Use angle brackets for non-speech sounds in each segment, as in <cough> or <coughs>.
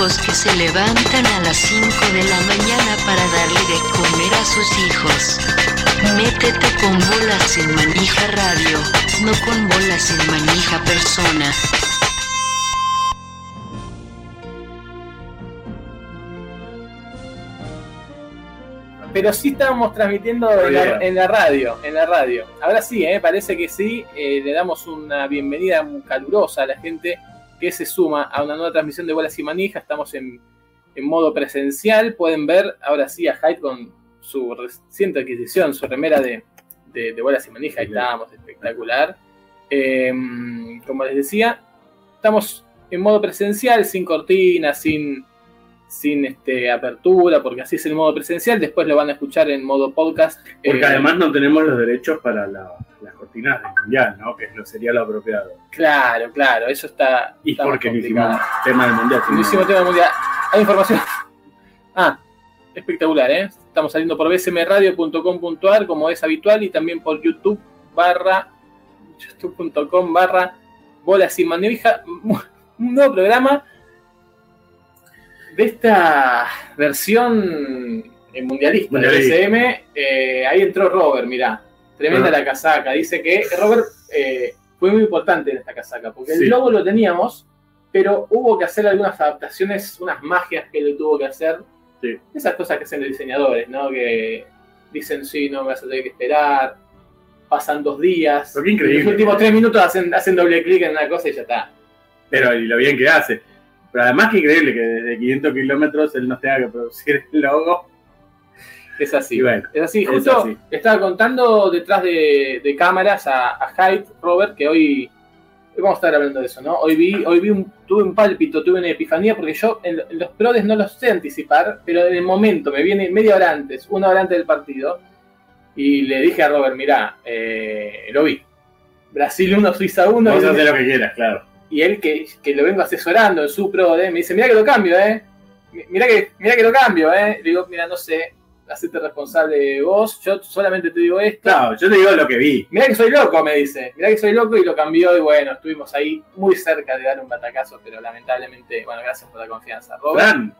tipos que se levantan a las 5 de la mañana para darle de comer a sus hijos. Métete con bolas sin manija radio, no con bolas sin manija persona. Pero sí estábamos transmitiendo en la, en la radio, en la radio. Ahora sí, ¿eh? parece que sí. eh, le damos una bienvenida calurosa a la gente que se suma a una nueva transmisión de Bolas y Manija. Estamos en, en modo presencial. Pueden ver ahora sí a Hyde con su reciente adquisición, su remera de, de, de Bolas y Manija. Ahí estábamos, espectacular. Eh, como les decía, estamos en modo presencial, sin cortina, sin, sin este, apertura, porque así es el modo presencial. Después lo van a escuchar en modo podcast. Porque Eh, además no tenemos los derechos para la- cortinas del mundial, ¿no? Que no sería lo apropiado. Claro, claro, eso está. Y está porque no hicimos tema del mundial. No hicimos tema mundial. Hay información. <laughs> Ah, espectacular, ¿eh? Estamos saliendo por bsmradio.com.ar como es habitual y también por YouTube barra youtube.com barra bolas y manija. Un <laughs> nuevo programa de esta versión eh, mundialista del. SM. Eh, ahí entró Robert, mirá. Tremenda Ah. la casaca. Dice que Robert eh, fue muy importante en esta casaca, porque Sí. el logo lo teníamos, pero hubo que hacer algunas adaptaciones, unas magias que le tuvo que hacer. Sí. Esas cosas que hacen los diseñadores, ¿no? Que dicen, sí, no me vas a tener que esperar. Pasan dos días. Pero qué y Los increíble. últimos tres minutos hacen, hacen doble clic en una cosa y ya está. Pero y lo bien que hace. Pero además que increíble que desde 500 kilómetros él nos tenga que producir el logo. Es así. Bueno, Es así, Es justo así. estaba contando detrás de, de cámaras a, a Hyde, Robert, que hoy, hoy vamos a estar hablando de eso, ¿no? Hoy vi, hoy vi un, tuve un pálpito, tuve una epifanía, porque yo en, en los prodes no los sé anticipar, pero en el momento, me viene media hora antes, una hora antes del partido, y le dije a Robert, mirá, eh, lo vi. Brasil 1, Suiza 1, vamos a y, hacer lo que quieras, claro. y él que, que lo vengo asesorando en su prode, me dice, mirá que lo cambio, ¿eh? Mirá que, mirá que lo cambio, ¿eh? Le digo, mira, no sé, hacete responsable de vos, yo solamente te digo esto. Claro, yo te digo lo que vi. Mirá que soy loco, me dice. Mirá que soy loco y lo cambió y bueno, estuvimos ahí muy cerca de dar un batacazo, pero lamentablemente, bueno, gracias por la confianza. Robert, Fran,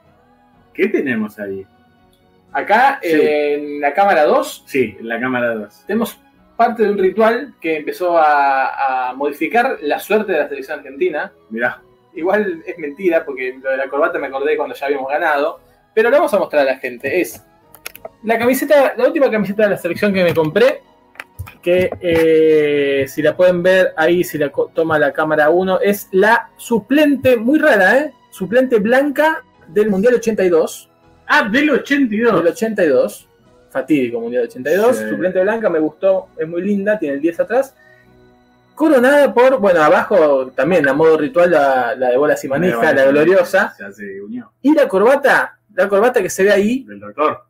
¿qué tenemos ahí? acá Sí. eh, en la cámara 2 Sí, en la cámara 2. tenemos parte de un ritual que empezó a, a modificar la suerte de la selección argentina. Mirá, Igual es mentira, porque lo de la corbata me acordé cuando ya habíamos ganado. Pero lo vamos a mostrar a la gente. Es la camiseta, la última camiseta de la selección que me compré. Que eh, si la pueden ver ahí, si la toma la cámara 1, es la suplente, muy rara, ¿eh? Suplente blanca del Mundial 82. Ah, del 82. Del 82. Fatídico Mundial 82. Sí. Suplente blanca, me gustó, es muy linda, tiene el 10 atrás. Coronada por, bueno, abajo también a modo ritual la, la de bolas y manija, la gloriosa. Ya se unió. Y la corbata, la corbata que se ve ahí, Del doctor.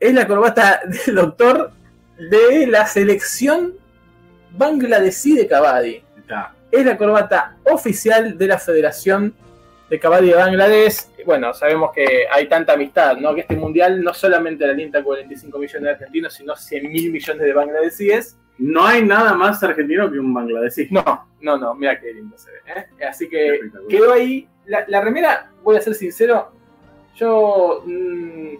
Es la corbata del doctor de la selección bangladesí de Kabaddi. Es la corbata oficial de la Federación de Kabaddi de Bangladesh. Bueno, sabemos que hay tanta amistad, ¿no? Que este mundial no solamente la alienta 45 millones de argentinos, sino 100 mil millones de bangladesíes. No hay nada más argentino que un bangladesí. No, no, no, mira qué lindo se ve. ¿eh? Así que quedó ahí. La, la remera, voy a ser sincero, yo mm,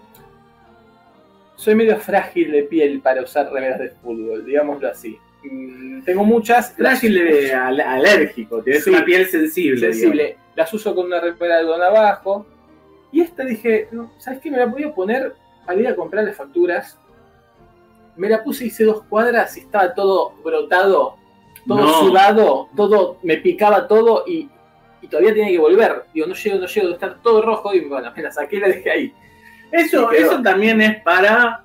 soy medio frágil de piel para usar remeras de fútbol, digámoslo así. Mm, tengo muchas. Frágil de al- alérgico, tienes Sí. una piel sensible. sensible. Las uso con una remera de algodón abajo. Y esta dije, no, ¿sabes qué? Me la voy a poner para ir a comprar las facturas. Me la puse, hice dos cuadras y estaba todo brotado, todo No. sudado, todo, me picaba todo y, y todavía tenía que volver. Digo, no llego, no llego, debe estar todo rojo y bueno, me la saqué y la dejé ahí. Eso, eso también es para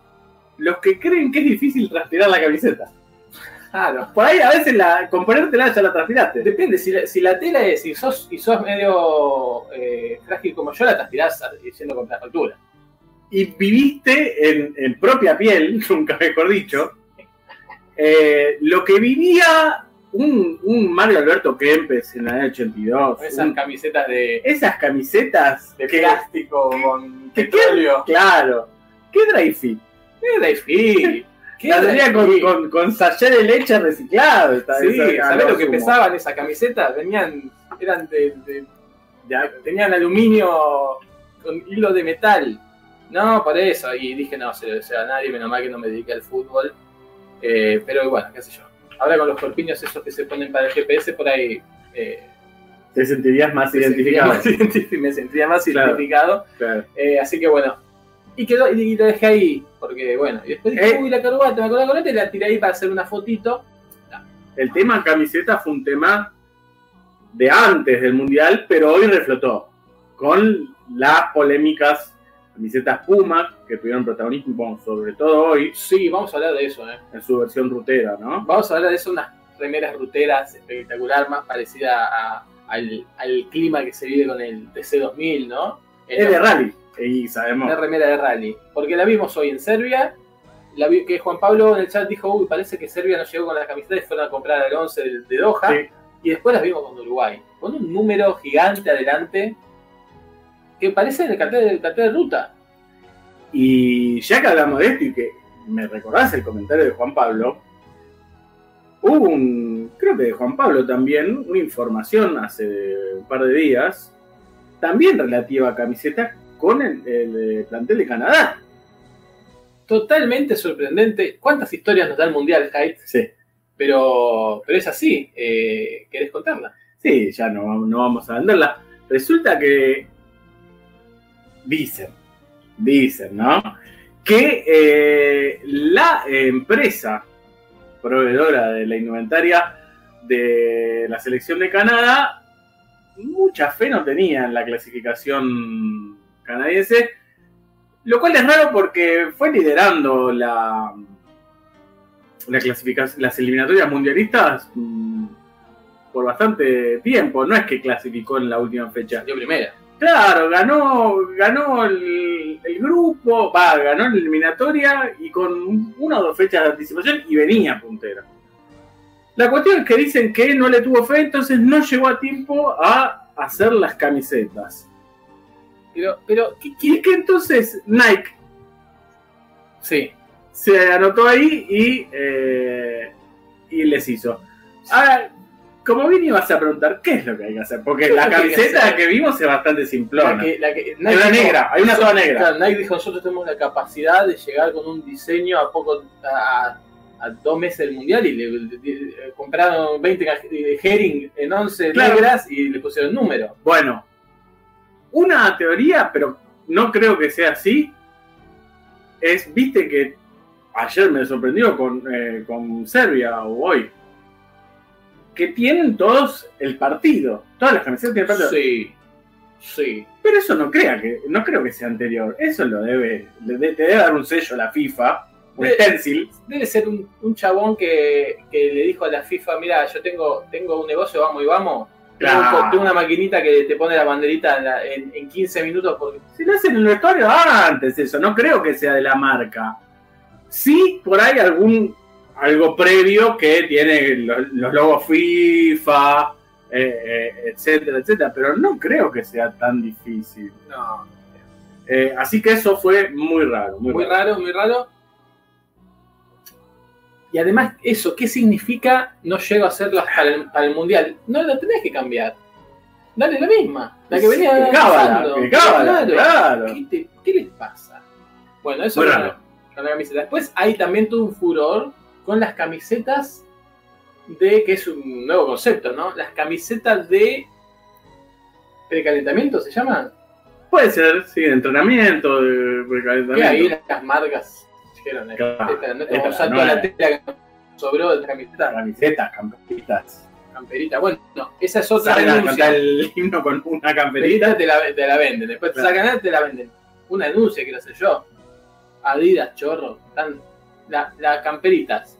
los que creen que es difícil transpirar la camiseta. Claro. Por ahí a veces la, con ponértela ya la transpiraste. Depende, si la, si la tela es, y sos, y sos medio eh, frágil como yo, la transpirás yendo a comprar factura. Y viviste en, en propia piel, <laughs> nunca mejor dicho, eh, lo que vivía un, un Mario Alberto Kempes en la del 82. Esas un- camisetas de, esas camisetas de que, plástico con que- petróleo. claro, qué dry fit. ¿Qué dry fit? ¿Qué La tenía con, con, con de leche reciclado. sí, ¿sabés lo que pesaban esas camisetas? Venían, eran de, tenían aluminio con hilo de metal. No, por eso. Y dije, no, se deseo a nadie, menos mal que no me dediqué al fútbol. Eh, pero bueno, qué sé yo. Ahora con los corpiños esos que se ponen para el GPS, por ahí... Eh, te sentirías más identificado. <laughs> me sentiría más identificado. Eh, así que bueno. Y quedó, y lo dejé ahí, porque bueno, y después dije, uy, la corbata, me acuerdo la corbata y la tiré ahí para hacer una fotito. El tema camiseta fue un tema de antes del Mundial, pero hoy reflotó. Con las polémicas camisetas Puma, que tuvieron protagonismo, sobre todo hoy. Sí, vamos a hablar de eso, ¿eh? En su versión rutera, ¿no? Vamos a hablar de eso, unas remeras ruteras espectacular, más parecida al, clima que se vive con el TC2000, ¿no? Es de rally, y sabemos. Una remera de rally, porque la vimos hoy en Serbia. La vi, que Juan Pablo en el chat dijo, uy, parece que Serbia no llegó con las camisetas y fueron a comprar el 11 de, Doha. Y después las vimos con Uruguay, con un número gigante adelante que parece el cartel, de ruta. Y ya que hablamos de esto y que me recordás el comentario de Juan Pablo, hubo un, creo que de Juan Pablo también, una información hace un par de días, también relativa a camiseta con el, plantel de Canadá. Totalmente sorprendente. ¿Cuántas historias nos da el Mundial, Hyde? Sí. Pero, pero es así. Eh, ¿Querés contarla? Sí, ya no, no vamos a venderla. Resulta que dicen, dicen, ¿no? Que eh, la empresa proveedora de la indumentaria de la selección de Canadá, mucha fe no tenía en la clasificación canadiense, lo cual es raro porque fue liderando la, la clasificación, las eliminatorias mundialistas mm, por bastante tiempo, no es que clasificó en la última fecha. Dio primera. Claro, ganó, ganó el, grupo, va, ganó la eliminatoria y con una o dos fechas de anticipación y venía puntera. La cuestión es que dicen que no le tuvo fe, entonces no llegó a tiempo a hacer las camisetas. Pero, pero ¿qué, qué, que entonces Nike sí. se anotó ahí y, eh, y les hizo. Ahora, como bien ibas a preguntar, ¿qué es lo que hay que hacer? Porque la camiseta que, vimos es bastante simplona. La que, negra, hay una sola negra. Nike dijo, nosotros tenemos la capacidad de llegar con un diseño a poco a, dos meses del mundial y le, compraron 20 herring en 11 negras y le pusieron número. Bueno, una teoría, pero no creo que sea así, es, viste que ayer me sorprendió con, eh, con Serbia o hoy que tienen todos el partido. Todas las camisetas tienen partido. Sí, sí. Pero eso no crea que, no creo que sea anterior. Eso lo debe, le, te debe dar un sello a la FIFA, un stencil. Debe ser un, chabón que, le dijo a la FIFA, mira, yo tengo, tengo un negocio, vamos y vamos. Tengo, una maquinita que te pone la banderita en, 15 minutos. Porque... Si lo hacen en el vestuario antes eso, no creo que sea de la marca. Sí, por ahí algún algo previo que tiene los, logos FIFA, eh, eh, etcétera, etcétera, pero no creo que sea tan difícil. No. Eh, así que eso fue muy raro. Muy, raro. muy raro. Y además, eso, ¿qué significa no llego a hacerlo para el, mundial? No lo tenés que cambiar. Dale la misma, la que venía cábala, claro. ¿Qué, les pasa? Bueno, eso es raro. Con la camiseta. Después hay también todo un furor con las camisetas de, que es un nuevo concepto, ¿no? Las camisetas de precalentamiento se llaman. Puede ser, sí, de entrenamiento, de precalentamiento. Y ahí las marcas dijeron, eh, esta, no la tela que sobró de camisetas. Camisetas, camperitas. Camperita, bueno, no, esa es otra denuncia. el himno con una camperita. Te la, te la venden, después te sacan te la venden. Una denuncia, quiero hacer yo. Adidas, chorro, están las camperitas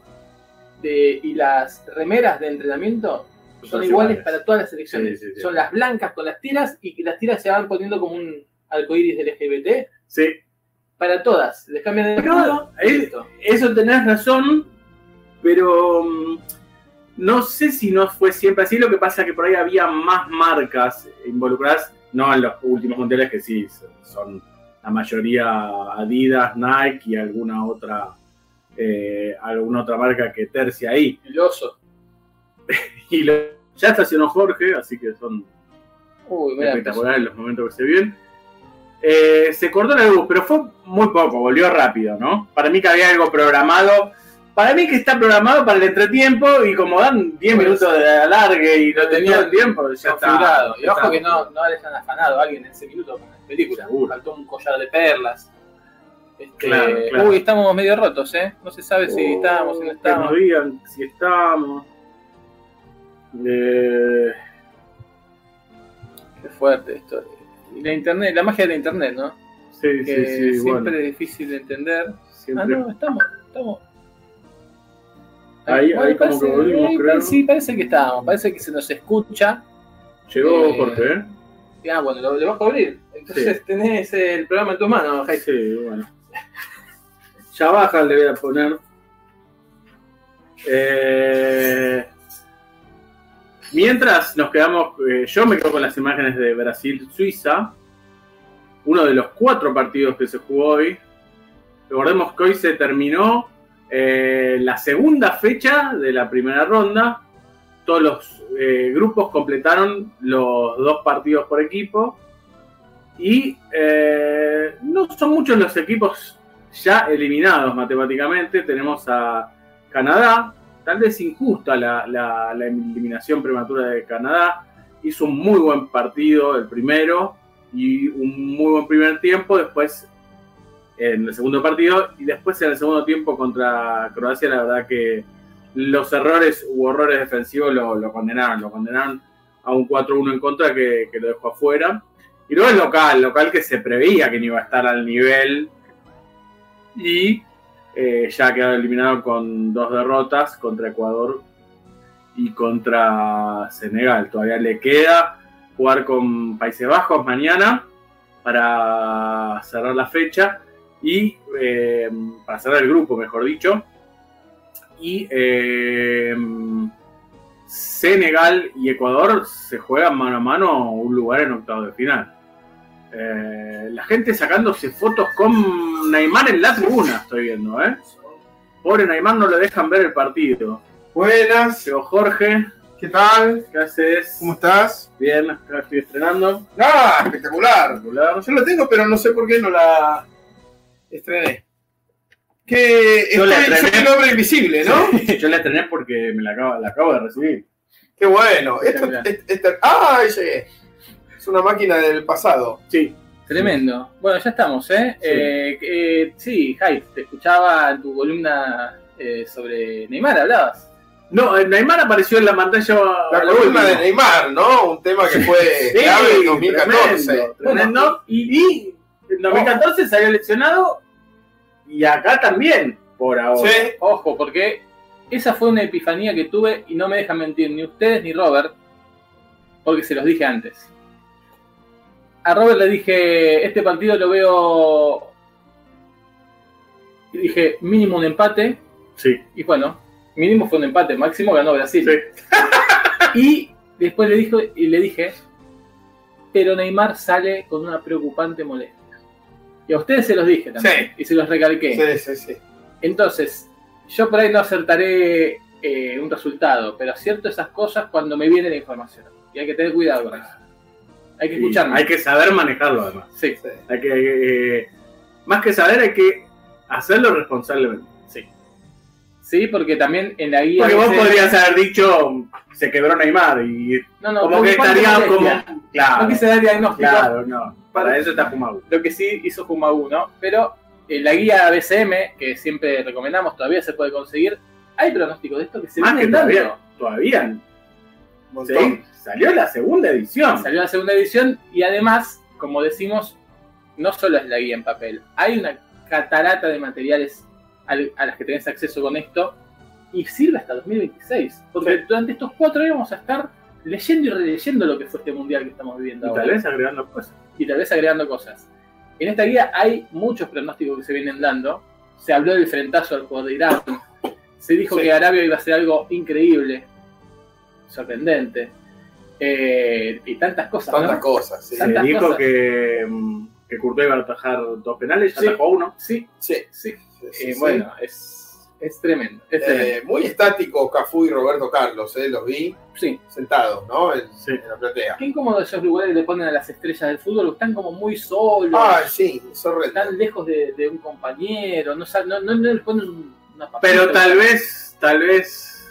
y las remeras de entrenamiento son, iguales, para todas las selecciones. Son las blancas con las tiras y las tiras se van poniendo como un arcoíris del LGBT. Sí. Para todas. Les cambian el no, Eso tenés razón, pero mm, no sé si no fue siempre así. Lo que pasa es que por ahí había más marcas involucradas, no en los últimos mundiales que sí son la mayoría Adidas, Nike y alguna otra eh, alguna otra marca que tercia ahí. El oso. <laughs> y lo- ya estacionó Jorge, así que son Uy, espectaculares los momentos que se vienen. Eh, se cortó la luz, pero fue muy poco, volvió rápido, ¿no? Para mí que había algo programado. Para mí que está programado para el entretiempo y como dan 10 Pues, minutos de alargue y lo lo tenía tenía el tiempo, ya está. Y ojo que no, no les han afanado a alguien en ese minuto con la película. Seguro. Faltó un collar de perlas. Este, Claro, claro. Uy, estamos medio rotos, ¿eh? No se sabe si Oh, estábamos, si no Que estábamos. nos digan si estamos. Eh, Qué fuerte esto. La internet, la magia de la internet, ¿no? sí, Que sí, sí, siempre bueno. es difícil de entender. Siempre. Ah, no, estamos, estamos. Ahí- ahí como que volvimos, ahí creo. parece- Sí, parece que estábamos, parece que se nos escucha. Llegó Eh, Jorge, ¿eh? Ah, bueno, lo, lo vas a abrir. Entonces tenés el programa en tus manos, Jaime. Sí, bueno. Ya baja, le voy a poner. Eh, mientras nos quedamos, eh, yo me quedo con las imágenes de Brasil-Suiza, uno de los cuatro partidos que se jugó hoy. Recordemos que hoy se terminó eh, la segunda fecha de la primera ronda. Todos los grupos completaron los dos partidos por equipo. Y eh, no son muchos los equipos ya eliminados matemáticamente. Tenemos a Canadá, tal vez injusta la, la- la eliminación prematura de Canadá. Hizo un muy buen partido el primero y un muy buen primer tiempo. Después en el segundo partido y después en el segundo tiempo contra Croacia, la verdad que los errores u horrores defensivos lo, lo condenaron. Lo condenaron a un 4-1 en contra que, que lo dejó afuera. Y el local, local que se preveía que no iba a estar al nivel y eh, ya quedó eliminado con dos derrotas contra Ecuador y contra Senegal. Todavía le queda jugar con Países Bajos mañana para cerrar la fecha y eh, para cerrar el grupo, mejor dicho. Y eh, Senegal y Ecuador se juegan mano a mano un lugar en octavo de final. Eh, la gente sacándose fotos con Neymar en la tribuna, estoy viendo, ¿eh? Pobre Neymar no le dejan ver el partido. Buenas, Llegó Jorge, ¿qué tal? ¿qué haces? ¿Cómo estás? Bien, acá estoy estrenando. Ah, espectacular. Espectacular. Yo la tengo, pero no sé por qué no la estrené. Que Yo la estrené. soy el hombre invisible, ¿no? <laughs> Yo la estrené porque me la acabo, la acabo de recibir. Qué bueno. Esto, ah, llegué. Es una máquina del pasado. Sí. Tremendo. Bueno, ya estamos, ¿eh? Sí. Eh, eh, sí, Hype, te escuchaba en tu columna eh, sobre Neymar, hablabas. No, eh, Neymar apareció en la pantalla. La columna de Neymar, ¿no? Un tema que fue Sí, clave en 2014. Tremendo, tremendo. y, y en 2014 salió lesionado y acá también, por ahora. Sí. Ojo, porque esa fue una epifanía que tuve y no me dejan mentir ni ustedes ni Robert, porque se los dije antes. A Robert le dije, este partido lo veo... Y dije, mínimo un empate, Sí. y bueno, mínimo fue un empate, máximo ganó Brasil. Sí. <laughs> Y después le, dijo, y le dije, pero Neymar sale con una preocupante molestia. Y a ustedes se los dije también, Sí. y se los recalqué. Sí, sí, sí. Entonces, yo por ahí no acertaré eh, un resultado, pero acierto esas cosas cuando me viene la información. Y hay que tener cuidado con eso. Hay que Y escucharme. hay que saber manejarlo además. Sí, sí. Hay que, eh, más que saber, hay que hacerlo responsablemente. sí. Sí, porque también en la guía... Porque vos podrías haber dicho, se quebró Neymar y No, no, como que estaría como... molestia. Claro, No quise dar diagnóstico. claro, no. Para eso está fumado. lo que sí hizo Jumagu, ¿no? Pero en la guía BCM, que siempre recomendamos, todavía se puede conseguir, hay pronósticos de esto que se Más que todavía, todavía ¿sí? Salió la segunda edición. Salió la segunda edición y además, como decimos, no solo es la guía en papel, hay una catarata de materiales al- a las que tenés acceso con esto y sirve hasta 2026. Porque durante estos cuatro años vamos a estar leyendo y releyendo lo que fue este mundial que estamos viviendo Y ahora. tal vez agregando cosas. y tal vez agregando cosas. En esta guía hay muchos pronósticos que se vienen dando. Se habló del frentazo al de Irán. Se dijo Sí. que Arabia iba a ser algo increíble, sorprendente. Eh, y tantas cosas. Tantas ¿no? cosas, sí. Se Tantas dijo cosas. que, mm, que Courtois iba a atajar dos penales, ya Sí. atajó uno. Sí, Sí. sí. Sí, sí, Eh, sí. Bueno, es Es tremendo. Es tremendo. Eh, muy estático Cafú y Roberto Carlos, eh, los vi Sí. sentados, ¿no? En, Sí. en la platea. Qué incómodo esos lugares que le ponen a las estrellas del fútbol, están como muy solos, Ah, sí, están lejos de, de un compañero, no, no, no, no le ponen un- una papita. Pero tal vez, tal vez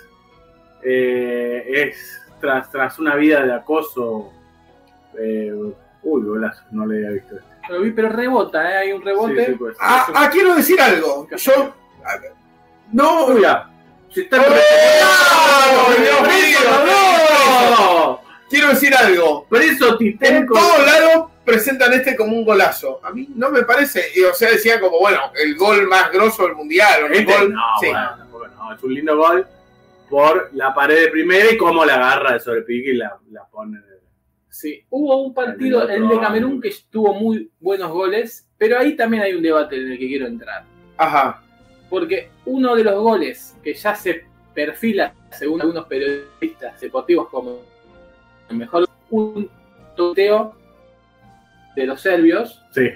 eh, es tras, tras una vida de acoso. eh, uy, golazo, no le había visto. este. Lo vi, pero rebota, ¿eh? hay un rebote. Sí, sí, puede ser. Ah, ah, quiero decir algo. Yo. No. Uy, ya. Si está ¡Oh, Dios mío! ¡No! Quiero decir algo. Preso En Titenco. todos lados presentan este como un golazo. A mí no me parece. y, O sea, decía como, bueno, el gol más grosso del mundial. el Este, gol- no, sí. bueno, no. Es un lindo gol por la pared de primera y cómo la agarra de sobrepique y la, la pone. Sí, hubo un partido, El el de Camerún, que tuvo muy buenos goles, pero ahí también hay un debate en el que quiero entrar. Ajá. Porque uno de los goles que ya se perfila, según algunos periodistas deportivos, como el mejor un toteo de los serbios, Sí.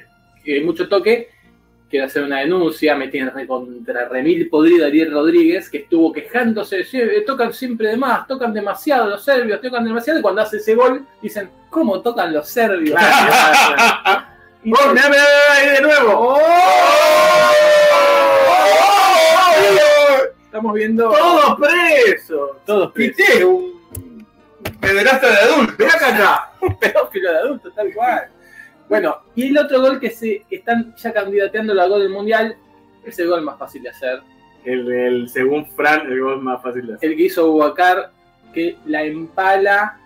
que hay mucho toque, quiero hacer una denuncia, me tiene recontra remil podrido Ariel Rodríguez, que estuvo quejándose, "Sí, eh, tocan siempre de más, tocan demasiado los serbios, tocan demasiado, y cuando hace ese gol dicen, ¿cómo tocan los serbios? <laughs> Y ¡Oh, mirá, mirá, mirá, ahí de nuevo! estamos viendo ¡Todos presos! todos Pité, un pederasta de adulto. Mirá acá acá. <laughs> un pedófilo de adulto, tal cual. Bueno, y el otro gol que se que están ya candidateando al gol del mundial es el gol más fácil de hacer. El, el- según Fran, el gol más fácil de hacer. El que hizo Bubacar, que la empala.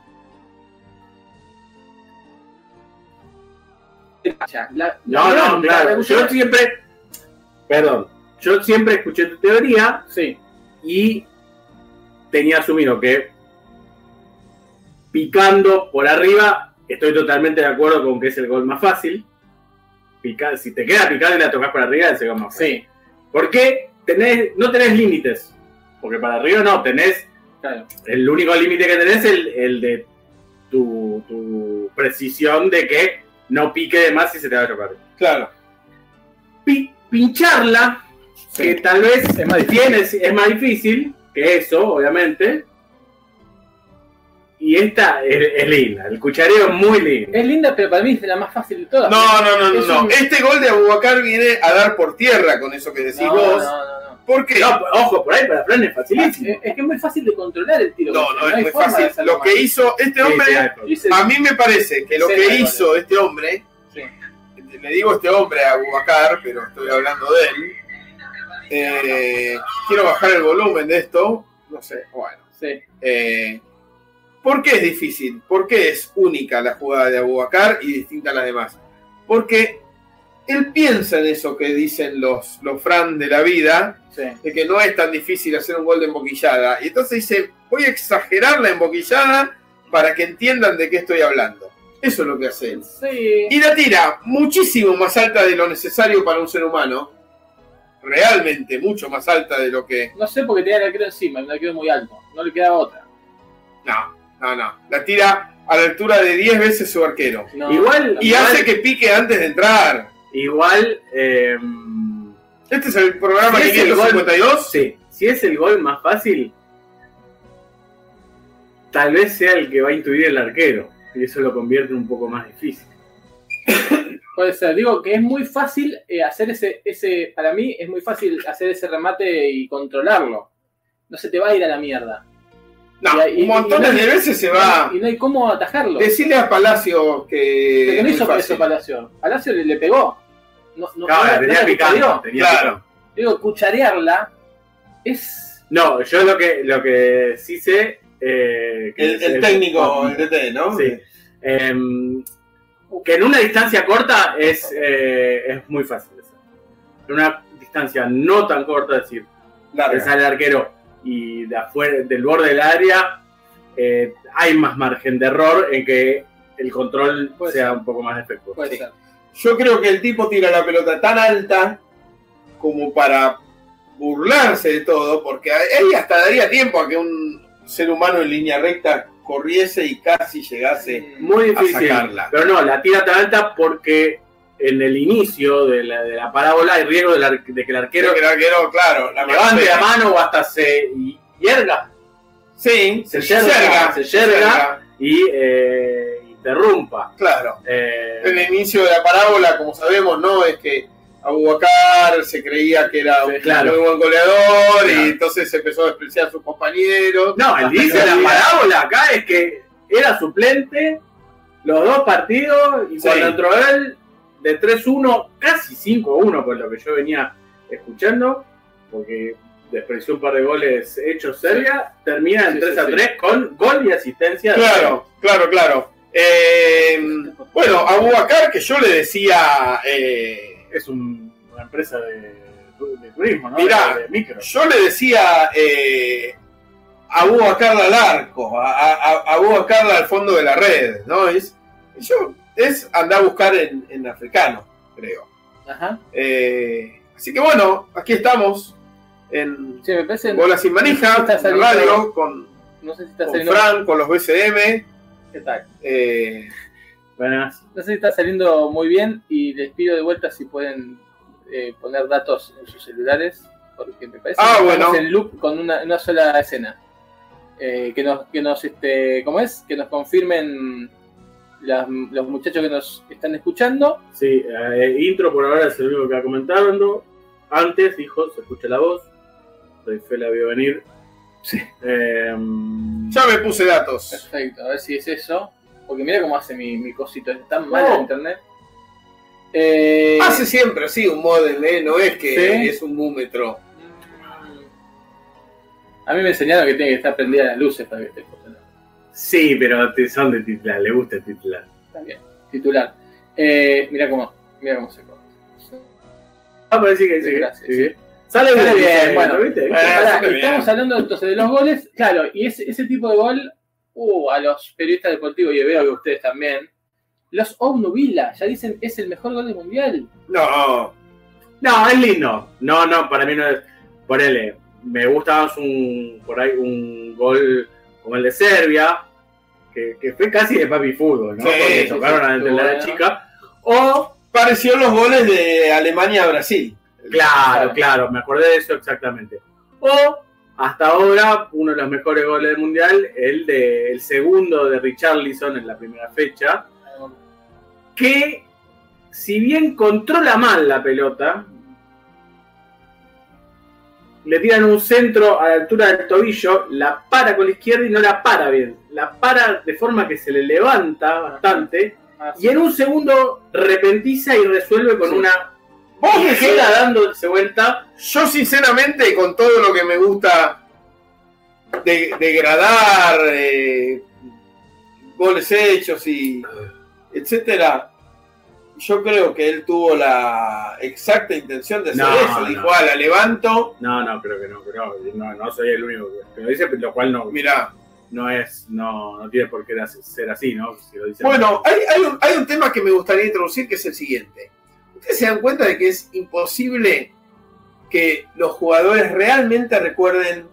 La- No, la- no, la- claro. la- Yo siempre. Perdón. Yo siempre escuché tu teoría Sí, y tenía asumido que picando por arriba, estoy totalmente de acuerdo con que es el gol más fácil. Picar, si te queda picado y la tocas por arriba, es el gol más fácil. sí, Porque tenés, no tenés límites. Porque para arriba no, tenés. claro. El único límite que tenés es el, el de tu, tu precisión de que no pique de más y se te va a chocar. Claro. Pi- pincharla, Sí. que tal vez Es más difícil. es más difícil que eso, obviamente. Y esta es, es linda, el cuchareo es muy lindo. Es linda, pero para mí es la más fácil de todas. No, no, no, no, Es no. un- Este gol de Abubakar viene a dar por tierra con eso que decís no, vos. no, no, no. ¿Por qué? No, ojo, por ahí para Fran es facilísimo. Es, es que es muy fácil de controlar el tiro. No, no, es muy fácil. Lo mal. que hizo este hombre, Sí, sí, a mí me parece que lo que hizo este hombre, Sí. le digo este hombre a Abubakar, pero estoy hablando de él. Eh, quiero bajar el volumen de esto. No sé, bueno. sí. Eh, ¿Por qué es difícil? ¿Por qué es única la jugada de Abubakar y distinta a las demás? Porque él piensa en eso que dicen los, los Fran de la vida, Sí. de que no es tan difícil hacer un gol de emboquillada. Y entonces dice, voy a exagerar la emboquillada para que entiendan de qué estoy hablando. Eso es lo que hace él. Sí. Y la tira muchísimo más alta de lo necesario para un ser humano. Realmente mucho más alta de lo que... No sé porque tenía el arquero encima, el arquero muy alto. No le quedaba otra. No, no, no. La tira a la altura de 10 veces su arquero. No. Igual, Y igual, hace que pique antes de entrar. igual eh, Este es el programa Sí, es el 552. sí, si es el gol más fácil, tal vez sea el que va a intuir el arquero. Y eso lo convierte un poco más difícil. Puede ser. Digo que es muy fácil eh, hacer ese, ese. Para mí es muy fácil hacer ese remate y controlarlo. No se te va a ir a la mierda. No, Y un montón no- de veces se va. Y no hay cómo atajarlo. Decirle a Palacio que. Porque no hizo eso. Palacio. Palacio le, le pegó. No, no, Claro, no- la no tenía picando. tenía Claro. Digo, cucharearla es. No, yo lo que, lo que sí sé. eh, que El, es el técnico, el DT, ¿no? Sí. Em, que en una distancia corta es, eh, es muy fácil. En una distancia no tan corta, es decir, que Larga. sale el arquero y de afuera, del borde del área, eh, hay más margen de error en que el control Puede sea ser. un poco más defectuoso. Puede Sí. ser. Yo creo que el tipo tira la pelota tan alta como para burlarse de todo, porque ahí hasta daría tiempo a que un ser humano en línea recta corriese y casi llegase. Muy A difícil. sacarla. Pero no, la tira tan alta porque en el inicio de la, de la parábola hay riesgo de, la- de que el arquero que el arquero, claro, la levante la mano. o hasta se hierga Sí, Se yerga, se yerga. y eh, interrumpa. Claro. Eh, En el inicio de la parábola, como sabemos, ¿no? Es que Abubakar se creía que era un claro. muy buen goleador Claro. y entonces empezó a despreciar a sus compañeros. no, el inicio de la parábola acá es que era suplente los dos partidos y Sí. cuando entró él de 3-1, casi 5-1 por lo que yo venía escuchando, porque despreció un par de goles hechos Serbia, termina en Sí, 3 sí, a sí. 3 con gol y asistencia. de Claro, claro, claro. Eh, bueno, Abubakar, que yo le decía, eh, Es un- una empresa de, de turismo, ¿no? Mirá, de, micro. yo le decía eh, Abubakar al arco, a, a, a Abubakar al fondo de la red, ¿no? Es, yo, es andar a buscar en, en africano, creo. Ajá. Eh, así que bueno, aquí estamos en Sí, me parece. Bola Sin Manija, en radio, con, No sé si está con. Fran, con los BCM. ¿Qué tal? eh, Buenas. No sé si está saliendo muy bien y les pido de vuelta si pueden eh, poner datos en sus celulares, porque me parece Ah, que estamos bueno. en loop con una, una sola escena. Eh, que nos, que nos, este, ¿cómo es? Que nos confirmen las- los muchachos que nos están escuchando. Sí, eh, intro por ahora es el único que ha comentado. Antes dijo, se escucha la voz. Doy fe la vio venir. Sí. Eh, ya me puse datos. Perfecto, a ver si es eso. Porque mira cómo hace mi, mi cosito, es tan mal Oh. el internet. Eh, Hace siempre así un modem, ¿eh? No es que Sí. es un múmetro. A mí me enseñaron que tiene que estar prendida las luces para que esté. Sí, pero te- son de titular, le gusta el titular. Está bien. Titular. Eh, mira cómo, mira cómo se corta. Ah, parece que Sí, gracias, sí. sí. Sale Sale bien, bien, bueno. ¿viste? Eh, bien. estamos hablando entonces de los goles. Claro, y ese, ese tipo de gol, uh, a los periodistas deportivos, y veo que ustedes también, los obnubila, ya dicen es el mejor gol del mundial. No, No, es lindo. No, no, para mí no es. Ponele, me gusta más un, por ahí un gol como el de Serbia, que, que fue casi de papi fútbol, ¿no? Sí, Porque sí, tocaron sí, a la bueno. chica. O, pareció los goles de Alemania a Brasil. claro, claro, me acordé de eso exactamente. O, hasta ahora, uno de los mejores goles del mundial, el de el segundo de Richarlison en la primera fecha, que si bien controla mal la pelota, le tiran un centro a la altura del tobillo, la para con la izquierda y no la para bien. La para de forma que se le levanta bastante y en un segundo repentiza y resuelve con Sí. una Vos decís- queda dándose vuelta. Yo sinceramente, con todo lo que me gusta de, degradar, eh, goles hechos y etcétera, yo creo que él tuvo la exacta intención de hacer No, eso. no. Dijo, ah, la levanto, No, no, creo que no, creo, no, no soy el único que lo dice, lo cual no, mirá. no es, no, no tiene por qué ser así, ¿no? Si lo dice Bueno, hay, hay un, hay un tema que me gustaría introducir que es el siguiente. ¿Ustedes se dan cuenta de que es imposible que los jugadores realmente recuerden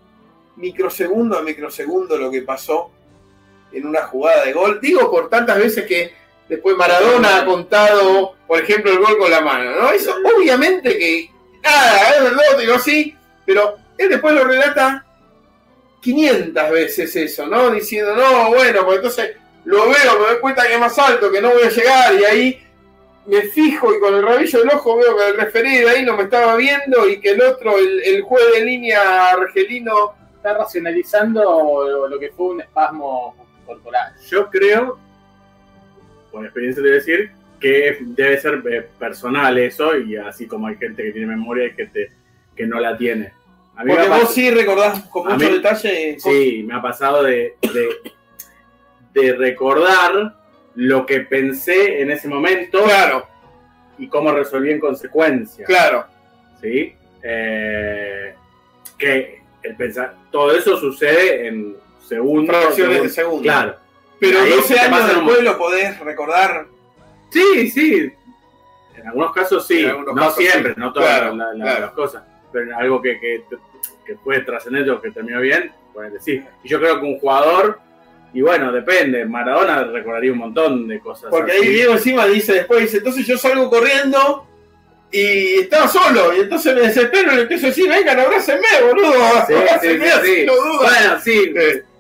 microsegundo a microsegundo lo que pasó en una jugada de gol? Digo por tantas veces que después Maradona ha contado, por ejemplo, el gol con la mano, ¿no? Eso obviamente que, nada, es verdad, digo sí, pero él después lo relata 500 veces eso, ¿no? Diciendo, no, bueno, pues entonces lo veo, me doy cuenta que es más alto, que no voy a llegar, y ahí me fijo y con el rabillo del ojo veo que el referí de ahí no me estaba viendo y que el otro, el, el juez de línea argelino, Está racionalizando lo que fue un espasmo corporal. Yo creo, por experiencia a decir, que debe ser eh, personal eso, y así como hay gente que tiene memoria, hay gente que no la tiene. A mí porque vos sí recordás con mucho mí- detalle. Sí, me ha pasado de, de, de recordar lo que pensé en ese momento Claro, y cómo resolví en consecuencia. claro. ¿sí? Eh, que el pensar, todo eso sucede en segundos. Fracciones de segundos. segundo. Claro. Pero Ahí 12 te años pasan un- después lo podés recordar. Sí, sí. En algunos casos sí. Algunos no casos siempre, sí. no todas Claro, la- la- claro. las cosas. Pero algo que, que, que fue trascendente o que terminó bien, ponele sí. Y yo creo que un jugador Y bueno, depende. Maradona recordaría un montón de cosas. Porque ahí Diego encima dice después, dice, entonces yo salgo corriendo y estaba solo, y entonces me desespero y le empiezo a decir, vengan, abrácenme, boludo. Sí, <laughs> sí, sí, sí. No duda. Bueno, sí.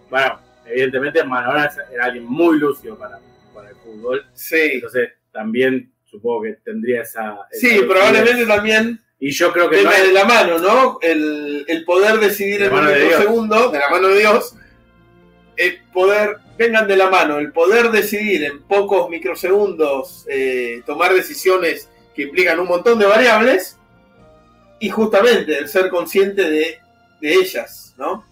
Bueno, evidentemente Maradona era alguien muy lúcido para, para el fútbol. Sí, Entonces también supongo que tendría esa... sí, probablemente también Y yo creo que no venga es- de la mano, ¿no? El, el poder decidir un mano de de la mano de Dios, el poder, vengan de la mano, el poder decidir en pocos microsegundos, eh, tomar decisiones que implican un montón de variables, y justamente el ser consciente de, de ellas, ¿no?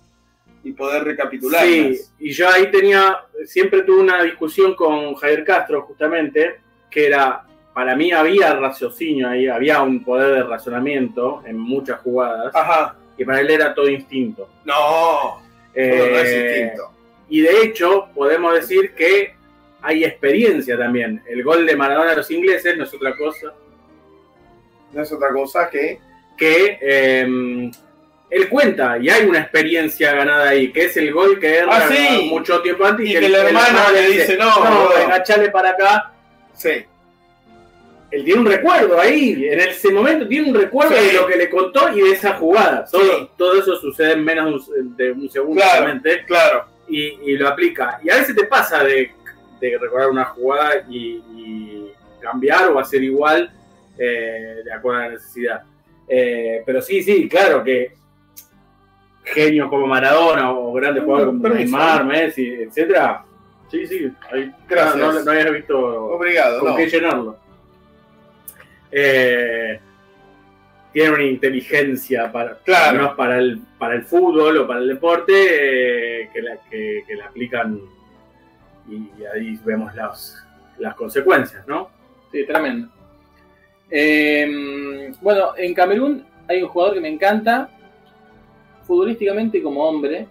Y poder recapitularlas. Sí, y yo ahí tenía, siempre tuve una discusión con Javier Castro, justamente, que era, para mí había raciocinio ahí, había un poder de razonamiento en muchas jugadas, Ajá. y para él era todo instinto. No, Eh, todo no es instinto. y de hecho, podemos decir que hay experiencia también. El gol de Maradona a los ingleses no es otra cosa No es otra cosa que. que eh, él cuenta, y hay una experiencia ganada ahí, que es el gol que erra Ah, sí. mucho tiempo antes Y que el hermano le dice, no, no, enganchale para acá. Sí. Él tiene un recuerdo ahí, en ese momento tiene un recuerdo Sí. de lo que le contó y de esa jugada. Todo, Sí. todo eso sucede en menos de un- de un segundo Claro. Claro. y, y lo aplica. Y a veces te pasa de, de recordar una jugada y, y cambiar o hacer igual eh, de acuerdo a la necesidad. Eh, pero sí, sí, claro que genios como Maradona o grandes jugadores como. Neymar, Messi, etcétera. Sí, sí, hay- Gracias. No, no, no había visto Obrigado. con no. qué llenarlo. Eh, tiene una inteligencia para, Claro. menos para el, para el fútbol o para el deporte eh, que, la, que, que la aplican y, ahí vemos las, las consecuencias, ¿no? Sí, tremendo. Eh, bueno, en Camerún hay un jugador que me encanta, futbolísticamente como hombre.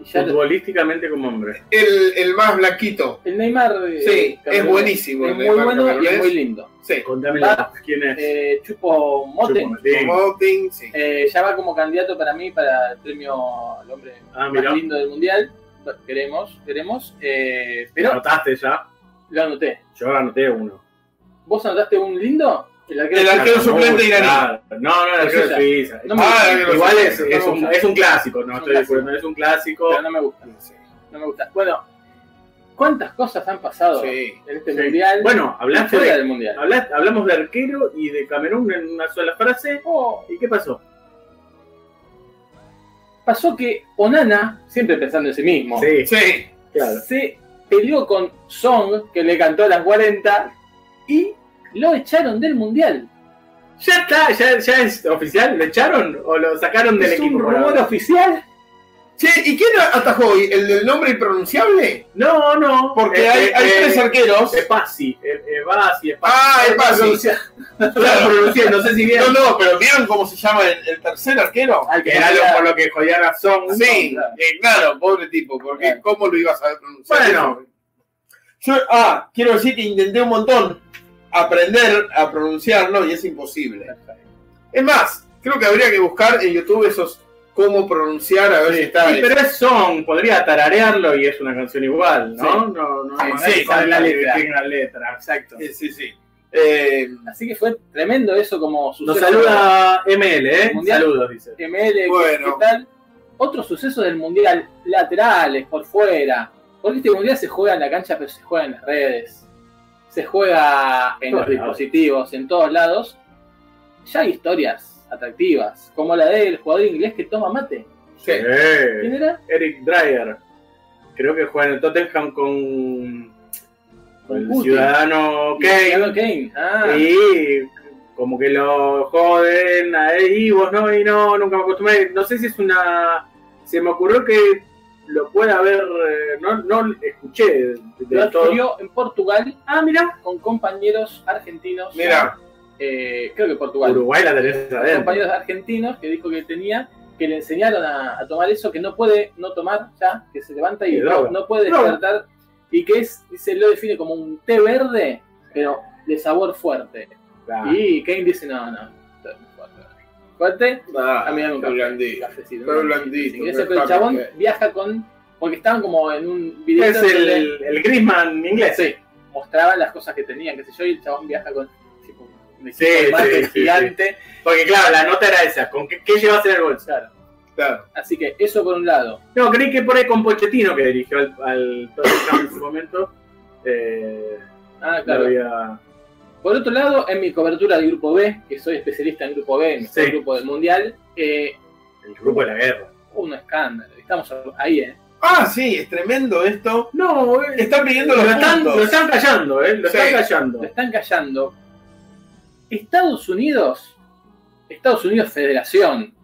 Y ya Futbolísticamente como hombre. El, el más blanquito. el Neymar eh, Sí, es buenísimo Es el muy Neymar bueno y es muy lindo. Sí. Contame Va. quién es. Eh, Chupo Mote Chupo Motín. Moting, sí. eh, ya va como candidato para mí para el premio al hombre Ah, más lindo del mundial. Queremos, queremos. eh, pero ¿Anotaste ya? lo anoté. Yo anoté uno. ¿Vos anotaste un lindo? El arquero, El arquero suplente iraní. claro. No, no, el arquero Suiza. de Suiza. No Ah, gusta, Igual es, es, un, es un clásico, no estoy discutiendo, es un clásico. pero no me gusta. No me gusta. Bueno, ¿cuántas cosas han pasado Sí. en este Sí. mundial? Bueno, hablaste fuera de- del mundial. habla- hablamos de arquero y de Camerún en una sola frase. Oh, ¿Y qué pasó? pasó que Onana, siempre pensando en sí mismo, Sí, Sí. claro. se peleó con Song, que le cantó a las 40, y lo echaron del mundial. ¿Ya está? ¿Ya, ya es oficial? ¿Lo echaron o lo sacaron del ¿Es equipo? un por rumor oficial? Che, ¿y quién atajó hoy? ¿El del nombre impronunciable? No, no. Porque Eh, hay, eh, hay eh, tres arqueros. Epasi, eh, eh, Basi, Epasi. Ah, Epasi. No lo pronuncié, no sé si bien. No, no, pero ¿vieron cómo se llama el, el tercer arquero? Al que Era lo, por lo que jodían a Song. Sí, claro. eh, claro, pobre tipo, porque Claro. ¿cómo lo iba a pronunciar? Bueno. Yo, ah, quiero decir que intenté un montón aprender a pronunciarlo y es imposible. Es más, creo que habría que buscar en YouTube esos cómo pronunciar a ver si está. Sí, pero es Song, podría tararearlo y es una canción igual, ¿no? Sí. No, no, Sí, no sí, con la letra. una letra. Exacto. Sí, sí, sí. Eh, Así que fue tremendo eso como suceso. Nos saluda ML, ¿eh? Mundial. Saludos, dice. ML, ¿qué- Bueno. ¿qué tal? Otro suceso del mundial, laterales, por fuera. Porque este mundial se juega en la cancha, pero se juega en las redes. Se juega en Todos los lados. dispositivos, en todos lados. Ya hay historias atractivas, como la del jugador inglés que toma mate. sí. ¿Quién era? Eric Dreyer. Creo que juega en el Tottenham con, con el ciudadano Kane. Ah, Y como que lo joden a él y vos no, y no, nunca me acostumbré. No sé si es una. Se me ocurrió que lo pueda haber. eh, No, no escuché de, lo todo. adquirió en Portugal Ah, mira. con compañeros argentinos. Mira. Eh, creo que Portugal. Uruguay la tenés compañeros argentinos que dijo que tenía, que le enseñaron a, a tomar eso, que no puede no tomar ya, que se levanta y no, puede despertar, y que es, se lo define como un té verde, pero de sabor fuerte. Claro. Y Kane dice, no, no, Fuerte, Ah, a mí blandito. cafecito, ¿no? blandito, Y ese, qué pero el chabón viaja con Porque estaban como en un video. Es el, el Griezmann inglés. Sí, mostraban las cosas que tenían, qué sé yo, y el chabón viaja con tipo, un Sí, sí, sí, gigante. Porque claro, la nota era esa. ¿Con qué, qué llevas en el bolso? Claro. Claro. Así que eso por un lado. No, creí que por ahí con Pochettino, que dirigió al, al Tottenham en su momento. Eh, Ah, claro. había- Por otro lado, en mi cobertura del grupo B, que soy especialista en grupo B, en el grupo del mundial, eh, el grupo de la guerra. un escándalo. Estamos ahí, ¿eh? Ah, sí, es tremendo esto. No, eh, Están pidiendo lo los están, puntos. lo están callando, ¿eh? Lo Sí. están callando. Lo están callando. Estados Unidos, Estados Unidos Federación,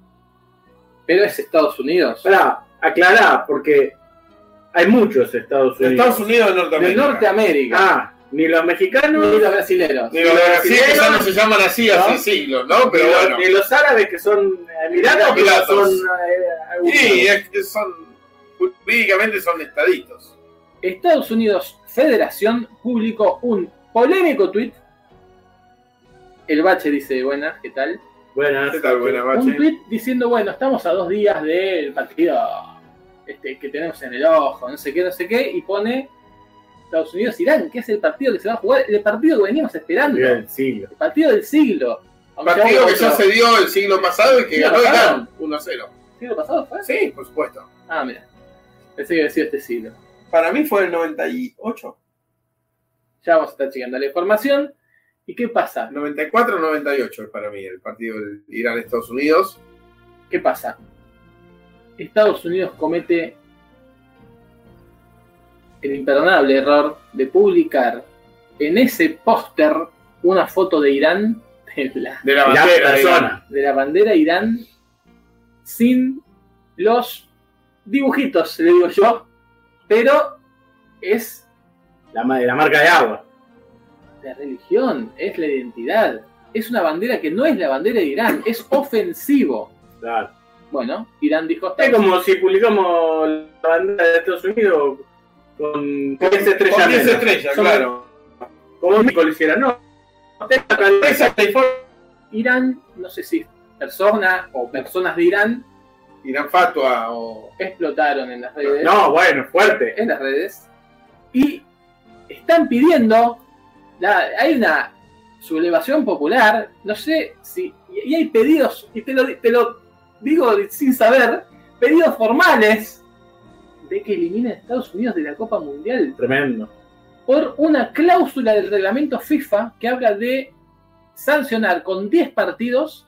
pero es Estados Unidos. Pará, aclará, porque hay muchos Estados De Unidos. Estados Unidos de De Norteamérica. Norteamérica. Ah, ni los mexicanos, Ni los brasileños. Sí, que brasileños, ya no se llaman así ¿no? hace siglos, ¿no? Pero ni, los, bueno. ni los árabes que son emiratos, que no Emiratos. son eh, Sí, es que son. Jurídicamente son estaditos. Estados Unidos Federación publicó un polémico tweet. El bache dice, buenas, ¿qué tal? Buenas. ¿Qué tal, buena Un tweet diciendo, bueno, estamos a dos días del partido este, que tenemos en el ojo, no sé qué, no sé qué, y pone Estados Unidos-Irán, que es el partido que se va a jugar, el partido que veníamos esperando, el el siglo. partido del siglo. Aunque Partido que ya se dio el siglo pasado y que ganó. Irán 1-0. ¿Siglo pasado fue? Sí, por supuesto. Ah, mira. Pensé que había sido este siglo. Para mí fue el 98. Ya vamos a estar checando la información. ¿Y qué pasa? 94-98 es para mí el partido de Irán-Estados Unidos. ¿Qué pasa? Estados Unidos comete el imperdonable error de publicar en ese póster una foto de Irán, de la, De la bandera de Irán. persona. de la bandera Irán, sin los dibujitos, le digo yo, pero es La, de la marca de agua. la religión, es la identidad. Es una bandera que no es la bandera de Irán, es ofensivo. Claro. Bueno, Irán dijo, Es como si publicamos la bandera de Estados Unidos con 10 estrellas. Con 10 menos. estrellas, Son- claro. Como México lo hiciera, no. Irán, no sé si persona o personas de Irán Irán Fatua o. explotaron en las redes, No, bueno, fuerte. en las redes y están pidiendo, la- hay una sublevación popular, no sé si, y y hay pedidos, y te lo, te lo digo sin saber, pedidos formales de que eliminen a Estados Unidos de la Copa Mundial Tremendo. por una cláusula del reglamento FIFA que habla de sancionar con 10 partidos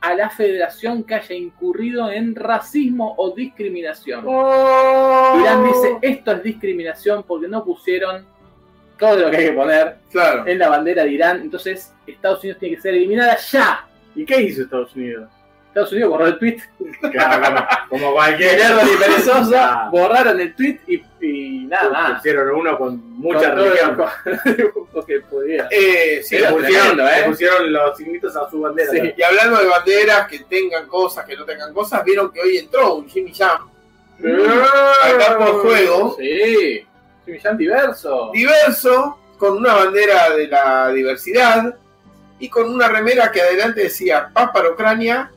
a la federación que haya incurrido en racismo o discriminación. Irán dice, esto es discriminación porque no pusieron todo lo que hay que poner Claro. en la bandera de Irán, entonces Estados Unidos tiene que ser eliminada ya. ¿Y qué hizo Estados Unidos? Estados Unidos borró el tweet, Claro, como, como cualquier. Gerardo y Perezosa Ah, borraron el tweet y, y nada más. Pusieron uno con mucha religión. <laughs> que pudieran. Eh, sí, Le Era pusieron, tremendo, ¿eh? pusieron los signitos a su bandera. Sí. Y hablando de banderas que tengan cosas, que no tengan cosas, vieron que hoy entró un Jimmy Jam al campo de juego, Sí, Jimmy Jam diverso. diverso, con una bandera de la diversidad y con una remera que adelante decía paz para Ucrania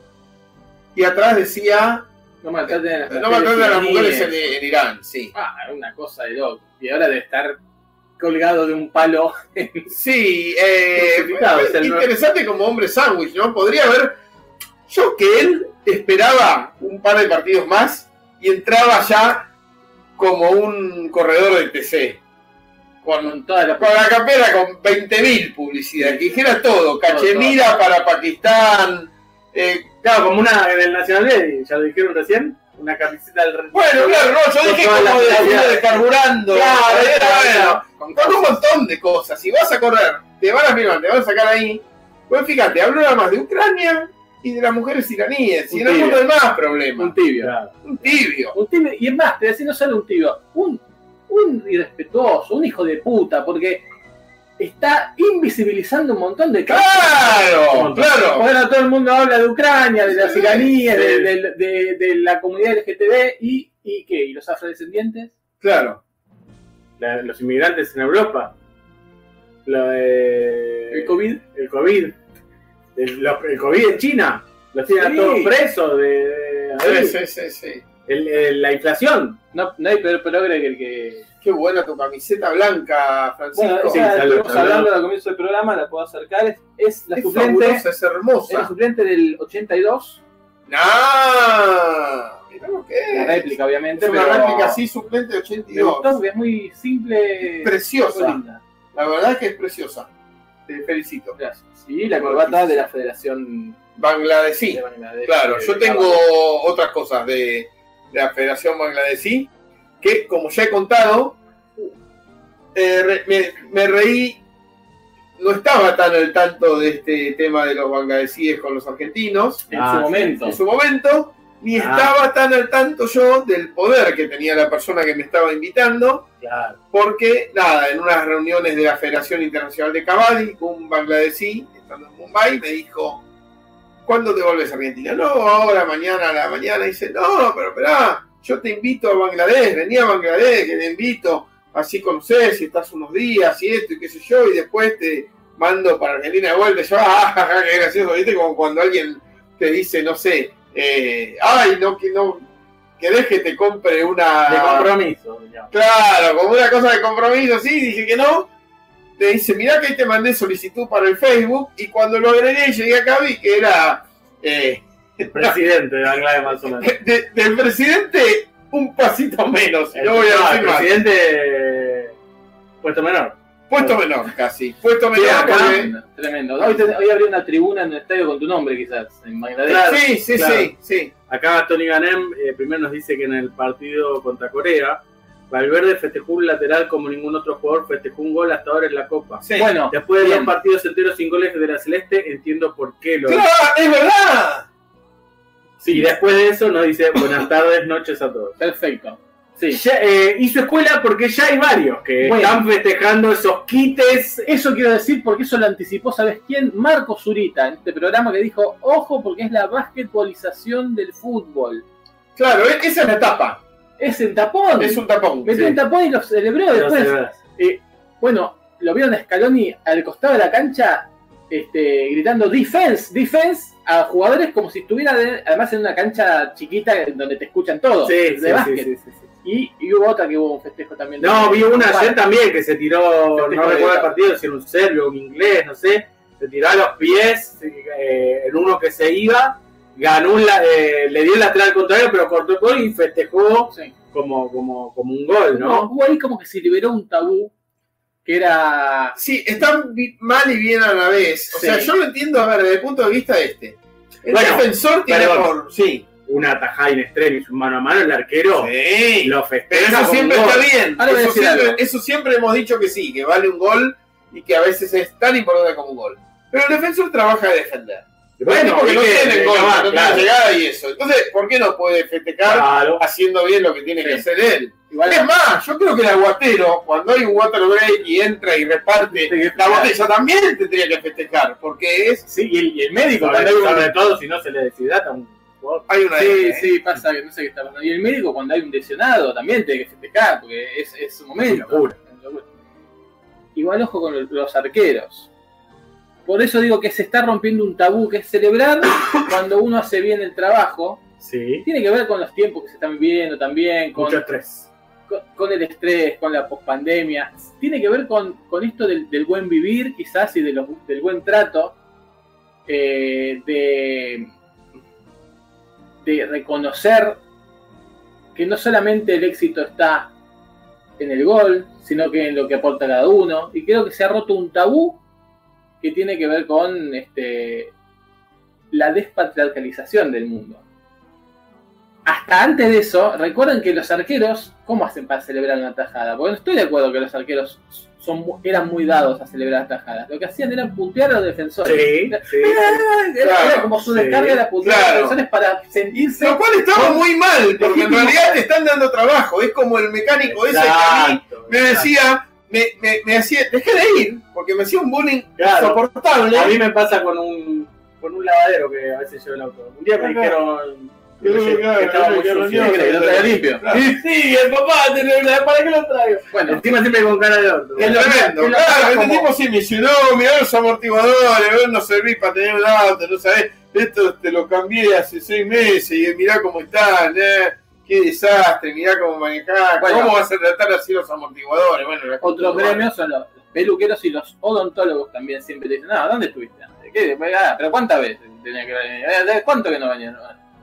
y atrás decía No maltraten a las no maltraten a las mujeres en, Irán, sí. Ah, una cosa de loco. Y ahora debe estar colgado de un palo. <laughs> Sí, eh, es interesante como hombre sándwich, ¿no? Podría haber. Yo que él esperaba un par de partidos más y entraba ya como un corredor del TC. Con, Con toda la con la campera con 20.000 publicidad, que dijera todo. Cachemira todo. para Pakistán. eh, Claro, como una del Nacional B, ya lo dijeron recién, una camiseta del bueno, claro, no, yo Con dije como de, publicidades. de carburando. Claro, claro. bueno, con un montón de cosas. Si vas a correr, te van a firmar, te van a sacar ahí. Pues fíjate, hablo nada más de Ucrania y de las mujeres iraníes. Y en el mundo hay más problemas. Un tibio. Claro. Un tibio. Un tibio. Y es más, te voy a decir no solo un tibio, un, un irrespetuoso, un hijo de puta, porque está invisibilizando un montón de cosas. Claro. Mundo habla de Ucrania, de las iraníes, sí. de, de- de- de la comunidad LGTB y, y ¿qué? ¿Y los afrodescendientes? Claro. La- los inmigrantes en Europa. Lo de- ¿El COVID? El COVID. El, lo- el COVID en China. Los tienen Sí. a todos presos de. de- Sí, sí, sí, sí. la inflación. No, no hay peor progre que el que. Qué buena tu camiseta blanca, Francisco. Bueno, estamos hablando al comienzo del programa, la puedo acercar. Es, la suplente. es hermosa. Es la suplente del 82. ¡Ah! Mirá lo que es. La réplica, obviamente. Es una réplica así, suplente de 82. es muy simple. Preciosa. La verdad es que es preciosa. Te felicito. Gracias. Sí, la corbata de la Federación Bangladesí. claro, yo tengo otras cosas de, la Federación Bangladesí que, como ya he contado, eh, me, reí. No estaba tan al tanto de este tema de los bangladesíes con los argentinos. En su ah, momento. En su momento. Ni ah. estaba tan al tanto yo del poder que tenía la persona que me estaba invitando. Porque, nada, en unas reuniones de la Federación Internacional de Kabaddi, un bangladesí, estando en Mumbai, me dijo, ¿cuándo te vuelves a Argentina? No, ahora, mañana a la mañana. dice, no, pero espera, yo te invito a Bangladesh, vení a Bangladesh, que te invito, así conoces, si estás unos días y esto y qué sé yo, y después te mando para Argentina de vuelta. Yo, <laughs> ah, qué gracioso, ¿viste? Como cuando alguien te dice, no sé, eh, ay, no, que no, querés que te compre una... De compromiso. Claro, como una cosa de compromiso, sí, dije que no. Te dice, mirá que ahí te mandé solicitud para el Facebook y cuando lo agregué llegué acá vi que era... Eh, el presidente <laughs> de Bangladesh más o menos. del presidente un pasito menos, no voy a decir presidente puesto menor. Puesto menor, casi. Puesto menor. Tremendo. Hoy, hoy, habría una tribuna en el estadio con tu nombre, quizás, en Bangladesh. sí, sí, sí, sí. Acá Tony Ganem eh, primero nos dice que en el partido contra Corea, Valverde festejó un lateral como ningún otro jugador festejó un gol hasta ahora en la Copa. Bueno, después de dos partidos enteros sin goles de la Celeste, entiendo por qué lo. ¡Claro, es verdad! Sí, y después de eso nos dice buenas tardes, noches a todos. Perfecto. Sí. Eh, hizo escuela porque ya hay varios que están festejando esos quites. Eso quiero decir porque eso lo anticipó, ¿sabes quién? Marco Zurita, en este programa que dijo, ojo porque es la basquetbolización del fútbol. Claro, e-, esa es la tapa. Es el tapón. Es un tapón. Metió un tapón y lo celebró después. Eh, bueno, lo vieron a Scaloni al costado de la cancha este, gritando defense, defense a jugadores como si estuviera además en una cancha chiquita donde te escuchan todos. Sí, de básquet. Sí, y, y, hubo otra que hubo un festejo también. No, vi una ayer también que se tiró, no recuerdo el partido, si era un serbio, un inglés, no sé, se tiró a los pies eh, en uno que se iba, ganó eh, le dio el lateral contrario, pero cortó el gol y festejó como, como, como un gol, ¿no? Hubo ahí como que se liberó un tabú que era... Sí, está mal y bien a la vez. O sea, yo lo entiendo, a ver, desde el punto de vista de este. El defensor tiene por... Sí una tajada in extremis, un mano a mano, el arquero sí. lo festeja. eso siempre está bien. Eso siempre, hemos dicho que sí, que vale un gol y que a veces es tan importante como un gol. Pero el defensor trabaja de defender. Bueno, porque no tiene gol, no tiene llegada y eso. Entonces, ¿por qué no puede festejar haciendo bien lo que tiene que hacer él? Es más, yo creo que el aguatero, cuando hay un water break y entra y reparte la botella, también tendría que festejar, porque es... Sí, y el, médico, cuando hay uno de todo, si no se le deshidrata un hay una sí, ¿eh? sí, pasa que no sé qué está pasando. Y el médico cuando hay un lesionado también tiene que festejar, porque es, es un momento. Igual ojo con los arqueros. Por eso digo que se está rompiendo un tabú, que es celebrar <coughs> cuando uno hace bien el trabajo. Sí. Tiene que ver con los tiempos que se están viviendo también, con, Mucho estrés. Con, el estrés, con la pospandemia. Tiene que ver con, esto del, buen vivir, quizás, y de del buen trato. Eh, de de reconocer que no solamente el éxito está en el gol, sino que en lo que aporta cada uno. Y creo que se ha roto un tabú que tiene que ver con este, la despatriarcalización del mundo. Hasta antes de eso, recuerden que los arqueros, ¿cómo hacen para celebrar una tajada? Porque no estoy de acuerdo que los arqueros son, eran muy dados a celebrar tajadas. Lo que hacían era puntear a los defensores. Sí, sí, era, como su descarga de puntear a los defensores para sentirse. Lo cual estaba muy mal, porque en realidad te están dando trabajo. Es como el mecánico ese que a mí me decía. Me, me, me, hacía, dejé de ir, porque me hacía un bullying insoportable. A mí me pasa con un, con un lavadero que a veces llevo el auto. Un día me dijeron, limpio. Sí, sí, el papá, ¿para qué lo traigo? Bueno, encima siempre con cara de otro. Es tremendo. Claro, este tipo se misionó, mirá los amortiguadores, no servís para tener un auto, no sabés. Esto te lo cambié hace seis meses y mirá cómo están, eh. qué desastre, mirá cómo manejás, Bueno. cómo vas a tratar así los amortiguadores. Bueno, Otros gremios son los peluqueros y los odontólogos también siempre te dicen, no, ¿dónde estuviste antes? ¿Qué? Ah, ¿Pero cuántas veces tenía que? Eh, ¿Cuánto que no venía?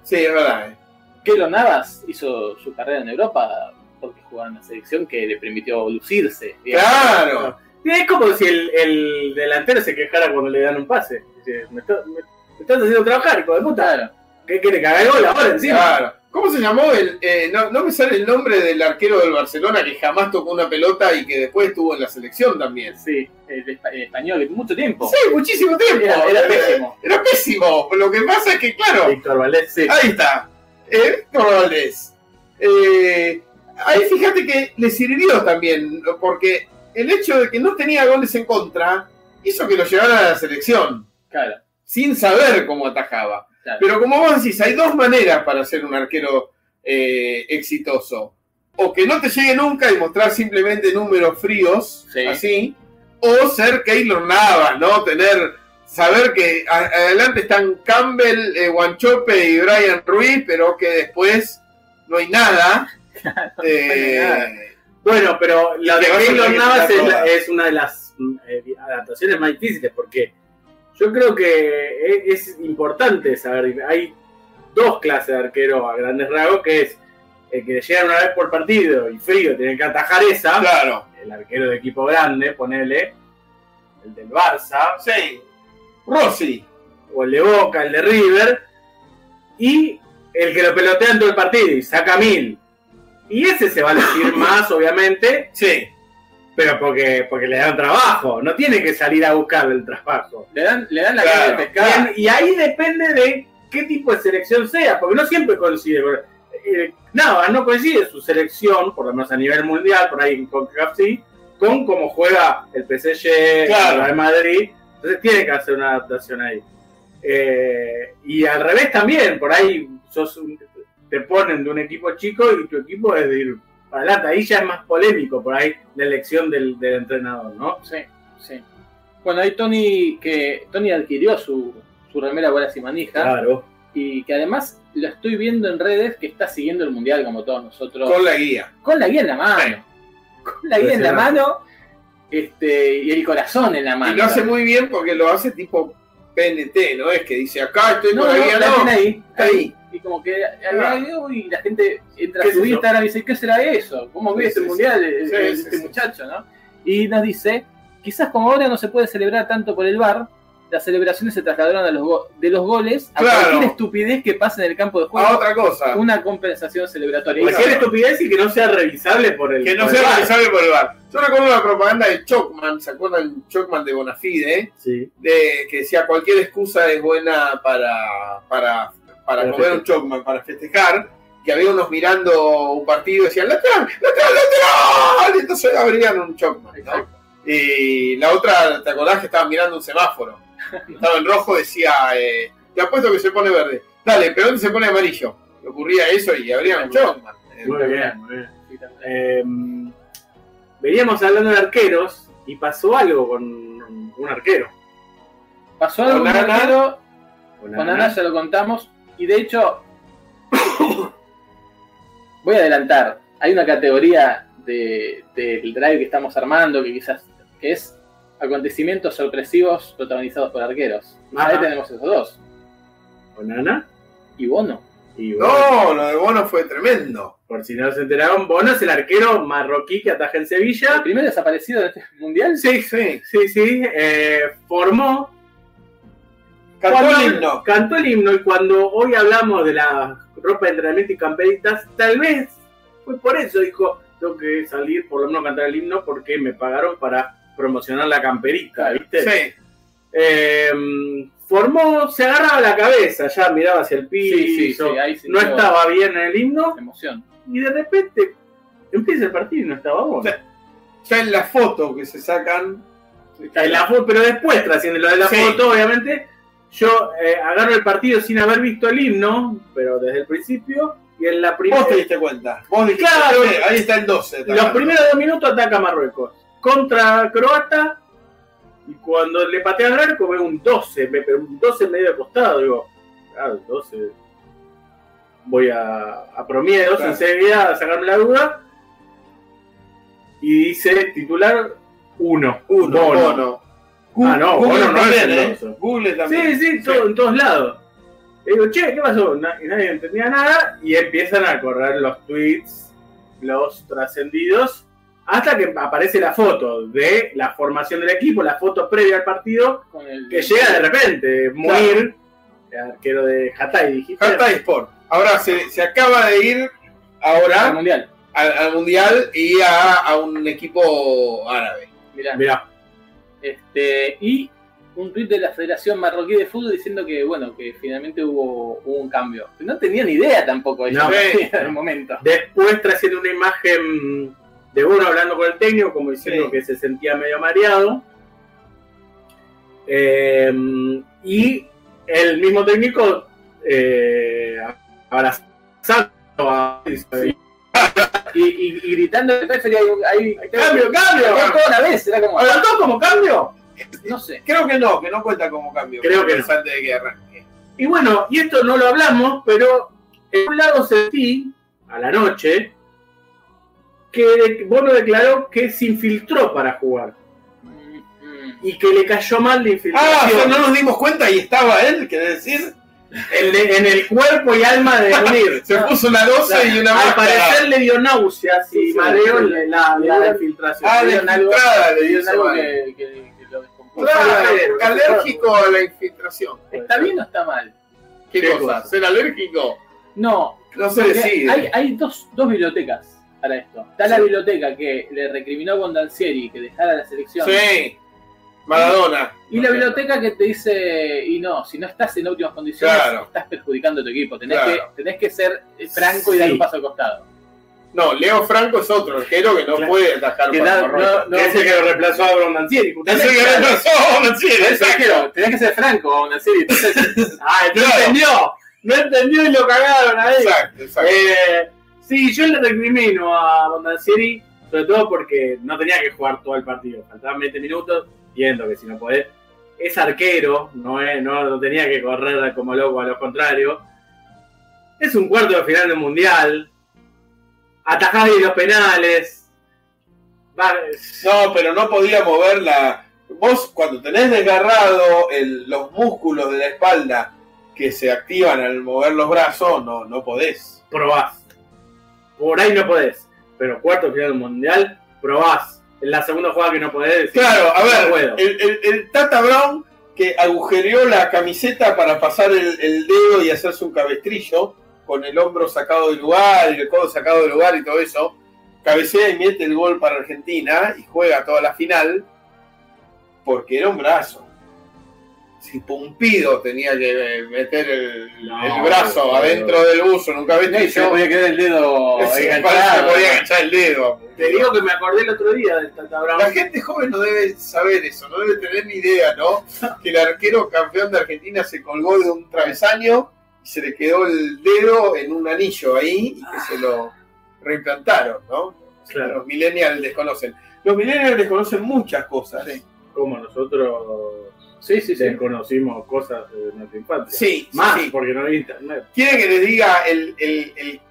Sí, es verdad. eh. Keylor Navas hizo su carrera en Europa porque jugaba en una selección que le permitió lucirse. digamos. Claro. Es como si el, el delantero se quejara cuando le dan un pase. Me, está- me- me estás haciendo trabajar, hijo de puta. Claro. ¿Qué quiere que haga el gol ahora encima? Claro. ¿Cómo se llamó? El, eh, no, no me sale el nombre del arquero del Barcelona que jamás tocó una pelota y que después estuvo en la selección también. Sí, el, el español, mucho tiempo. Sí, muchísimo tiempo. Era, era pésimo. Era pésimo. Lo que pasa es que, claro, Víctor Valdés, sí. ahí está. Eh, Víctor Valdés. Eh, ahí fíjate que le sirvió también, porque el hecho de que no tenía goles en contra hizo que lo llevara a la selección, Claro, sin saber cómo atajaba. Claro. Pero como vos decís, hay dos maneras para ser un arquero eh, exitoso. O que no te llegue nunca y mostrar simplemente números fríos, Sí. así, o ser Keylor Navas, ¿no? Tener, saber que a- adelante están Campbell, eh, Guanchope y Brian Ruiz, pero que después no hay nada. <laughs> Eh, nada. Bueno, pero la de Keylor Navas es, la es una de las eh, adaptaciones más difíciles porque yo creo que e- es importante saber. Hay dos clases de arqueros a grandes rasgos, que es el que llegan una vez por partido y frío, tienen que atajar esa, claro. el arquero de equipo grande, ponele, el del Barça, Sí. Rossi. o el de Boca, el de River, y el que lo pelotea en todo el partido y saca mil. Y ese se va a elegir <laughs> más, obviamente, Sí. Pero porque, porque le dan trabajo, no tiene que salir a buscar el trabajo. Le dan, le dan la Claro. carne de pescado. Y, y ahí depende de qué tipo de selección sea, porque no siempre coincide. eh, Navas no coincide su selección, por lo menos a nivel mundial, por ahí en CONCACAF sí, con cómo juega el PSG, Claro. el Madrid. Entonces tiene que hacer una adaptación ahí. Eh, y al revés también, por ahí sos un- te ponen de un equipo chico y tu equipo es de ir para adelante. Ahí ya es más polémico por ahí la elección del, del entrenador, ¿no? Sí, sí. Bueno, ahí Tony, que Tony adquirió su, su remera Bolas y Manija Claro. y que además lo estoy viendo en redes que está siguiendo el mundial como todos nosotros. Con la guía. con la guía en la mano. Sí. Con la guía en la mano este, y el corazón en la mano. Y lo hace muy bien porque lo hace tipo PNT, ¿no? Es que dice acá estoy no, con la no, guía, la no. ahí, está Ahí. ahí. Y como que Ah. y la gente entra ¿Qué a su? Instagram y dice, ¿qué será eso? ¿Cómo ve Sí, este sí, mundial sí, este muchacho, no? Y nos dice, quizás como ahora no se puede celebrar tanto por el bar, las celebraciones se trasladaron a los de los goles a Claro. cualquier estupidez que pase en el campo de A juego, otra cosa. una compensación celebratoria. Cualquier estupidez y que no sea revisable por el. Que no el sea VAR. realizable por el bar. Yo recuerdo la propaganda de Chocman, ¿se acuerdan Chocman de Bonafide? Sí. De, que decía cualquier excusa es buena para, para, para Para comer un Chocman, para festejar. Que había unos mirando un partido y decían ¡Lateral! ¡Lateral! ¡Lateral! Y entonces abrían un Chocman. ¿no? Y la otra, ¿te acordás que estaban mirando un semáforo? Estaba en rojo, decía, eh, te apuesto que se pone verde. Dale, pero ¿dónde se pone amarillo? Y ocurría eso y abrían un Chocman. Muy bien, muy bien. Eh, veníamos hablando de arqueros y pasó algo con un arquero. Pasó algo con Con Ana. arquero, Con Con Ana. Ana ya lo contamos. Y de hecho, <coughs> voy a adelantar. Hay una categoría de- del drive que estamos armando que quizás que es acontecimientos sorpresivos protagonizados por arqueros. Ahí tenemos esos dos. Con Ana. Y Bono. Y bueno, No, lo de Bono fue tremendo. por si no se enteraron, Bono es el arquero marroquí que ataja en El Sevilla. primer desaparecido de este mundial. Sí, sí, sí, sí. eh, formó Cantó Cuando- el himno. Cantó el himno y cuando hoy hablamos de la ropa de entrenamiento y camperitas, tal vez fue por eso, dijo, tengo que salir por lo menos a cantar el himno porque me pagaron para promocionar la camperita, ¿viste? Sí. Eh, formó, se agarraba la cabeza, ya miraba hacia el piso, Sí, sí, sí, ahí se no estaba bien en el himno Emoción. y de repente empieza el partido y no estaba bueno. Ya en la foto que se sacan. En la fo- pero después, trasciende lo de la Sí. foto, obviamente, yo eh, agarro el partido sin haber visto el himno, pero desde el principio, y en la primera... Vos te diste cuenta. Vos dijiste, Claro. "Sí, ahí está el 12. Los primeros dos minutos ataca Marruecos contra Croata, y cuando le patea al arco ve un 12, me- pero un 12 medio de costado, digo, claro, 12... voy a, a Promiedos Claro. enseguida a sacarme la duda. Y dice titular 1. Uno, bono. Ah, no, Google no es también, ¿eh? Google también. Sí, sí, todo- en todos lados. Y digo, che, ¿qué pasó? Na- y nadie entendía nada y empiezan a correr los tweets, los trascendidos, hasta que aparece la foto de la formación del equipo, la foto previa al partido, Con el, que llega de repente, Munir, el arquero de Hatay, dijiste. Hatay Sport. Ahora se, se acaba de ir al ahora mundial. al, al mundial y a, a un equipo árabe. Mirá. Mirá, Este, y un tuit de la Federación Marroquí de Fútbol diciendo que, bueno, que finalmente hubo, hubo un cambio. No tenía ni idea tampoco ellos No. <laughs> en el momento. después trayendo una imagen de uno hablando con el técnico, como diciendo Sí. que se sentía medio mareado. Eh, y el mismo técnico eh, abrazando a Y, y- y gritando el referee, ahí, ahí- ¡Cambio, cambio! Toda la vez, era como, ¿Adelantó como cambio? no sé. Creo que no, que no cuenta como cambio. Creo que no. antes de que arranque. Y bueno, y esto no lo hablamos, pero en un lado sentí, a la noche, que Bono declaró que se infiltró para jugar Mm, mm. y que le cayó mal la Ah, o infiltración sea, no nos dimos cuenta y estaba él, quiere decir. En, en el cuerpo y alma de Munir. <laughs> Se puso una 12 y una Al parecer le dio náuseas y Sí, sí, mareo sí. la, la, Le- infiltración. Ah, Le le hizo algo que, que- que lo descompuso. Claro, alérgico a la infiltración. ¿Está bien o está mal? ¿Qué, ¿Qué cosa? ¿Ser alérgico? No, No se decide. hay, hay dos, dos bibliotecas para esto. Está la biblioteca que le recriminó a Bondancieri que dejara la selección. Sí. Maradona. Y la biblioteca que te dice, y no, si no estás en óptimas condiciones, Claro. estás perjudicando a tu equipo. Tenés, Claro. que, tenés que ser franco y dar un paso al costado. No, Leo Franco es otro arquero que no Claro. puede atajar Que para no- no- Que es el que lo reemplazó a Brondancieri. Ese justamente. que reemplazó a exacto. quiero, tenés que ser franco, Bondancieri. Entonces, <laughs> Ah, no Claro. entendió. No entendió y lo cagaron ahí. Exacto, exacto. Eh, sí, yo le recrimino a Bondancieri, sobre todo porque no tenía que jugar todo el partido. Faltaban 20 minutos, entiendo que si no podés. Es arquero, no, es, no, tenía que correr como loco, a lo contrario. Es un cuarto de final del mundial. Atajás y los penales. Va- No, pero no podía mover la. Vos, cuando tenés desgarrado el- los músculos de la espalda que se activan al mover los brazos, no, no podés. probás. Por ahí no podés. Pero cuarto de final del mundial, probás. En la segunda jugada que no podés. decís, Claro, a no ver, el, el- el Tata Brown que agujereó la camiseta para pasar el, el dedo y hacerse un cabestrillo, con el hombro sacado del lugar y el codo sacado del lugar y todo eso, cabecea y mete el gol para Argentina y juega toda la final, porque era un brazo. Si Pumpido tenía que meter el, No, el brazo adentro del buzo un no, y se podía quedar el dedo <laughs> enganchado. podía enganchar el dedo. Te digo que me acordé el otro día del Tata Brown. La gente joven no debe saber eso, no debe tener ni idea, ¿no? <laughs> Que el arquero campeón de Argentina se colgó de un travesaño y se le quedó el dedo en un anillo ahí y que se lo reimplantaron, ¿no? Claro. Los millennials desconocen. Los millennials desconocen muchas cosas. Sí. Como nosotros Sí, sí, sí. desconocimos cosas de nuestra infancia. Sí, sí, Más sí. porque no había internet. ¿Quiere que les diga el, el- el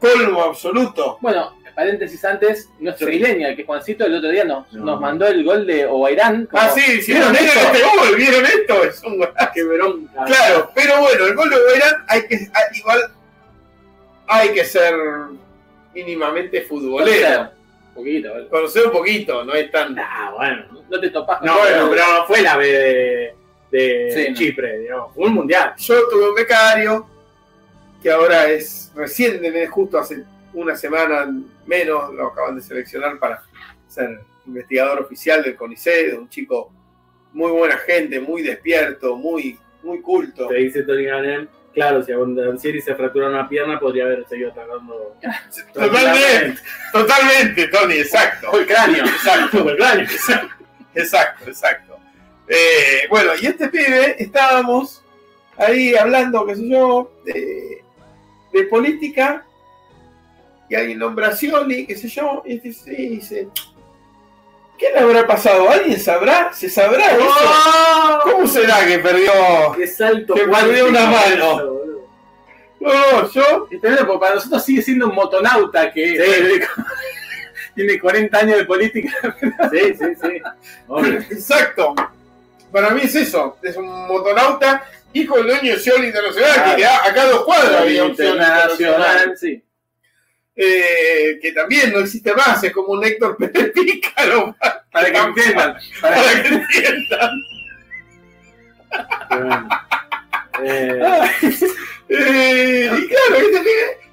colmo absoluto? Bueno, paréntesis antes, nuestro Sí. millennial, que Juancito el otro día nos, No. nos mandó el gol de Obairán. como- Ah, sí, sí, ¿vieron, ¿Vieron ¿vieron eso? este gol? ¿Vieron esto? Es un golazo. Qué bronca. Claro, pero bueno, el gol de Oberán hay que hay- igual hay que ser mínimamente futbolero. Un poquito, ¿vale? Conocer un poquito, no es tan. Ah, bueno. No te topás con No, bueno, pero no fue la B de, de Sí, no. Chipre, digamos. Fue un mundial. Yo tuve un becario que ahora es recién, justo hace una semana menos, lo acaban de seleccionar para ser investigador oficial del CONICET, un chico muy buena gente, muy despierto, muy, muy culto. Te dice Tony Ganem. Claro, si a Bondancieri se fractura una pierna, podría haber seguido atacando. <laughs> Totalmente, totalmente, Tony, exacto. el cráneo. Exacto. Fue claro. <laughs> Exacto, exacto. Eh, bueno, y este pibe estábamos ahí hablando, qué sé yo, de, de política, y alguien nombra a Scioli, qué sé yo, y este sí, dice, ¿qué le habrá pasado? ¿Alguien sabrá? ¿Se sabrá eso? ¡Oh! ¿Cómo será que perdió? ¡Qué salto Que perdió una mano. eso. No, no, yo. Es porque para nosotros sigue siendo un motonauta que <laughs> tiene 40 años de política. Sí, sí, sí. Exacto. Para mí es eso. Es un motonauta, hijo del dueño de Seoul Internacional, Claro. que acá dos había Internacional. Internacional, sí. Eh, que también no existe más, es como un Héctor Pérez <laughs> Pícaro. Para que entiendan. Para Para que entiendan. Bueno. Eh, <laughs> Eh, y claro,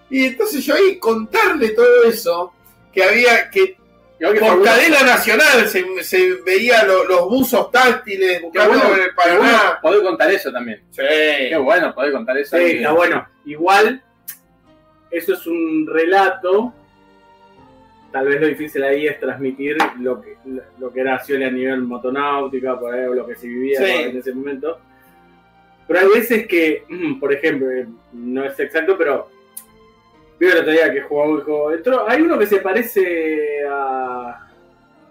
y entonces yo ahí contarle todo eso, que había que por cadena nacional se, se veía lo- los buzos táctiles buscando bueno, en el qué bueno Paraná. poder contar eso también. Sí. Qué bueno poder contar eso. Sí, está bueno. Igual, eso es un relato. Tal vez lo difícil ahí es transmitir lo que, lo que era Scioli a nivel motonáutica, por ahí, o lo que se vivía Sí. en ese momento. Pero hay veces que, <clears throat> por ejemplo, eh, no es exacto, pero vi el otro día que jugó, dijo, entró, hay uno que se parece a,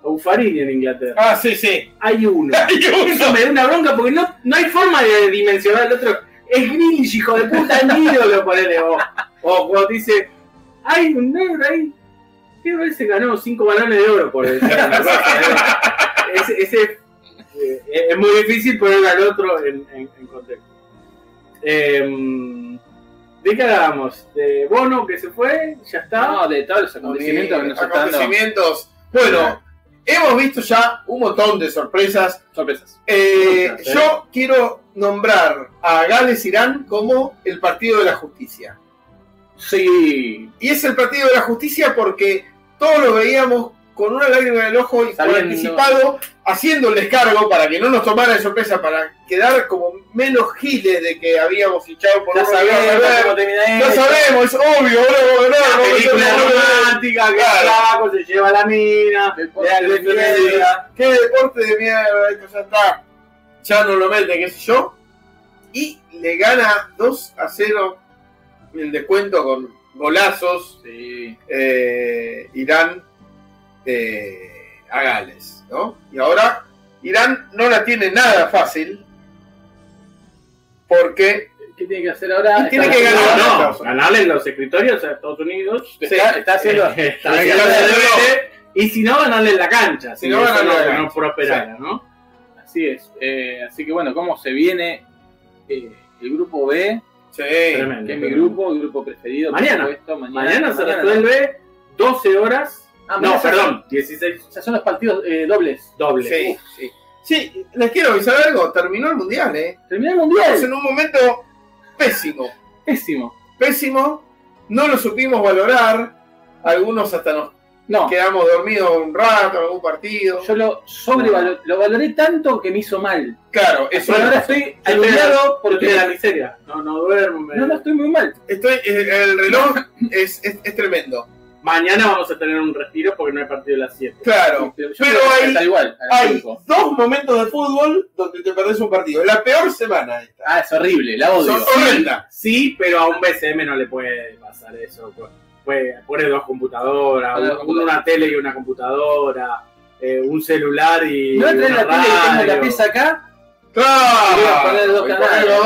a Buffarini en Inglaterra. Ah, sí, sí. Hay uno. <laughs> Hay uno. Eso me da una bronca porque no, no hay forma de dimensionar el otro. Es Grinch, hijo de puta, es mi ídolo, ponele. O, o cuando dice, hay un negro ahí. ¿Qué vez se ganó cinco balones de oro por cosa, eh? Ese, ese, eh, es muy difícil poner al otro en, en- en contexto. Em, ¿De qué hablábamos? ¿De Bono que se fue? ¿Ya está? No, de todos los acontecimientos que nos acontecimientos. Bueno, hemos visto ya un montón de sorpresas. Sorpresas. Eh, Sorpresas, ¿eh? yo quiero nombrar a Gales Irán como el partido de la justicia. Sí. Y es el partido de la justicia porque todos lo veíamos con una lágrima en el ojo y por anticipado, haciendo el descargo para que no nos tomara de sorpresa, para quedar como menos giles de que habíamos hinchado por Ya sabemos Ya sabemos, es obvio, ahora vamos a película romántica, que el flaco se lleva la mina, qué deporte de mierda, esto ya está, ya no lo mete, qué sé yo, y le gana 2 a 0 el descuento con golazos eh, Irán eh, a Gales, ¿no? Y ahora Irán no la tiene nada fácil porque ¿Qué tiene que hacer ahora? Tiene que ganar. No, no, ganarle en los escritorios a Estados Unidos. Está, está haciendo. Está Está haciendo Y si no, ganarle en la cancha. Si no, ganarle en la no, cancha. no ¿no? Así es. Eh, así que bueno, ¿cómo se viene eh, el grupo B? sí, Tremendo. Que es mi grupo, el grupo preferido. por Mañana. supuesto, mañana. Mañana se resuelve 12 horas. Ah, no, perdón, 16 Ya son los partidos eh, dobles. dobles. sí, sí. Sí, les quiero avisar algo, terminó el mundial, ¿eh? Terminó el Estamos mundial. en un momento pésimo, Pésimo. pésimo, no lo supimos valorar, algunos hasta nos No, quedamos dormidos un rato en algún partido. yo lo sobrevaloré, lo valoré tanto que me hizo mal. Claro, eso Pero ahora estoy aliviado Porque de la miseria. No, no duermo. no, no estoy muy mal. estoy, eh, el reloj es, es, es tremendo. Mañana vamos a tener un respiro porque no hay partido a las 7. Claro, Pero, yo hay- igual. dos momentos de fútbol donde te perdés un partido. La peor semana esta. Ah, es horrible, la odio. Son horrenda. Sí, pero a un BCM no le puede pasar eso. Puede poner dos computadoras, Pone dos un- computadoras. una tele y una computadora, eh, un celular y. ¿No traes la tele que tengo la pieza acá? ¡Claro! Claro.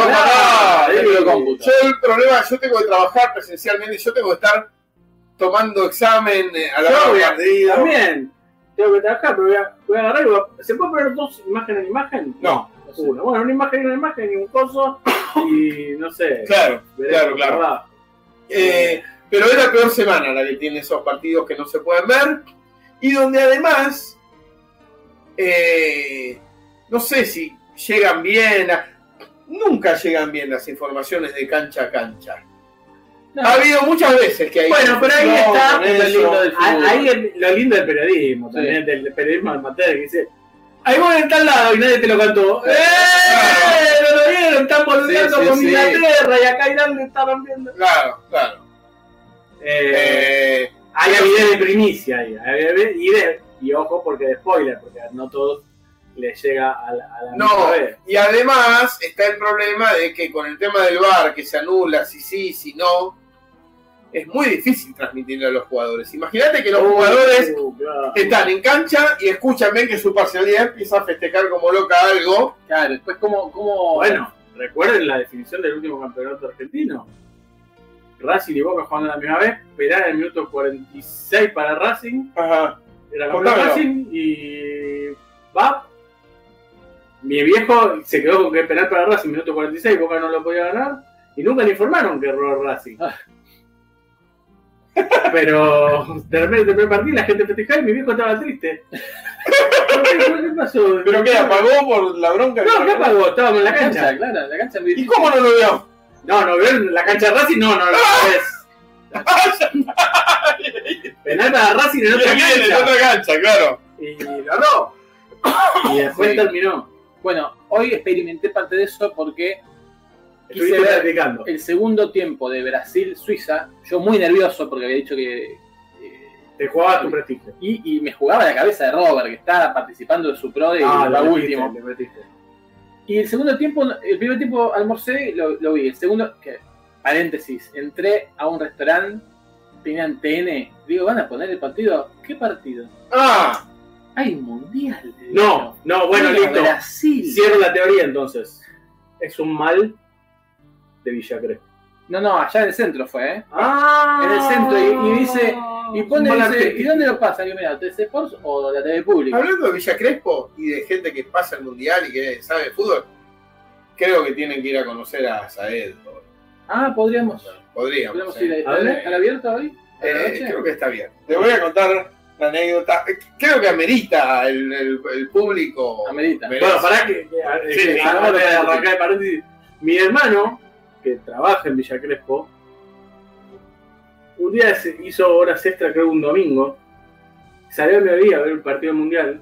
Yo el problema, yo tengo que trabajar presencialmente, yo tengo que estar tomando examen eh, a la hora partido. También. Tengo que trabajar, pero voy a, voy a agarrar y voy a- ¿Se puede poner dos imágenes en imagen? No, Uno. Bueno, una imagen y una imagen y un coso. Y no sé. claro, claro, claro. Eh, pero es la peor semana la que tiene esos partidos que no se pueden ver. Y donde además, eh, no sé si llegan bien, nunca llegan bien las informaciones de cancha a cancha. No. Ha habido muchas veces que hay. Bueno, pero ahí está lo lindo del Ah. Ahí es lo lindo del periodismo, Sí. también del periodismo amateur, que dice, ahí vos en tal lado y nadie te lo cantó. ¡Eh! ¿No lo vieron? Están boludeando Sí, sí, con sí. Inglaterra y acá Irán le está rompiendo. Claro, claro. Eh, Eh, hay avidez de primicia ahí. hay avidez- Y, de, y ojo porque de spoiler, porque no todos les llega a la, a la No, misma vez. y además está el problema de que con el tema del VAR, que se anula si sí, si no, es muy difícil transmitirle a los jugadores. Imagínate que los jugadores claro. están en cancha y escuchan bien que su parcialidad empieza a festejar como loca algo. Claro, después, ¿cómo.? cómo... Bueno, recuerden la definición del último campeonato argentino. Racing y Boca jugando a la misma vez, penal en el minuto 46 para Racing, Ajá. era. Racing y va. Mi viejo se quedó con que penal para Racing, minuto 46, Boca no lo podía ganar y nunca le informaron que erró Racing. Ah. Pero de repente primer partido la gente festejaba y mi viejo estaba triste. ¿Por qué? ¿Qué pasó? ¿Pero qué? ¿Apagó por la bronca? No, ¿qué apagó? Estábamos en la cancha, cancha. claro, la cancha. ¿Y cómo no lo vio? No, no, ¿ven? La cancha de Racing no, no lo ves. Penal <laughs> para Racing en otra bien, en cancha. otra cancha, claro. Y ganó. Y después Sí. terminó. Bueno, hoy experimenté parte de eso porque el segundo tiempo de Brasil-Suiza. Yo muy nervioso porque había dicho que. eh, Te jugabas tu prestigio. y, y me jugaba la cabeza de Robert, que estaba participando de su pro y Ah, le metiste. Y el segundo tiempo, el primer tiempo almorcé, lo, lo vi. El segundo, que, paréntesis, entré a un restaurante, tenían TN. Digo, ¿van a poner el partido? ¿Qué partido? Ah, Hay un mundial. No, no, bueno, listo. Brasil. Cierro la teoría entonces. Es un mal de Villa Crespo. No, no, allá en el centro fue, ¿eh? Ah, En el centro, y- y dice- Y pone, ¿y dónde lo pasa? Yo, mira, TC Sports o la TV pública. hablando de Villa Crespo y de gente que pasa el mundial y que sabe de fútbol, creo que tienen que ir a conocer a Saed. Ah, podríamos, Podríamos. podríamos eh. ir. ¿Al abierto hoy? ¿A la Eh, creo que está bien. Te voy a contar la anécdota. Creo que amerita el, el- el público. Amerita. merece. Bueno, pará que, que- Sí, que- sí, sí, de sí. arrancar el paréntesis. Mi hermano, que trabaja en Villa Crespo, un día se hizo horas extra, creo un domingo, salió a mediodía a ver el partido mundial,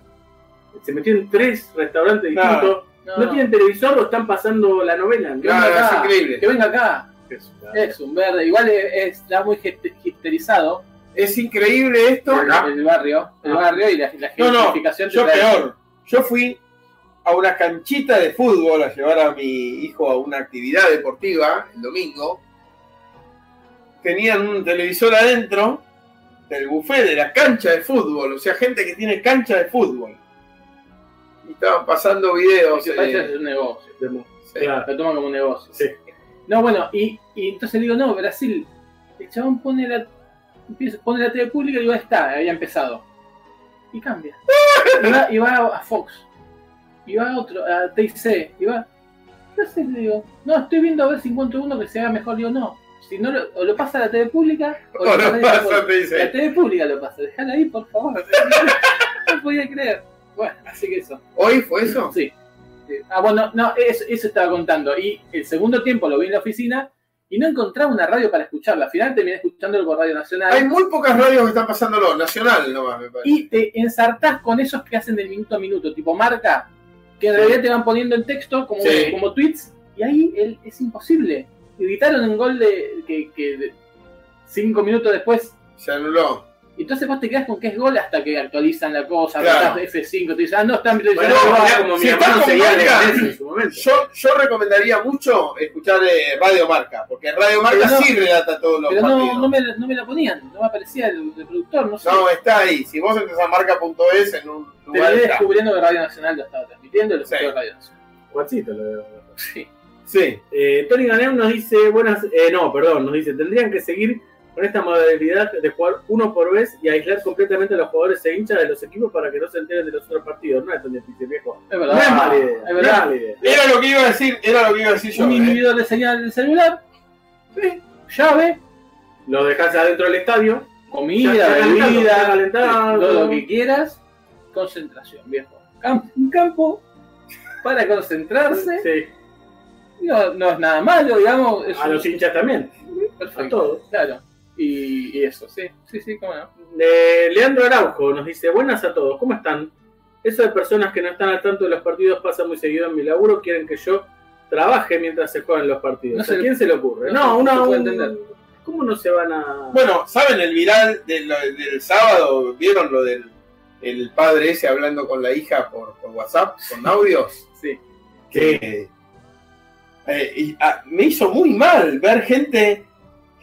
se metió en tres restaurantes Claro. distintos, No, no, no. tienen televisor o están pasando la novela. Que venga es acá, increíble. Que venga acá. Es- Es un verde. Igual es, es- está muy hipster- hipsterizado Es increíble esto. el, el barrio. El Ah. barrio y la, la No, no, Yo peor. Yo fui a una canchita de fútbol a llevar a mi hijo a una actividad deportiva el domingo. Tenían un televisor adentro del buffet de la cancha de fútbol, o sea, gente que tiene cancha de fútbol. Y estaban pasando videos. Parece eh, es un negocio. sí. Claro. Lo toman como un negocio. Sí. No, bueno, y, y entonces digo, no, Brasil. El chabón pone la, pone la TV pública y digo, ahí está, había empezado. Y cambia. <laughs> Y va, y va a Fox. Y va a otro, a TIC. Y va. Entonces le digo, no, estoy viendo a ver si encuentro uno que se haga mejor. Digo, no. Si no lo, o lo pasa a la TV pública o, O lo pasa a la dice. La TV pública lo pasa. Dejala ahí, por favor. <laughs> no podía creer. Bueno, así que eso. ¿Hoy fue eso? Sí. Sí. Ah, bueno, no, eso, eso estaba contando. Y el segundo tiempo lo vi en la oficina y no encontraba una radio para escucharla. Al final terminé escuchándolo por Radio Nacional. Hay muy pocas radios que están pasándolo, nacional nomás, me parece. Y te ensartás con esos que hacen del minuto a minuto, tipo marca, que en realidad te van poniendo en texto como, Sí. como tweets, y ahí el- es imposible. Editaron un gol de que, que de- cinco minutos después. Se anuló. Y Entonces vos te quedás con que es gol hasta que actualizan la cosa, Claro. apretás F5, te dicen, ah, no, está en Bueno, televisión, no, no, como si mi hermano seguía en su momento. Yo, yo recomendaría mucho escuchar eh, Radio Marca, porque Radio Marca no- sí relata todos los pero partidos. no, no, me, no me la ponían, no me aparecía el, el productor, no sé. No, está ahí. Si vos entras a marca.es en un lugar está. descubriendo que Radio Nacional lo estaba transmitiendo y lo Sí. escuché en Radio Nacional. Juancito lo veo. Sí. Sí. Eh, Tony Ganeu nos dice, buenas, eh, no, perdón, nos dice, tendrían que seguir con esta modalidad de jugar uno por vez y aislar completamente a los jugadores e hinchas de los equipos para que no se enteren de los otros partidos. No es tan difícil, viejo. Es No verdad. es mala idea. es no es verdad. mala idea. Era lo que iba a decir, era lo que iba a decir yo. Un eh. inhibidor de señal del celular, sí, llave, Lo dejas adentro del estadio. comida, bebida, calentado. todo lo que quieras, concentración, viejo. Campo, un campo para concentrarse, Sí. no, no es nada malo, digamos. Es A un- los hinchas también. A perfecto, todos. claro. Y, y eso, sí, sí, sí, cómo no. Eh, Leandro Araujo nos dice, buenas a todos, ¿cómo están? Eso de personas que no están al tanto de los partidos pasa muy seguido en mi laburo, quieren que yo trabaje mientras se juegan los partidos. No ¿A se- quién se le ocurre? no No, no entender. ¿Cómo no se van a...? Bueno, ¿saben el viral del, del sábado? ¿Vieron lo del el padre ese hablando con la hija por, por WhatsApp, con audios? Sí. que eh, y, ah, me hizo muy mal ver gente,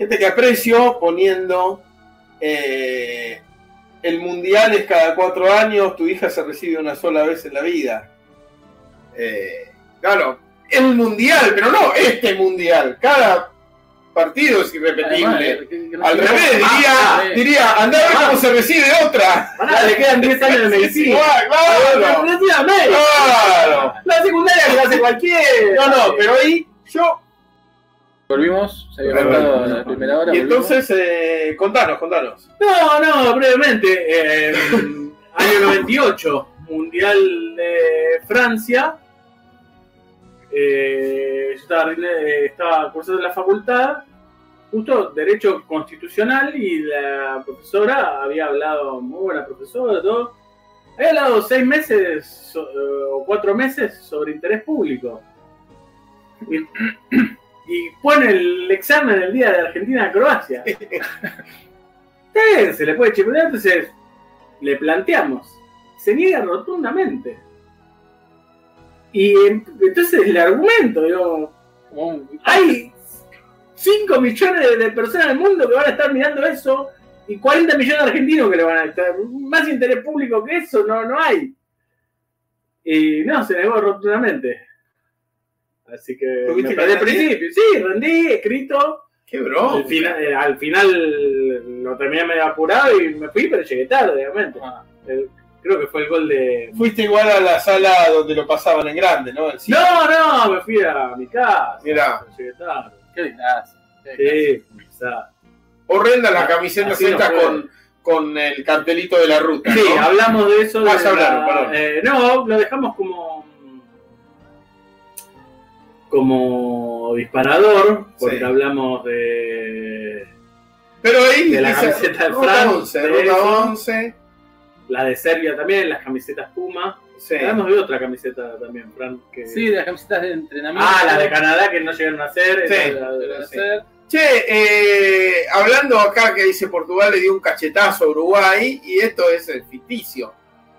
gente que aprecio poniendo eh, el mundial es cada cuatro años, tu hija se recibe una sola vez en la vida. Eh, claro, el mundial, pero no este mundial, cada partido es irrepetible. Además, Al revés, diría, Ah, ah, diría, andá a ver cómo se recibe otra. Pará, le quedan 10 años de medicina. Claro. La secundaria que la hace cualquiera. No, no, pero ahí yo. Volvimos, se había cortado la primera hora. Y volvimos. entonces, eh, contanos, contanos. No, no, brevemente. eh, año 98, Mundial de Francia. Eh, yo estaba, estaba cursando en la facultad, justo Derecho Constitucional, y la profesora había hablado, muy buena profesora, todo. Había hablado seis meses eh, o cuatro meses sobre interés público. Y, y pone el examen el día de Argentina-Croacia. Eh, <laughs> se le puede chipotear, entonces le planteamos. Se niega rotundamente. Y en- entonces el argumento, digo, hay 5 millones de- personas en el mundo que van a estar mirando eso y 40 millones de argentinos que le van a estar. Más interés público que eso no, no hay. Y no, se negó rotundamente. Así que ¿Tuviste me que perdí al rendir? principio. Sí, rendí, escrito. Qué bro. Al final, eh, al final lo terminé medio apurado y me fui, pero llegué tarde, obviamente. Ah, El- creo que fue el gol de. Fuiste igual a la sala donde lo pasaban en grande, ¿no? No, no, me fui a mi casa. Mirá. Llegué tarde. qué desgracia. Sí, quizá. Horrenda la camiseta Así no con, con el cartelito de la ruta. Sí, ¿no? hablamos de eso. De hablaron, la- perdón. eh, no, lo dejamos como. Como disparador, porque Sí. hablamos de. Pero ahí De la dice camiseta de ruta Fran, 11, de ruta eso. 11. la de Serbia también, las camisetas Puma. Sí. Hablamos de otra camiseta también, Fran. Que... Sí, de las camisetas de entrenamiento. Ah, la de Canadá que no llegaron a hacer. Sí. la de-. Che, eh, hablando acá que dice Portugal le dio un cachetazo a Uruguay y esto es el ficticio.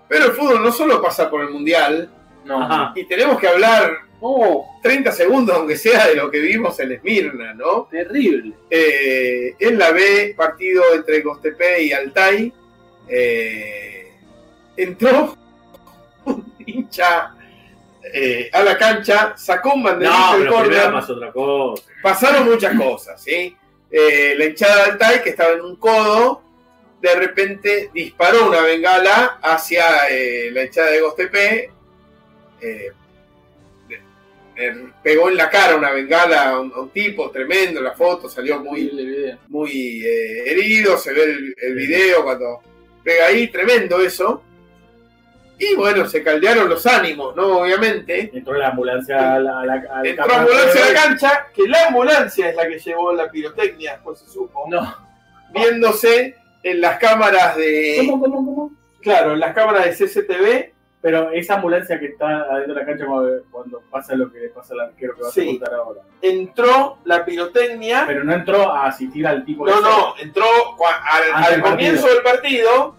Pero el fútbol no solo pasa por el Mundial No. Ajá. y tenemos que hablar Oh, 30 segundos aunque sea de lo que vimos en Esmirna, ¿no? terrible. Eh, en la B, partido entre Costepe y Altai, eh, entró <laughs> un hincha eh, a la cancha, sacó un banderín No, córner, pasó otra cosa. pasaron muchas cosas, ¿sí? Eh, la hinchada de Altai, que estaba en un codo, de repente disparó una bengala hacia eh, la hinchada de Gostepe, eh, le pegó en la cara una bengala a un, a un tipo tremendo, la foto salió muy, muy eh, herido, se ve el, el video cuando pega ahí, tremendo eso. Y bueno, se caldearon los ánimos, ¿no? Obviamente. Entró la ambulancia a la, a la, al Entró campo ambulancia a de- la cancha, que la ambulancia es la que llevó la pirotecnia, después se supo, No. viéndose en las cámaras de... ¿Cómo, cómo, cómo? Claro, en las cámaras de CCTV. Pero esa ambulancia que está adentro de la cancha cuando, pasa lo que le pasa al arquero que vas Sí. a contar ahora. Entró la pirotecnia. Pero no entró a asistir al tipo No, no, entró al, al comienzo partido. del partido.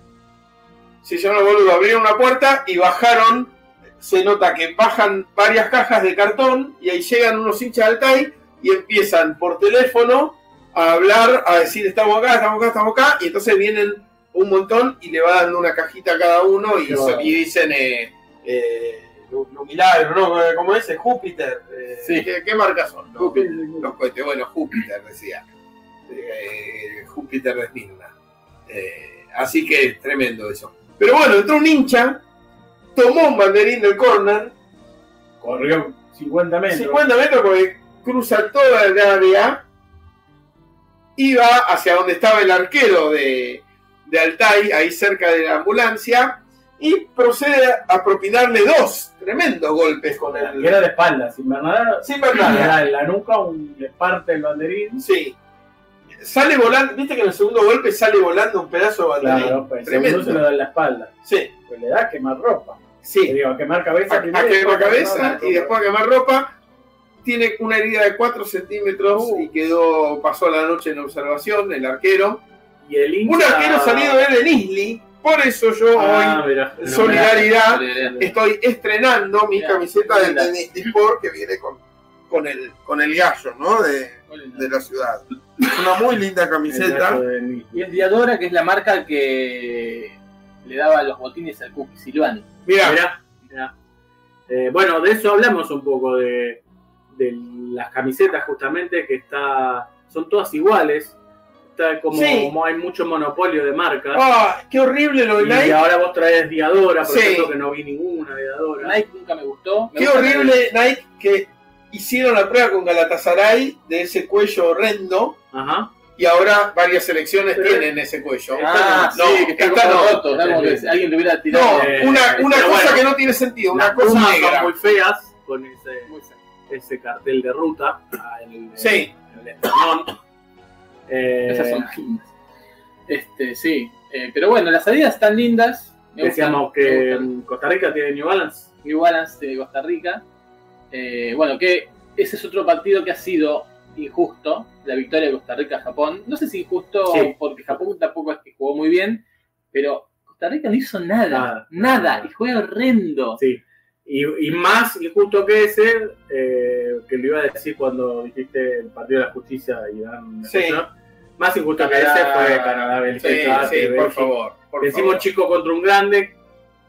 Si yo no me boludo, abrieron una puerta y bajaron. Se nota que bajan varias cajas de cartón y ahí llegan unos hinchas del TAI y empiezan por teléfono a hablar, a decir estamos acá, estamos acá, estamos acá. Y entonces vienen un montón y le va dando una cajita a cada uno y, so- y dicen. Eh, eh, ¿no? ¿Cómo es? Júpiter. Eh, Sí. ¿qué, qué marcas son? No, Júpiter. los cohetes, bueno, Júpiter decía. Eh, Júpiter de Esmirna. Eh, así que tremendo eso. Pero bueno, entró un hincha, tomó un banderín del corner, Corrió 50 metros. 50 metros porque cruza toda el área, iba hacia donde estaba el arquero de, de Altai, ahí cerca de la ambulancia, y procede a propinarle dos tremendos golpes con Que el... era de espaldas. Sin ver nada. Sin. Era en la nuca, un, le parte el banderín. Sí. Sale volando, viste que en el segundo golpe sale volando un pedazo de banderín. Claro, pues Tremendo. se lo da en la espalda. Sí, Pues le da a quemar ropa. sí. Digo, a quemar cabeza. A, primero, a quemar cabeza quemar y después a quemar ropa. Tiene una herida de 4 centímetros Uh. y quedó, pasó la noche en observación, el arquero. Y el hincha... Un arquero salido de Denizli. Por eso yo Ah, hoy, mira. solidaridad, estoy estrenando mi Mira, camiseta del linda. Denizli Sport que viene con, con, el, con el gallo, ¿no? De, de la ciudad. Es una muy linda camiseta. de. Y es Diadora, que es la marca que le daba los botines al Cookie Silvani. Mira, Mirá, mirá. Eh, bueno, de eso hablamos un poco, de, de las camisetas justamente, que está son todas iguales. Está como, Sí. como hay mucho monopolio de marcas. Ah, qué horrible lo de y Nike. ahora vos traes Diadora, por Sí. ejemplo, que no vi ninguna Diadora. Nike nunca me gustó. Me Qué gusta horrible Nike que hicieron la prueba con Galatasaray de ese cuello horrendo Ajá. y ahora varias selecciones Pero- tienen ese cuello. Ah, No, sí, que está no. roto. Está como que Sí. alguien le hubiera tirado. No, Eh, una, una cosa bueno. que no tiene sentido, una cosa Pumas negra. son muy feas con ese, Muy ese cartel de ruta. ah, el- Sí. el esternón. Eh, Esas son lindas. Este, sí. Eh, pero bueno, las salidas están lindas. Me Decíamos gustan, que Costa Rica tiene New Balance. New Balance de Costa Rica. Eh, bueno, que ese es otro partido que ha sido injusto, la victoria de Costa Rica-Japón. No sé si injusto Sí. porque Japón tampoco es que jugó muy bien, pero Costa Rica no hizo nada, Nada, nada, nada. y juega horrendo. Sí. Y, y más injusto que ese, eh, que lo iba a decir cuando dijiste el Partido de la Justicia y Dan Sí. Más injusto que ese fue Canadá, Sí, Bélgica. sí, por favor. Por Decimos favor. chico contra un grande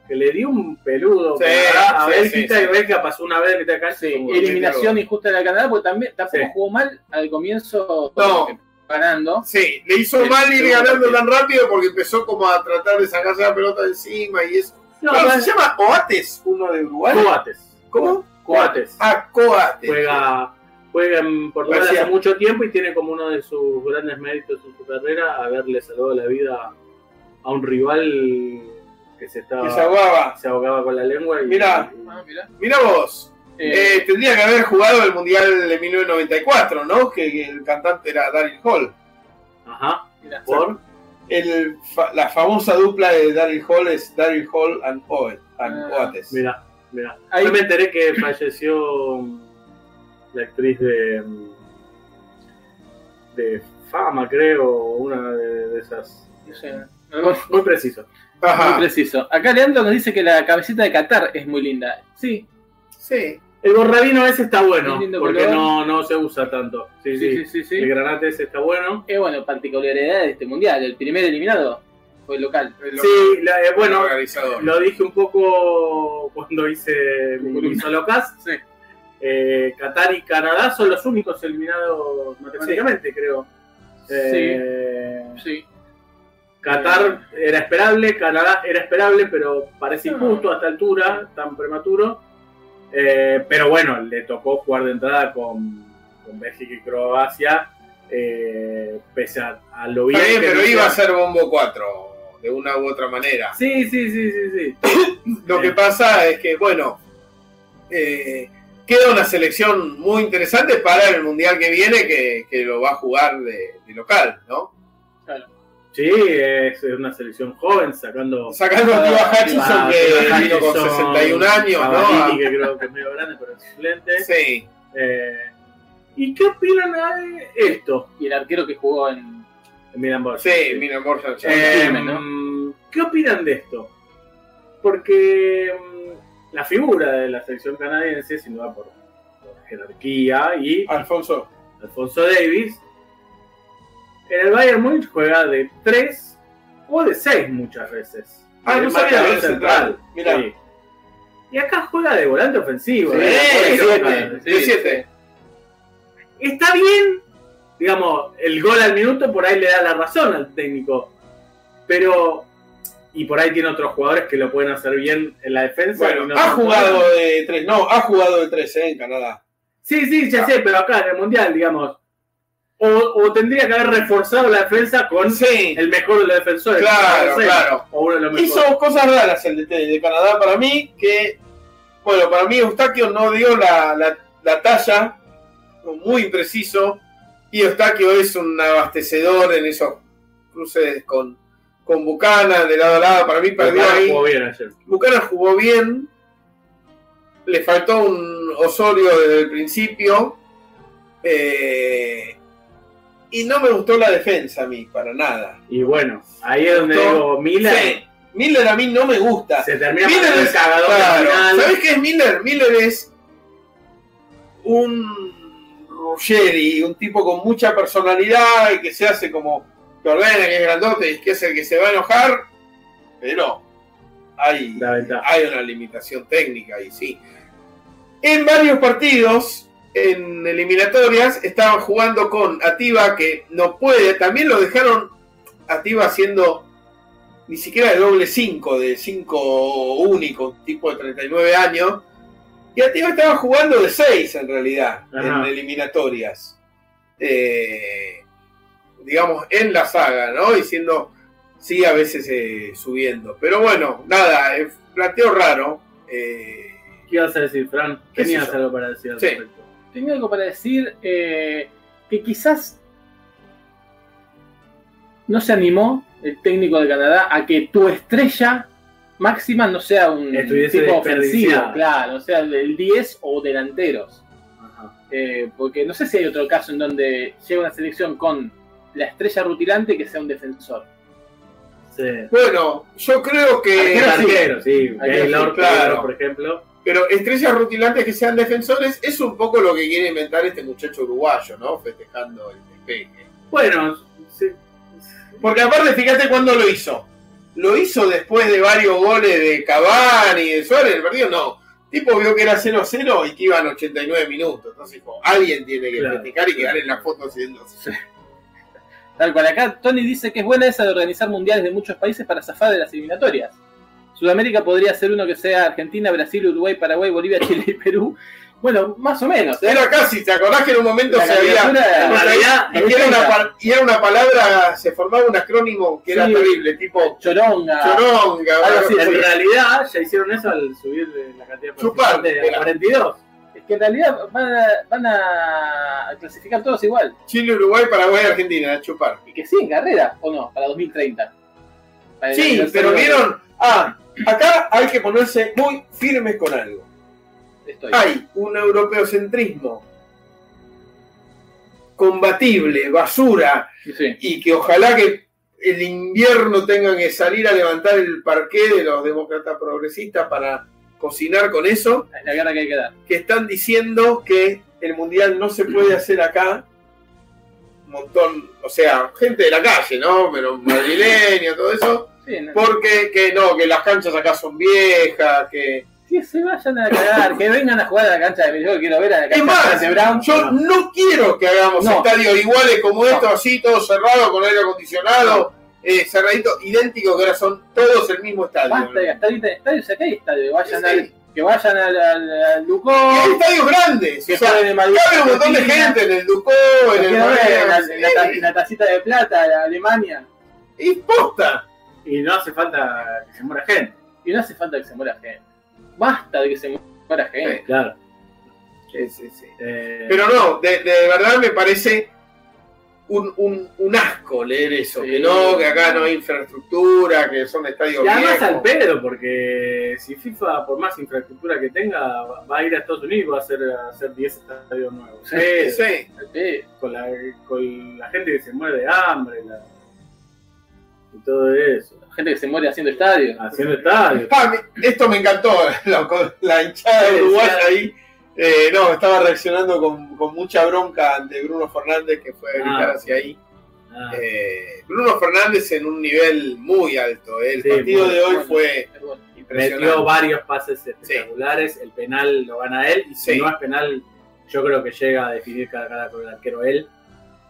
que le dio un peludo Sí, Canadá a sí, Bélgica sí, sí. y Bélgica pasó una vez de mitad de cancha. Sí, como- eliminación injusta de la Canadá, porque también tampoco Sí. jugó mal al comienzo No. ganando. Sí, le hizo El mal ir ganando tan rápido porque empezó como a tratar de sacarse la pelota de encima y eso. No, se llama Oates, uno de Uruguay. Coates. ¿Cómo? Coates. Ah, Coates. Juega, juega en Portugal Parecía- hace mucho tiempo y tiene como uno de sus grandes méritos en su carrera haberle salvado la vida a un rival que se estaba Que se ahogaba. se ahogaba con la lengua y, Mirá. y- Ah, mirá. Mira vos, Eh, eh, tendría que haber jugado el Mundial de 1994, ¿no? Que, que el cantante era Daryl Hall. ajá mirá. por El, fa- la famosa dupla de Daryl Hall es Daryl Hall and, Oet, and Ah, Oates. mira mira Ahí- yo me enteré que falleció mm, la actriz de mm, de fama creo una de, de esas no sé, algo muy preciso muy preciso. Acá Leandro nos dice que la camiseta de Qatar es muy linda. Sí, Sí. El borrabino ese está bueno porque color. no, no se usa tanto sí sí, sí, sí, sí. sí. el granate ese está bueno Es bueno, particularidad de este mundial. El primer eliminado fue el local. El sí la- eh, bueno. Lo dije un poco <laughs> cuando hice mi, solocast. Sí. Eh, Qatar y Canadá son los únicos eliminados matemáticamente, creo. Eh, Sí. Qatar era esperable, Canadá era esperable, pero parece No. injusto a esta altura, tan prematuro. Eh, pero bueno, le tocó jugar de entrada con, con Bélgica y Croacia, eh, pese a, a lo bien, que pero iba a ser bombo 4, de una u otra manera. Sí, sí, sí, sí, sí. <coughs> Lo que pasa es que, bueno, eh, queda una selección muy interesante para el mundial que viene, que, que lo va a jugar de, de local, ¿no? Sí, es una selección joven, sacando Sacando a Tiva Hutchinson, que vino con Hutchinson, 61 años, Cavallini, ¿no? que creo que es medio grande, pero es excelente. Sí. Eh, ¿Y qué opinan de esto? Y el arquero que jugó en. en Milan Borges? Sí, mira, Borja. Eh, ¿no? ¿Qué opinan de esto? Porque mm, la figura de la selección canadiense, sin duda por, por jerarquía, y Alfonso. Alfonso Davis, en el Bayern Múnich juega de 3 o de 6 muchas veces. Ah, no sabía de central. Mirá. Sí. Y acá juega de volante ofensivo. Sí, de. Está bien, digamos, el gol al minuto por ahí le da la razón al técnico. Pero, y por ahí tiene otros jugadores que lo pueden hacer bien en la defensa. Bueno, no ha jugado de 3, no, ha jugado de 3 eh, en Canadá. Sí, sí, ya sé, pero acá en el Mundial, digamos. O, o tendría que haber reforzado la defensa con Sí, el mejor de los defensores. Claro, No sé, claro. O uno de los mejores. hizo cosas raras el DT de Canadá para mí, que, bueno, para mí Eustaquio no dio la, la, la talla, muy impreciso, y Eustaquio es un abastecedor en esos cruces con, con Bucana, de lado a lado, para mí perdió ahí. jugó bien ayer. Buchanan jugó bien, le faltó un Osorio desde el principio, eh, y no me gustó la defensa a mí, para nada. Y bueno, ahí es donde digo, Mila Sí, Miller a mí no me gusta. se termina Miller es cagador claro. final. ¿Sabes qué es Miller? Miller es un Ruggeri, un tipo con mucha personalidad y que se hace como que ordena, que es grandote y que es el que se va a enojar, pero hay, hay una limitación técnica y sí. En varios partidos en eliminatorias estaban jugando con Ativa que no puede, también lo dejaron Ativa haciendo ni siquiera de doble 5, de 5 único, tipo de 39 años. Y Ativa estaba jugando de 6 en realidad, en eliminatorias. Eh, digamos, en la saga, ¿no? Diciendo, sí, a veces eh, subiendo. Pero bueno, nada, eh, planteo raro. ¿Qué ibas a decir, Fran? Tenías algo para decir al respecto tenía algo para decir eh, que quizás no se animó el técnico de Canadá a que tu estrella máxima no sea un tipo ofensivo, claro, o sea, el 10 o delanteros. Eh, porque no sé si hay otro caso en donde llega una selección con la estrella rutilante que sea un defensor. Bueno, yo creo que. sí, claro. por ejemplo. Pero estrellas rutilantes que sean defensores es un poco lo que quiere inventar este muchacho uruguayo, ¿no? Festejando el despegue. Bueno, sí. porque aparte, fíjate cuándo lo hizo. Lo hizo después de varios goles de Cavani y de Suárez. El partido no. Tipo vio que era 0-0 y que iban 89 minutos. Entonces dijo, alguien tiene que festejar y quedar en la foto haciendo. Tal cual, acá Tony dice que es buena esa de organizar mundiales de muchos países para zafar de las eliminatorias. Sudamérica podría ser uno que sea Argentina, Brasil, Uruguay, Paraguay, Bolivia, <laughs> Chile y Perú. Bueno, más o menos. ¿eh? Era casi, ¿te acordás que en un momento se había. y, era una, y, era una, palabra, se formaba un acrónimo que era terrible, tipo. Choronga. Choronga. en realidad ya hicieron eso al subir la cantidad de Chupar, de 42. Es que en realidad van a, van a clasificar todos igual. Chile, Uruguay, Paraguay, Argentina, a chupar. Y que sí, en carrera, ¿o no? Para 2030. sí, pero vieron. Ah, acá hay que ponerse muy firmes con algo. Hay un europeocentrismo combatible, basura, y que ojalá que el invierno tengan que salir a levantar el parqué de los demócratas progresistas para cocinar con eso. Es la guerra que hay que dar. Que están diciendo que el mundial no se puede hacer acá. Un montón, o sea, gente de la calle, ¿no? Pero madrileño, todo eso porque que no, que las canchas acá son viejas, que. Que se vayan a cagar, que vengan a jugar a la cancha de Yo quiero ver a la cancha de Brown. Yo no. quiero que hagamos estadios iguales como estos, así, todos cerrados, con aire acondicionado, eh, cerradito, idéntico, que ahora son todos el mismo estadio. Basta de gastar en estadios, acá hay estadios, vayan al que vayan al, al, al Ducó. hay estadios grandes. Que o sea, cabe un montón de gente en el Ducó, en el. En la, tacita de plata, Alemania. Y posta. Y no hace falta que se muera gente. Y no hace falta que se muera gente. Basta de que se muera gente. claro. Sí, sí, sí. Eh, Pero no, de, de, verdad me parece un, un, un asco leer eso. Que no, que acá no hay infraestructura, que son estadios Y además al pedo, porque si FIFA, por más infraestructura que tenga, va a ir a Estados Unidos y va a hacer, a hacer 10 estadios nuevos. Sí, sí. Con, la, con la gente que se muere de hambre, la, y todo eso. Gente que se muere haciendo estadios. Haciendo estadios. Ah, esto me encantó, <laughs> la hinchada de Uruguay ahí. Eh, no, estaba reaccionando con, con, mucha bronca ante Bruno Fernández que fue a gritar ah. hacia ahí. Ah. Eh, Bruno Fernández en un nivel muy alto. Eh. El partido de hoy fue impresionante. Metió varios pases espectaculares. El penal lo gana él. Y si no es penal, yo creo que llega a definir cada cara con el arquero él.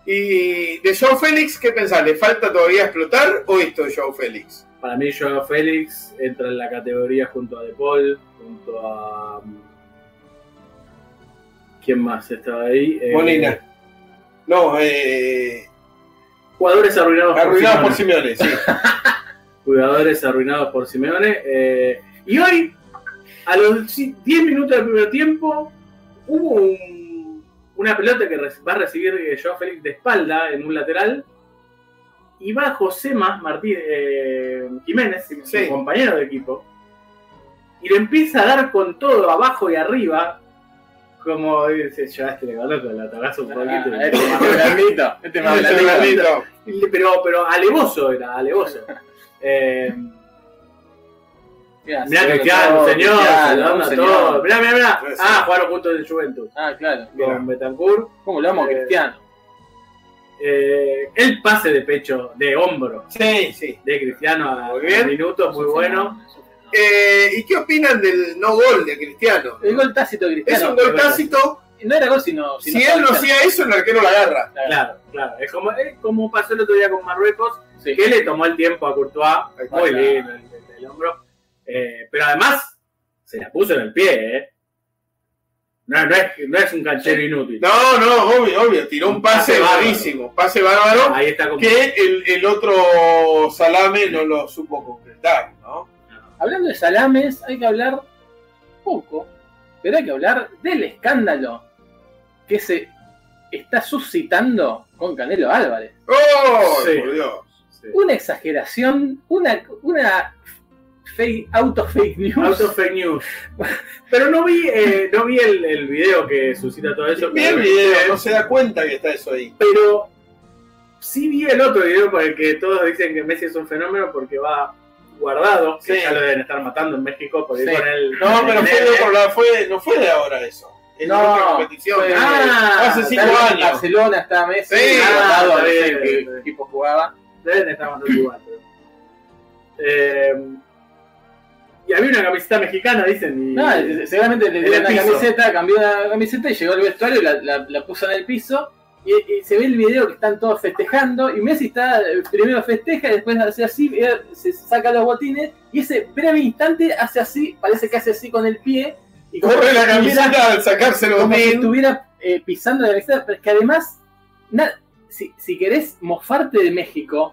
Y de Joe Félix, ¿qué pensás? ¿Le falta todavía explotar o esto de Joe Félix? Para mí, Joe Félix entra en la categoría junto a De Paul, junto a. Mm, ¿Quién más estaba ahí? Eh, Molina. no, eh. Jugadores arruinados, arruinados por Simeone. sí. <laughs> Jugadores arruinados por Simeone. Eh, y hoy, a los 10 minutos del primer tiempo, hubo un una pelota que va a recibir eh, Joao Félix de espalda en un lateral. Y va José Martínez eh, Jiménez, su compañero de equipo, y le empieza a dar con todo abajo y arriba, como dice, ya este le ganó con la tagazo un poquito. Ah, este más blandito, <laughs> este más blandito. Pero, pero alevoso era, alevoso. <laughs> Eh, Mirá, Cristiano, señor, señor. Mirá, mirá, mirá. Ah, jugaron juntos en Juventus. Ah, claro. Con Betancourt. ¿Cómo lo amo a eh, Cristiano? Eh, el pase de pecho, de hombro. Sí, sí. De Cristiano a muy bien. minutos, muy bueno. Eh, ¿Y qué opinan del no gol de Cristiano? El gol tácito de Cristiano. Es un gol tácito no era gol, sino. Si, él no hacía eso, el arquero la agarra. Claro, claro. Es como, es como pasó el otro día con Marruecos, que le tomó el tiempo a Courtois. Muy lindo el, el, hombro. Eh, pero además, se la puso en el pie, ¿eh? No, no, es, no es un canchero inútil. No, no, obvio, obvio. Tiró un pase rarísimo, pase bárbaro. Ahí está como... Que el, el, otro salame no lo supo concretar, ¿no? Hablando de salames, hay que hablar poco, pero hay que hablar del escándalo que se está suscitando con Canelo Álvarez. ¡Oh, por Dios! Una exageración, una, una fake, auto fake news. Auto fake news. <laughs> Pero no vi, eh, no vi el, el, video que suscita todo eso. Vi el video, no se da cuenta que está eso ahí. Pero sí vi el otro video por el que todos dicen que Messi es un fenómeno porque va guardado, que ya lo deben estar matando en México por ir con él. No, pero fue de otro lado, fue, no fue de ahora eso. Es no, otra competición. Fue, ah, hace cinco años. En Barcelona está Messi, sí, ah, no sé qué equipo jugaba. Deben estar matando igual. Pero... Eh, y había una camiseta mexicana, dicen. Y, no, seguramente le dio una camiseta, cambió la camiseta y llegó al vestuario y la, la, puso en el piso. Y, se ve el video que están todos festejando. Y Messi está primero festeja y después hace así, se saca los botines. Y ese breve instante hace así, parece que hace así con el pie. Y corre la camiseta al sacárselo los Como si estuviera eh, pisando la camiseta, pero es que además, si, si querés mofarte de México,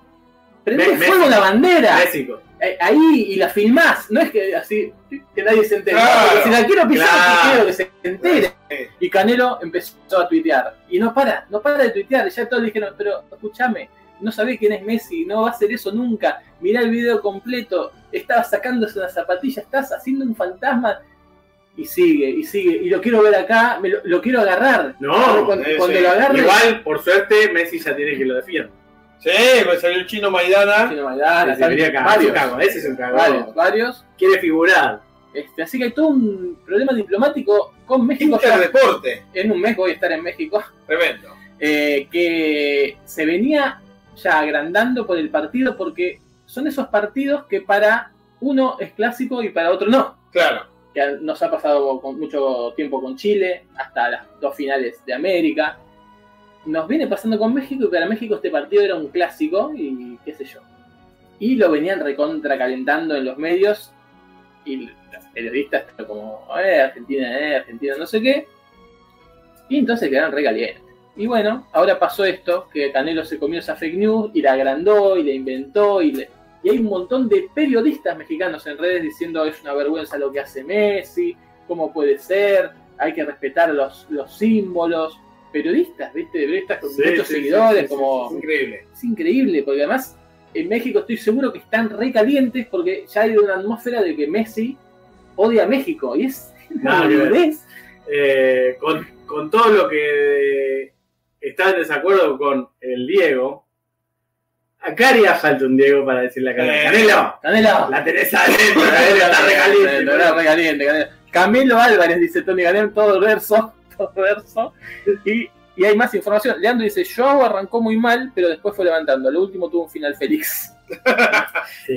prende fuego la bandera. México. Eh, ahí y la filmás, no es que así que nadie se entere. si la quiero pisar, quiero que se entere. Y Canelo empezó a tuitear. Y no para, no para de tuitear. Ya todos dijeron, pero escúchame, no sabés quién es Messi, no va a hacer eso nunca. Mirá el video completo, estaba sacándose una zapatilla, estás haciendo un fantasma. Y sigue, y sigue, y lo quiero ver acá, me lo, quiero agarrar. No, cuando, lo agarre. Igual, por suerte, Messi ya tiene que lo defienda. Sí, pues salió el chino Maidana. Chino Maidana, varios, ese es un Varios, varios. Quiere figurar. Este, así que hay todo un problema diplomático con México. deporte. En un mes voy a estar en México. Tremendo. Eh, que se venía ya agrandando por el partido porque son esos partidos que para uno es clásico y para otro no. Claro. Que nos ha pasado con mucho tiempo con Chile, hasta las dos finales de América nos viene pasando con México y para México este partido era un clásico y qué sé yo. Y lo venían recontra calentando en los medios y los periodistas como, eh, Argentina, eh, Argentina, no sé qué. Y entonces quedaron recalientes. Y bueno, ahora pasó esto, que Canelo se comió esa fake news y la agrandó y la inventó y, y hay un montón de periodistas mexicanos en redes diciendo es una vergüenza lo que hace Messi, cómo puede ser, hay que respetar los símbolos periodistas, ¿viste? Periodistas con muchos seguidores, como... Es increíble. Es increíble, porque además en México estoy seguro que están re calientes porque ya hay una atmósfera de que Messi odia a México. Y es... Nada eh, con, con todo lo que está en desacuerdo con el Diego, Acá haría falta un Diego para decirle a Canelo. Canelo, Canelo. La tenés adentro, Canelo está <laughs> recaliente. Recaliente, Camilo Álvarez, dice Tony Canelo, todo verso verso. Y, y, hay más información. Leandro dice, Joao arrancó muy mal, pero después fue levantando. Lo último tuvo un final feliz. <laughs>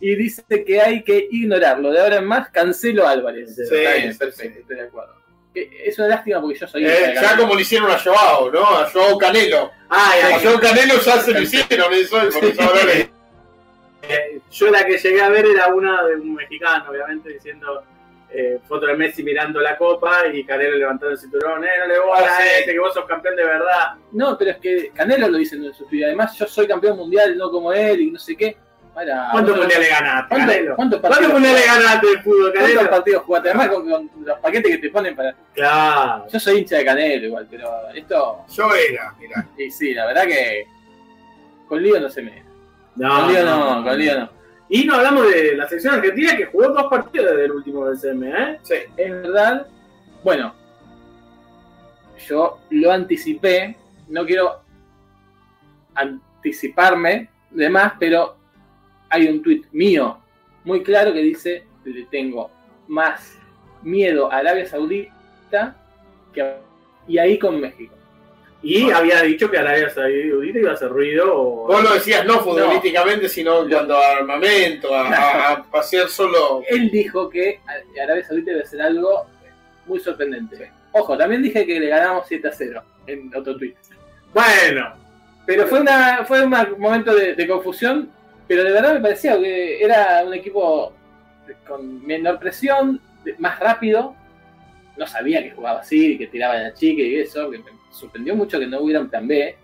y, dice que hay que ignorarlo. De ahora en más, cancelo Álvarez. Sí, perfecto, estoy de acuerdo. Es una lástima porque yo soy. Eh, ya como le hicieron a Joao, ¿no? A Joao Canelo. Ah, a Joao Canelo ya se lo hicieron eso, por eso ahora eh, Yo la que llegué a ver era una de un mexicano, obviamente, diciendo eh, foto de Messi mirando la copa y Canelo levantando el cinturón, eh, no le voy a este, que vos sos campeón de verdad. No, pero es que Canelo lo dice en su vida. Además, yo soy campeón mundial, no como él y no sé qué. ¿Cuántos mundiales ganaste? ¿Cuántos ¿Cuántos mundiales ganaste de fútbol, Canelo? ¿Cuántos partidos jugaste? Además, con, los paquetes que te ponen para. Claro. Yo soy hincha de Canelo igual, pero esto. Yo era, mira. Y sí, la verdad que. Con lío no se me. No, con lío no, no con lío no. Y no hablamos de la selección argentina que jugó dos partidos desde el último BCM, ¿eh? Sí. Es verdad. Bueno, yo lo anticipé, no quiero anticiparme de más, pero hay un tuit mío muy claro que dice, le tengo más miedo a Arabia Saudita que y ahí con México. Y había dicho que Arabia Saudita iba a hacer ruido. O... Vos lo decías no futbolísticamente, sino en cuanto a armamento, a, pasear solo. Él dijo que Arabia Saudita iba a hacer algo muy sorprendente. Ojo, también dije que le ganamos 7 a 0 en otro tweet. Bueno, Pero fue una fue un momento de, de confusión, pero de verdad me parecía que era un equipo con menor presión, más rápido. No sabía que jugaba así, que tiraba a la chica y eso, que me sorprendió mucho que no hubiera un plan B.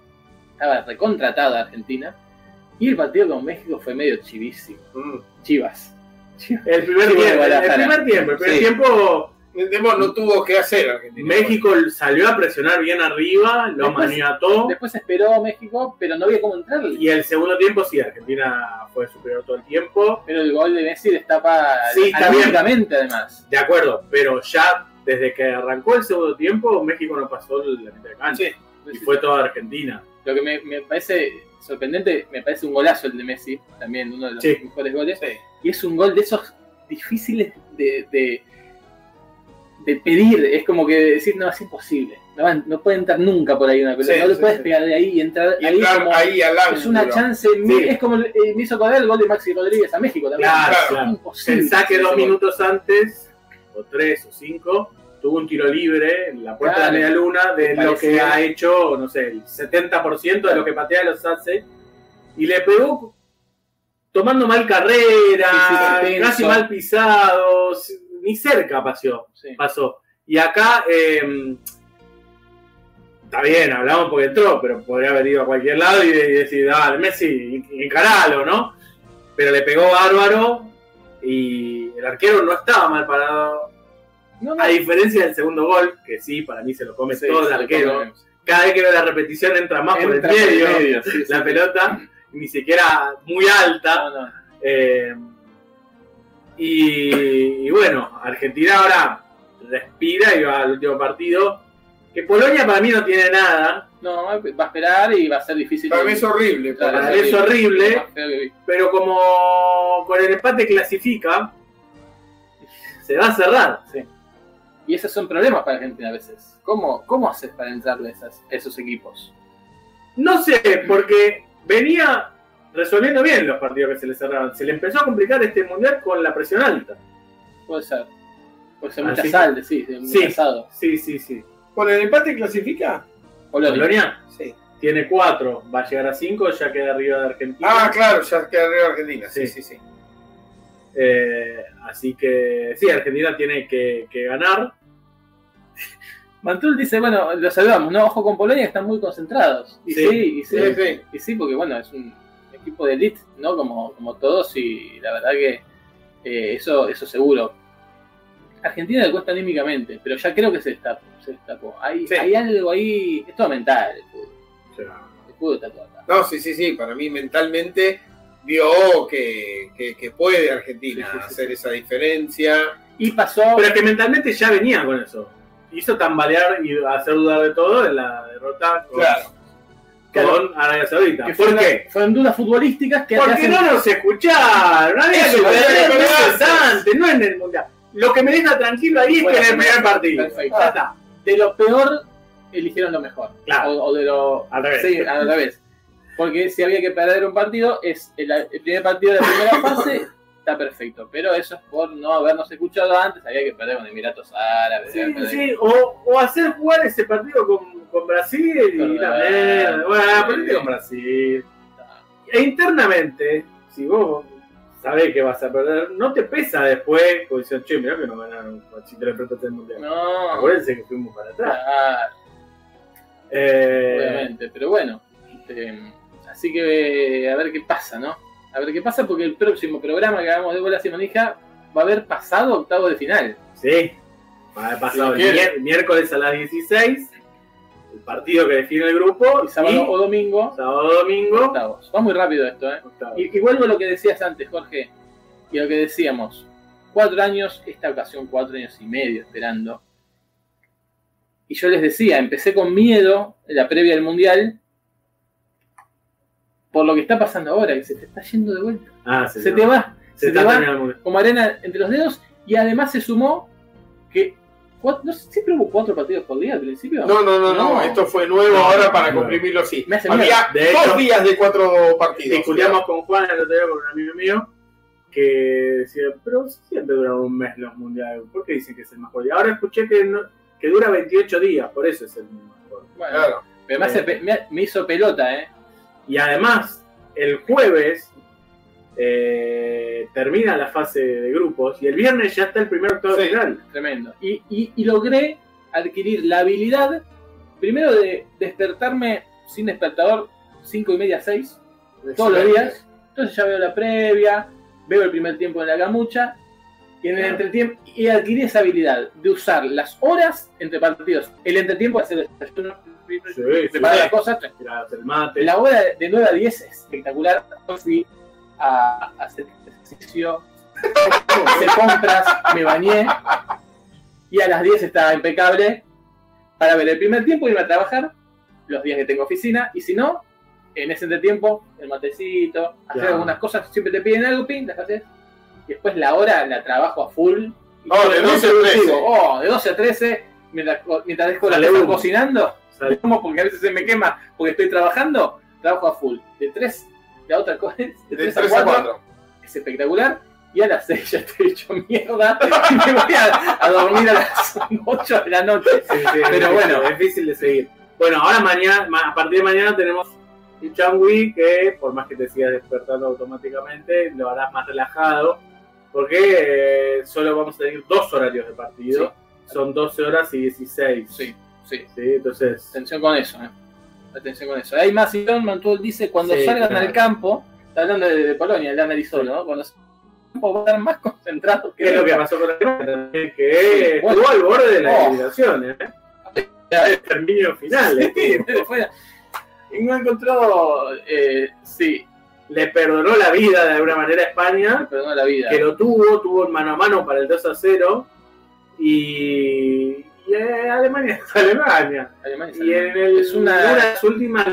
Estaba recontratada Argentina. Y el partido con México fue medio chivísimo. Mm. Chivas. Chivas. el primer tiempo, el primer tiempo, el primer Sí. tiempo no tuvo que hacer Argentina. México salió a presionar bien arriba, lo Después- maniató. Después esperó México, pero no había cómo entrarle. Y el segundo tiempo sí, Argentina fue superior todo el tiempo. Pero el gol de Messi destapa Sí, está bien. anímicamente, además. De acuerdo, pero ya desde que arrancó el segundo tiempo, México no pasó la mitad de cancha. Sí. Y fue toda Argentina. Lo que me, me parece sorprendente, me parece un golazo el de Messi, también uno de los Sí. mejores goles. Sí. Y es un gol de esos difíciles de, de, de pedir. Es como que decir, no, es imposible. No, puede entrar nunca por ahí una pelota. Sí, no le sí, puedes sí. pegar de ahí y entrar Y ahí entrar como. ahí al ángulo. es una chance, es como eh, me hizo acordar el gol de Maxi Rodríguez a México también. Claro, claro. imposible. Pensá que dos minutos antes, o tres o cinco, tuvo un tiro libre en la puerta Claro. de la media luna de lo que ha hecho, no sé, el 70% de lo que patea los hace. Y le pegó tomando mal carrera, Sí, sí, sí, casi mal pisado, ni cerca pasó. Sí. pasó. Y acá, eh, está bien, hablamos porque entró, pero podría haber ido a cualquier lado y, y decir, ah, Messi, encaralo, ¿no? Pero le pegó bárbaro y el arquero no estaba mal parado. No, no, A diferencia del segundo gol, que sí, para mí se lo come sí, todo el arquero. Cada vez que veo la repetición entra más por el Entra por el medio, medio, sí, sí, la sí. pelota, ni siquiera muy alta. No, no. Eh, y, y bueno, Argentina ahora respira y va al último partido. Que Polonia para mí no tiene nada, No, va a esperar y va a ser difícil. Para mí es horrible. Claro, para mí es horrible. Que vi. pero como con el empate clasifica, se va a cerrar. Sí. Y esos son problemas para Argentina a veces. ¿Cómo, cómo haces para entrarle a esas- esos equipos? No sé, porque venía resolviendo bien los partidos que se le cerraron. Se le empezó a complicar este mundial con la presión alta. Puede ser. Puede ser mucha sí. sal, sí, de muy Sí. Sí, sí, sí. ¿Con el empate clasifica? Polonia. Polonia Sí. tiene cuatro, va a llegar a cinco, ya queda arriba de Argentina. Ah, claro, ya queda arriba Argentina. Sí, Sí. sí, sí. Eh, así que sí, Argentina tiene que, que ganar. Mantul dice, bueno, lo saludamos, ¿no? Ojo con Polonia, están muy concentrados. Y sí, Sí. y sí, Sí, sí. y sí, porque bueno, es un equipo de elite, ¿no? Como, como todos, y la verdad que eh, eso, eso seguro. Argentina le cuesta anímicamente, pero ya creo que se destapó. Se destapó. Hay, hay algo ahí, es todo mental el fútbol. El está todo acá. No, sí, sí, sí. Para mí mentalmente vio que, que, que puede Argentina hacer esa diferencia. Y pasó, Pero que mentalmente ya venía con eso. Hizo tambalear y hacer dudar de todo en la derrota con, con Arabia Saudita. ¿Por fueron, qué? dudas futbolísticas que Porque hacen- no nos escucharon. No había Eso, que antes, no en el mundial. Lo que me deja tranquilo ahí es Bueno, que en el primer partido. perfecto. Ya está. de lo peor eligieron lo mejor. Claro. O, o de lo. Al revés. Sí, al revés. Porque si había que perder un partido, es el, el primer partido de la primera <laughs> fase, está perfecto. Pero eso es por no habernos escuchado antes, había que perder con Emiratos Árabes. Sí, sí, o, o hacer jugar ese partido con, con Brasil y la mierda. Bueno, partido con Brasil. E internamente, si vos sabés que vas a perder, no te pesa después, porque dicen, che, mirá que nos ganaron si te lo enfrentaste en el mundial. No, Acuérdense que fuimos para atrás. claro, Eh, obviamente. Pero bueno, este, así que a ver qué pasa, ¿no? A ver qué pasa, porque el próximo programa que hagamos de Bolas y Manija va a haber pasado octavo de final. sí, va a haber pasado el miércoles a las 16, el partido que define el grupo, Y sábado o domingo, sábado domingo. octavos. Va muy rápido esto, ¿eh? Y, y vuelvo a lo que decías antes, Jorge, y a lo que decíamos. Cuatro años, esta ocasión cuatro años y medio esperando. Y yo les decía, empecé con miedo en la previa del Mundial por lo que está pasando ahora, que se te está yendo de vuelta. Ah, Se, se, te va, se te va como arena entre los dedos y además se sumó que cuatro- no sé, siempre hubo cuatro partidos por día al principio. No, no, no, no, No. Esto fue nuevo No, ahora para comprimirlo así. Me hace Había. De dos hecho- días de cuatro partidos. Discutíamos con Juan el otro día con un amigo mío que decía, pero siempre duran un mes los mundiales, ¿por qué dicen que es el mejor? Y ahora escuché que no- que dura 28 días, por eso es el mejor. Bueno, Claro. pero me, hace pe- me- me hizo pelota, ¿eh? Y además, el jueves eh, termina la fase de grupos y el viernes ya está el primer octavo Sí. final. Tremendo. Y, y- y logré adquirir la habilidad, primero de despertarme sin despertador, 5 y media, 6, todos los días. Entonces ya veo la previa, veo el primer tiempo en la camucha, y en el Claro. entretiempo, y adquirí esa habilidad de usar las horas entre partidos. El entretiempo hacer el desayuno, preparar sí. las cosas. El mate. La hora de 9 a 10 es espectacular. Yo fui a hacer ejercicio, <laughs> hice compras, me bañé y a las 10 estaba impecable para ver el primer tiempo, irme a trabajar los días que tengo oficina y si no, en ese entretiempo, el matecito, hacer Claro. algunas cosas, siempre te piden algo, pin, las haces y después la hora la trabajo a full. Y Oh, de soy muy 12 a 13. productivo. Oh, de 12 a 13, mientras, mientras dejo la cocinando, Sale. como porque a veces se me quema porque estoy trabajando, trabajo a full. De 3, la otra cosa <laughs> de De 3 a 3 a 4 4. es espectacular. Y a las 6 <laughs> ya estoy hecho mierda <laughs> y me voy a, a dormir a las 8 de la noche. Sí, sí, Pero bueno. difícil, es difícil de seguir. Bueno, ahora mañana, ma- a partir de mañana tenemos un changui que, por más que te sigas despertando automáticamente, lo harás más relajado, porque eh, solo vamos a tener dos horarios de partido. Son 12 horas y 16. Sí, sí. Sí, entonces. Atención con eso, eh. Atención con eso. Hay más, Iván Mantuel dice, cuando Sí, salgan claro. al campo, está hablando de, de Polonia, el analizó, ¿no? Cuando salgan al campo va a estar más <laughs> concentrado ¿Qué es lo que pasó con también? Que Sí, bueno. estuvo al borde de la Oh. eliminación, ¿eh? El terminio final. Fuera. <laughs> Y no encontró, eh, sí, Le perdonó la vida de alguna manera a España. me perdonó la vida. que lo tuvo, tuvo el mano a mano para el 2 a 0 y, y, eh, Alemania es Alemania. Alemania es Y en Alemania. el, es una una, de las últimas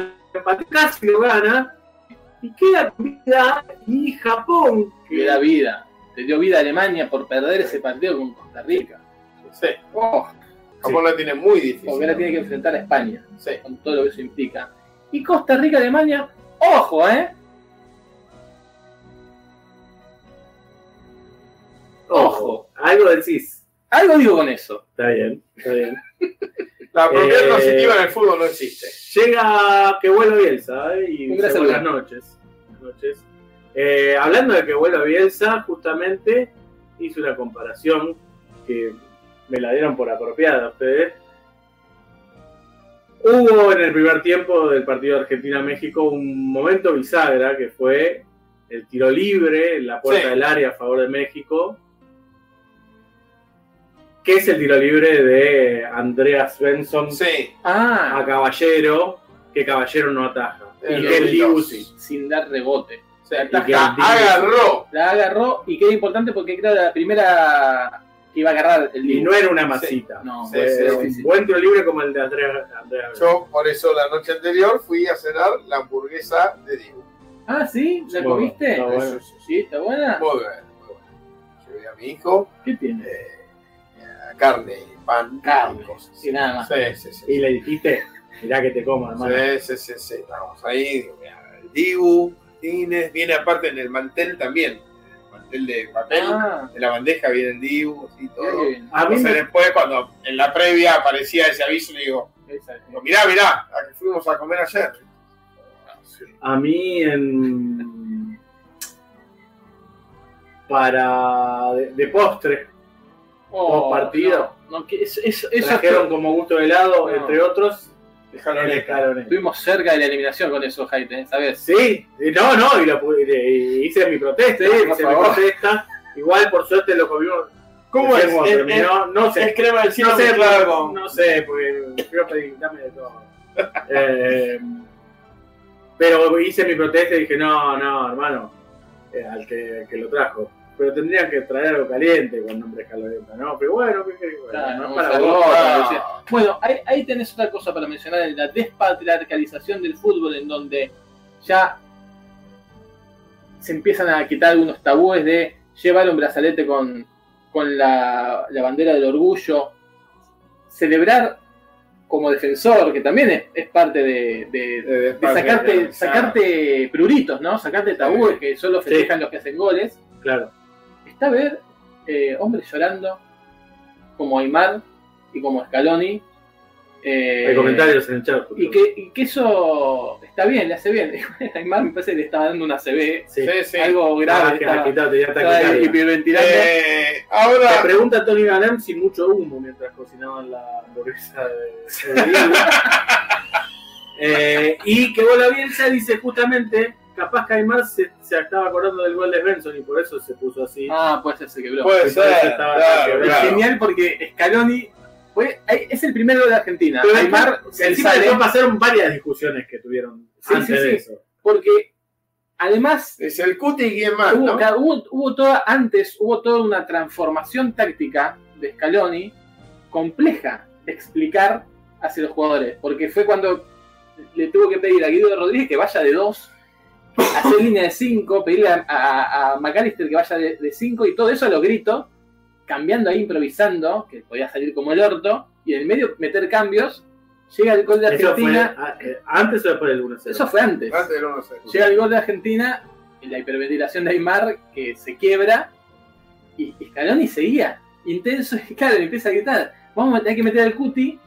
casi lo gana y queda vida y Japón que que da vida. Le dio vida a Alemania por perder ese partido con Costa Rica. Sí. Oh, Japón la tiene muy difícil. porque ahora tiene que enfrentar a España, Sí. con todo lo que eso implica. Y Costa Rica, Alemania, ojo, ¿eh? Ojo. algo decís Algo digo con eso. está bien está bien <laughs> La propiedad Eh, positiva en el fútbol no existe. llega que vuelo Bielsa ¿eh? y dice buenas noches, Buenas noches. Eh, hablando de que vuelo Bielsa justamente hice una comparación que me la dieron por apropiada ustedes hubo en el primer tiempo del partido de Argentina-México un momento bisagra que fue el tiro libre en la puerta Sí. del área a favor de México que es el tiro libre de Andreas Svensson Sí. Ah, a Caballero, que Caballero no ataja. Eh, y que el vi Dibu dos. sí. sin dar rebote. Y que La agarró. La agarró y queda importante porque creo la primera que iba a agarrar el Y Dibu. no era una masita. No, Sí, sí, un buen tiro libre como el de Andrea. Andrea Yo, por eso, la noche anterior fui a cenar la hamburguesa de Dibu. Ah, ¿sí? ¿La Bueno, comiste? está bueno. Eso, sí, sí. ¿Sí? ¿Está buena? Muy bien, muy bien. Llevé a mi hijo ¿Qué tiene? eh, carne, pan, Carne, y cosas. y nada más. Sí, sí, sí. Y le dijiste, mirá que te como, hermano. Sí, sí, sí, sí. Vamos ahí, el Dibu, Martínez, viene aparte en el mantel también. En el mantel de papel, Ah, de la bandeja viene el Dibu, y mirá todo. A mí Entonces me- después, cuando en la previa aparecía ese aviso, le digo, Exacto. digo, mirá, mirá, a que fuimos a comer ayer. A mí en. Para. de, de postre. Oh, partidos. No, no, que eso, eso trajeron como gusto de helado, No. entre otros, en escaloneta. Estuvimos cerca de la eliminación con eso, Jaite, ¿sabes? Sí, no, no, y, y hice mi protesta, por hice mi protesta. Igual, por suerte, lo comimos. ¿Cómo es? cómo Es- no sé. Es crema del cielo No sé, no sé, porque quiero pedir, dame de todo. <laughs> Eh, pero hice mi protesta y dije, no, no, hermano, eh, al que, que lo trajo. Pero tendrían que traer algo caliente con nombre escaloneta, ¿no? Pero bueno, ¿qué querés? Bueno, Claro, no para vos. Bueno, ahí, ahí tenés otra cosa para mencionar, la despatriarcalización del fútbol, en donde ya se empiezan a quitar algunos tabúes de llevar un brazalete con, con la, la bandera del orgullo, celebrar como defensor, que también es, es parte de, de- de, de sacarte, sacarte pruritos, ¿no? Sacarte tabúes que solo festejan los que hacen goles. Claro. Está a ver eh, hombres llorando como Aymar y como Scaloni. Eh, Hay comentarios en el chat. Y que, y que, eso está bien, le hace bien. <laughs> Aymar me parece que le estaba dando una CB. Sí, sí, Algo grave. Ah, estaba, hiperventilando. Eh, ahora. Le pregunta a Tony Ganem si mucho humo mientras cocinaban la hamburguesa de, de <laughs> eh, Y que Bola Bielsa dice justamente capaz que Aymar se, se, estaba acordando del gol de Benson y por eso se puso así. Ah, puede ser, se quebró. Puede ser. Es genial porque Scaloni fue, es el primer gol de Argentina. Pero Aymar, encima sale, pasaron varias discusiones que tuvieron sí, antes sí, de eso. Porque además. Es el Cuti y quién más. Hubo, hubo, hubo, toda, antes hubo toda una transformación táctica de Scaloni compleja de explicar hacia los jugadores. Porque fue cuando le tuvo que pedir a Guido Rodríguez que vaya de dos hacer línea de 5, pedirle a, a, McAllister que vaya de 5 y todo eso a los gritos, cambiando ahí, improvisando, que podía salir como el orto, y en el medio meter cambios. Llega el gol de Argentina. Ah, eh, ¿Antes o después del 1-0? Eso fue antes. Antes del 1-0. Llega el gol de Argentina, en la hiperventilación de Aymar, que se quiebra, y Scaloni seguía. Intenso, y <laughs> claro, empieza a gritar: Vamos a tener que meter al Cuti,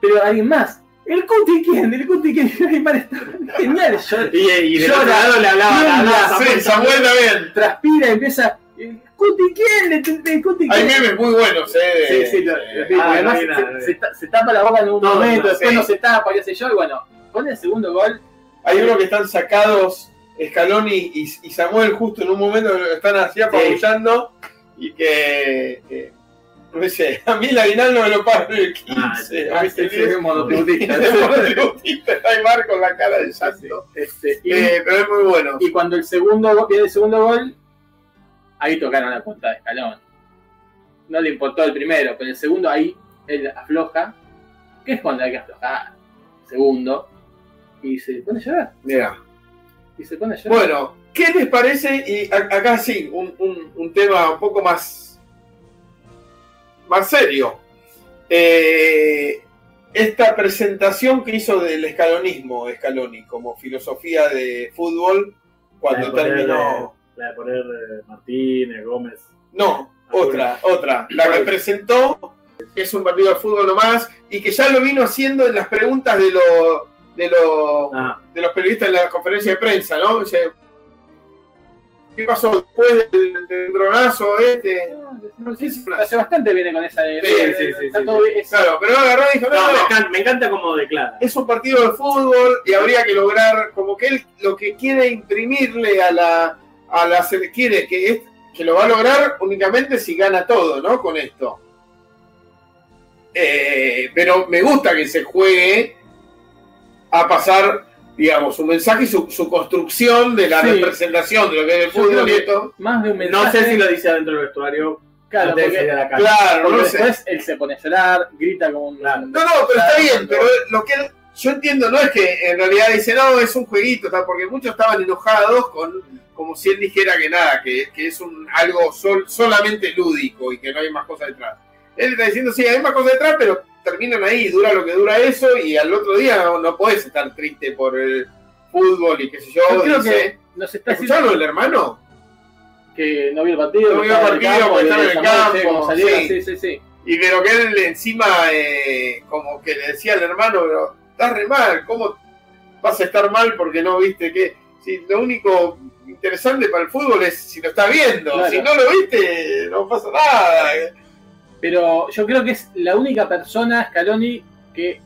pero alguien más. ¿El Cuti quién? ¿El Cuti quién? Neymar está genial. y, y de otro lado le hablaba, le hablaba sí, Samuel también. Transpira, empieza. ¿El Cuti quién? ¿El Cuti quién? Hay memes muy buenos, ¿eh? Sí, sí. ah, además se, se, tapa la boca en un momento, después no se tapa, qué sé yo, y bueno, con el segundo gol. Hay uno que están sacados Scaloni y, y Samuel justo en un momento que están así apabullando y que, que <laughs> no sé, a mí la aguinaldo me lo pago el 15. Ah, este es monotributista. <laughs> Hay Mar con la cara de santo. Este, eh, pero es muy bueno. Y cuando el segundo viene el segundo gol, ahí tocaron la punta de escalón. No le importó el primero, pero el segundo ahí él afloja. ¿Qué es cuando hay que aflojar? Segundo. Y se pone a llorar. Mira. Y se pone a llorar. Bueno, ¿qué les parece? Y acá sí, un, un, un tema un poco más más serio. Eh, esta presentación que hizo del escalonismo, Scaloni, como filosofía de fútbol, cuando terminó. La de poner eh, Martínez, Gómez. No, otra, otra. La que presentó, que es un partido de fútbol nomás, y que ya lo vino haciendo en las preguntas de, lo, de, ah. de los periodistas en la conferencia de prensa, ¿no? ¿Qué pasó después del, del dronazo este? No, sí, hace bastante viene con esa de. Sí, sí, sí. Claro, pero agarró y dijo: no, Me, encanta, como declara. Es un partido de fútbol y habría que lograr, como que él lo que quiere imprimirle a la. A la quiere que, es, que lo va a lograr únicamente si gana todo, ¿no? Con esto. Eh, pero me gusta que se juegue a pasar digamos, su mensaje y su, construcción de la representación de lo que es el fútbol esto. Más de un mensaje. No sé si lo dice adentro del vestuario. Claro, porque, la claro no después él se pone a llorar, grita como un. No, no, pero está bien, pero lo que yo entiendo no es que en realidad dice, no, es un jueguito, porque muchos estaban enojados con como si él dijera que nada, que, que es un algo solamente lúdico y que no hay más cosas detrás. Él está diciendo, sí, hay más cosas detrás, pero terminan ahí, dura lo que dura eso, y al otro día no, no podés estar triste por el fútbol y qué sé yo. yo creo que nos está ¿Escucharon el hermano? Que no vio el partido. No vio el partido porque estaba en el campo. sí. sí, sí, Y pero que él encima, eh, como que le decía al hermano, pero estás re mal, ¿cómo vas a estar mal porque no viste que... Si lo único interesante para el fútbol es si lo estás viendo, si no lo viste, no pasa nada. Pero yo creo que es la única persona, Scaloni, que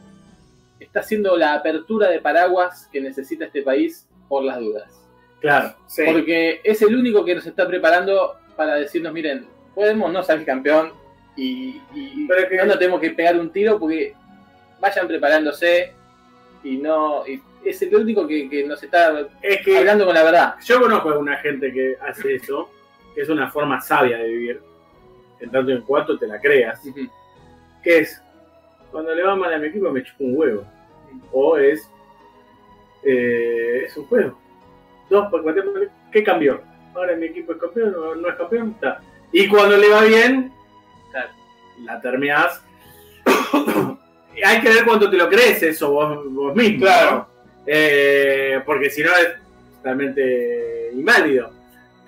está haciendo la apertura de paraguas que necesita este país por las dudas. Claro. Porque es el único que nos está preparando para decirnos, miren, podemos no salir campeón y, no nos tenemos que pegar un tiro porque vayan preparándose y no... es el único que, nos está hablando con la verdad. Yo conozco a una gente que hace eso, que es una forma sabia de vivir en tanto en cuanto te la creas, que es, cuando le va mal a mi equipo me chupo un huevo. O es, eh, es un juego. Dos, ¿qué cambió? Ahora mi equipo es campeón, no, no es campeón, está. Y cuando le va bien, la terminás. <coughs> Hay que ver cuánto te lo crees eso vos, mismo. Claro. Eh, porque si no es totalmente inválido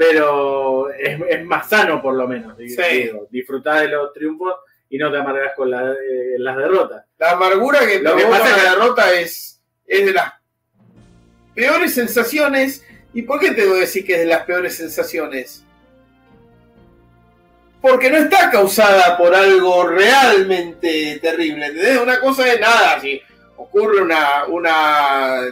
pero es, más sano por lo menos. disfrutar de los triunfos y no te amargas con la, eh, las derrotas. La amargura que Lo que pasa es la derrota es, es de las peores sensaciones. ¿Y por qué te voy a decir que es de las peores sensaciones? Porque no está causada por algo realmente terrible. ¿entendés? Una cosa de nada, si ocurre una, una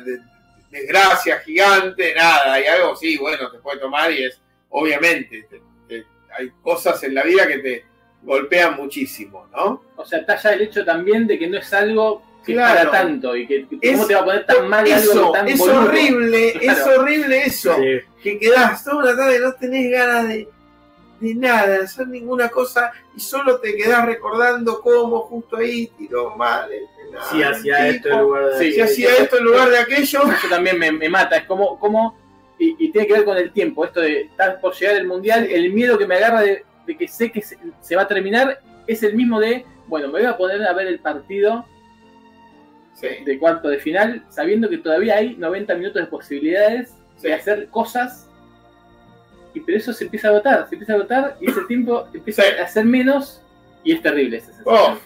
desgracia gigante, nada, y algo sí, bueno, te puede tomar y es, obviamente, te- te- hay cosas en la vida que te golpean muchísimo, ¿no? O sea, está ya el hecho también de que no es algo que Claro. para tanto y que que Es- cómo te va a poner tan mal Eso, algo tan es boludo. horrible, es horrible eso. Sí. Que quedás toda una tarde y no tenés ganas de, de nada, de hacer ninguna cosa y solo te quedás recordando cómo justo ahí tiró mal el. Si hacía esto en lugar de. Sí, Si hacía esto en lugar de aquello. Eso también me, me mata, es como, como y, y tiene que ver con el tiempo, esto de estar por llegar el mundial, el miedo que me agarra de, de que sé que se, se va a terminar es el mismo de, bueno, me voy a poner a ver el partido Sí, de cuarto de final, sabiendo que todavía hay 90 minutos de posibilidades Sí. de hacer cosas, y pero eso se empieza a agotar, se empieza a agotar y ese tiempo empieza a ser menos y es terrible esa sensación. Oh.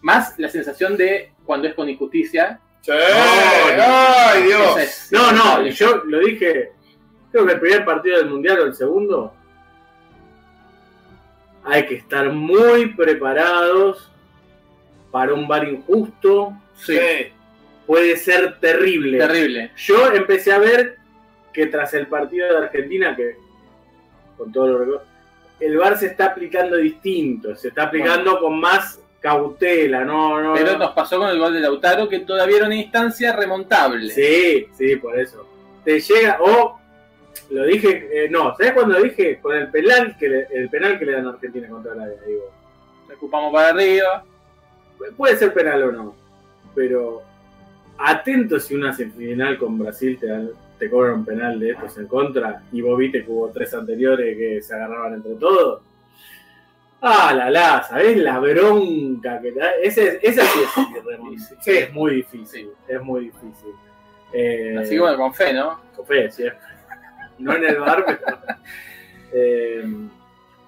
Más la sensación de cuando es con injusticia. Sí. no. ¡Ay, Dios! es No, no, yo lo dije. Creo que el primer partido del mundial o el segundo. Hay que estar muy preparados para un bar injusto. Sí, Puede ser terrible. terrible. Yo empecé a ver que tras el partido de Argentina, que con todo lo el VAR se está aplicando distinto, se está aplicando con más cautela, no, no. Pero no. nos pasó con el gol de Lautaro, que todavía era una instancia remontable. Sí, sí, por eso. Te llega, o lo dije, eh, no, ¿sabes cuándo lo dije? Con el penal que le, el penal que le dan a Argentina contra Arabia, digo. Nos ocupamos para arriba. Puede ser penal o no, pero atento si una semifinal con Brasil te, dan- te cobran un penal de estos en contra y vos viste que hubo tres anteriores que se agarraban entre todos. Ah, la la, ¿sabés la bronca que te da? Ese, ese sí es. Sí. Es muy difícil, es muy difícil. Eh, Así que bueno, con fe, ¿no? con fe, sí. No en el bar, pero. eh,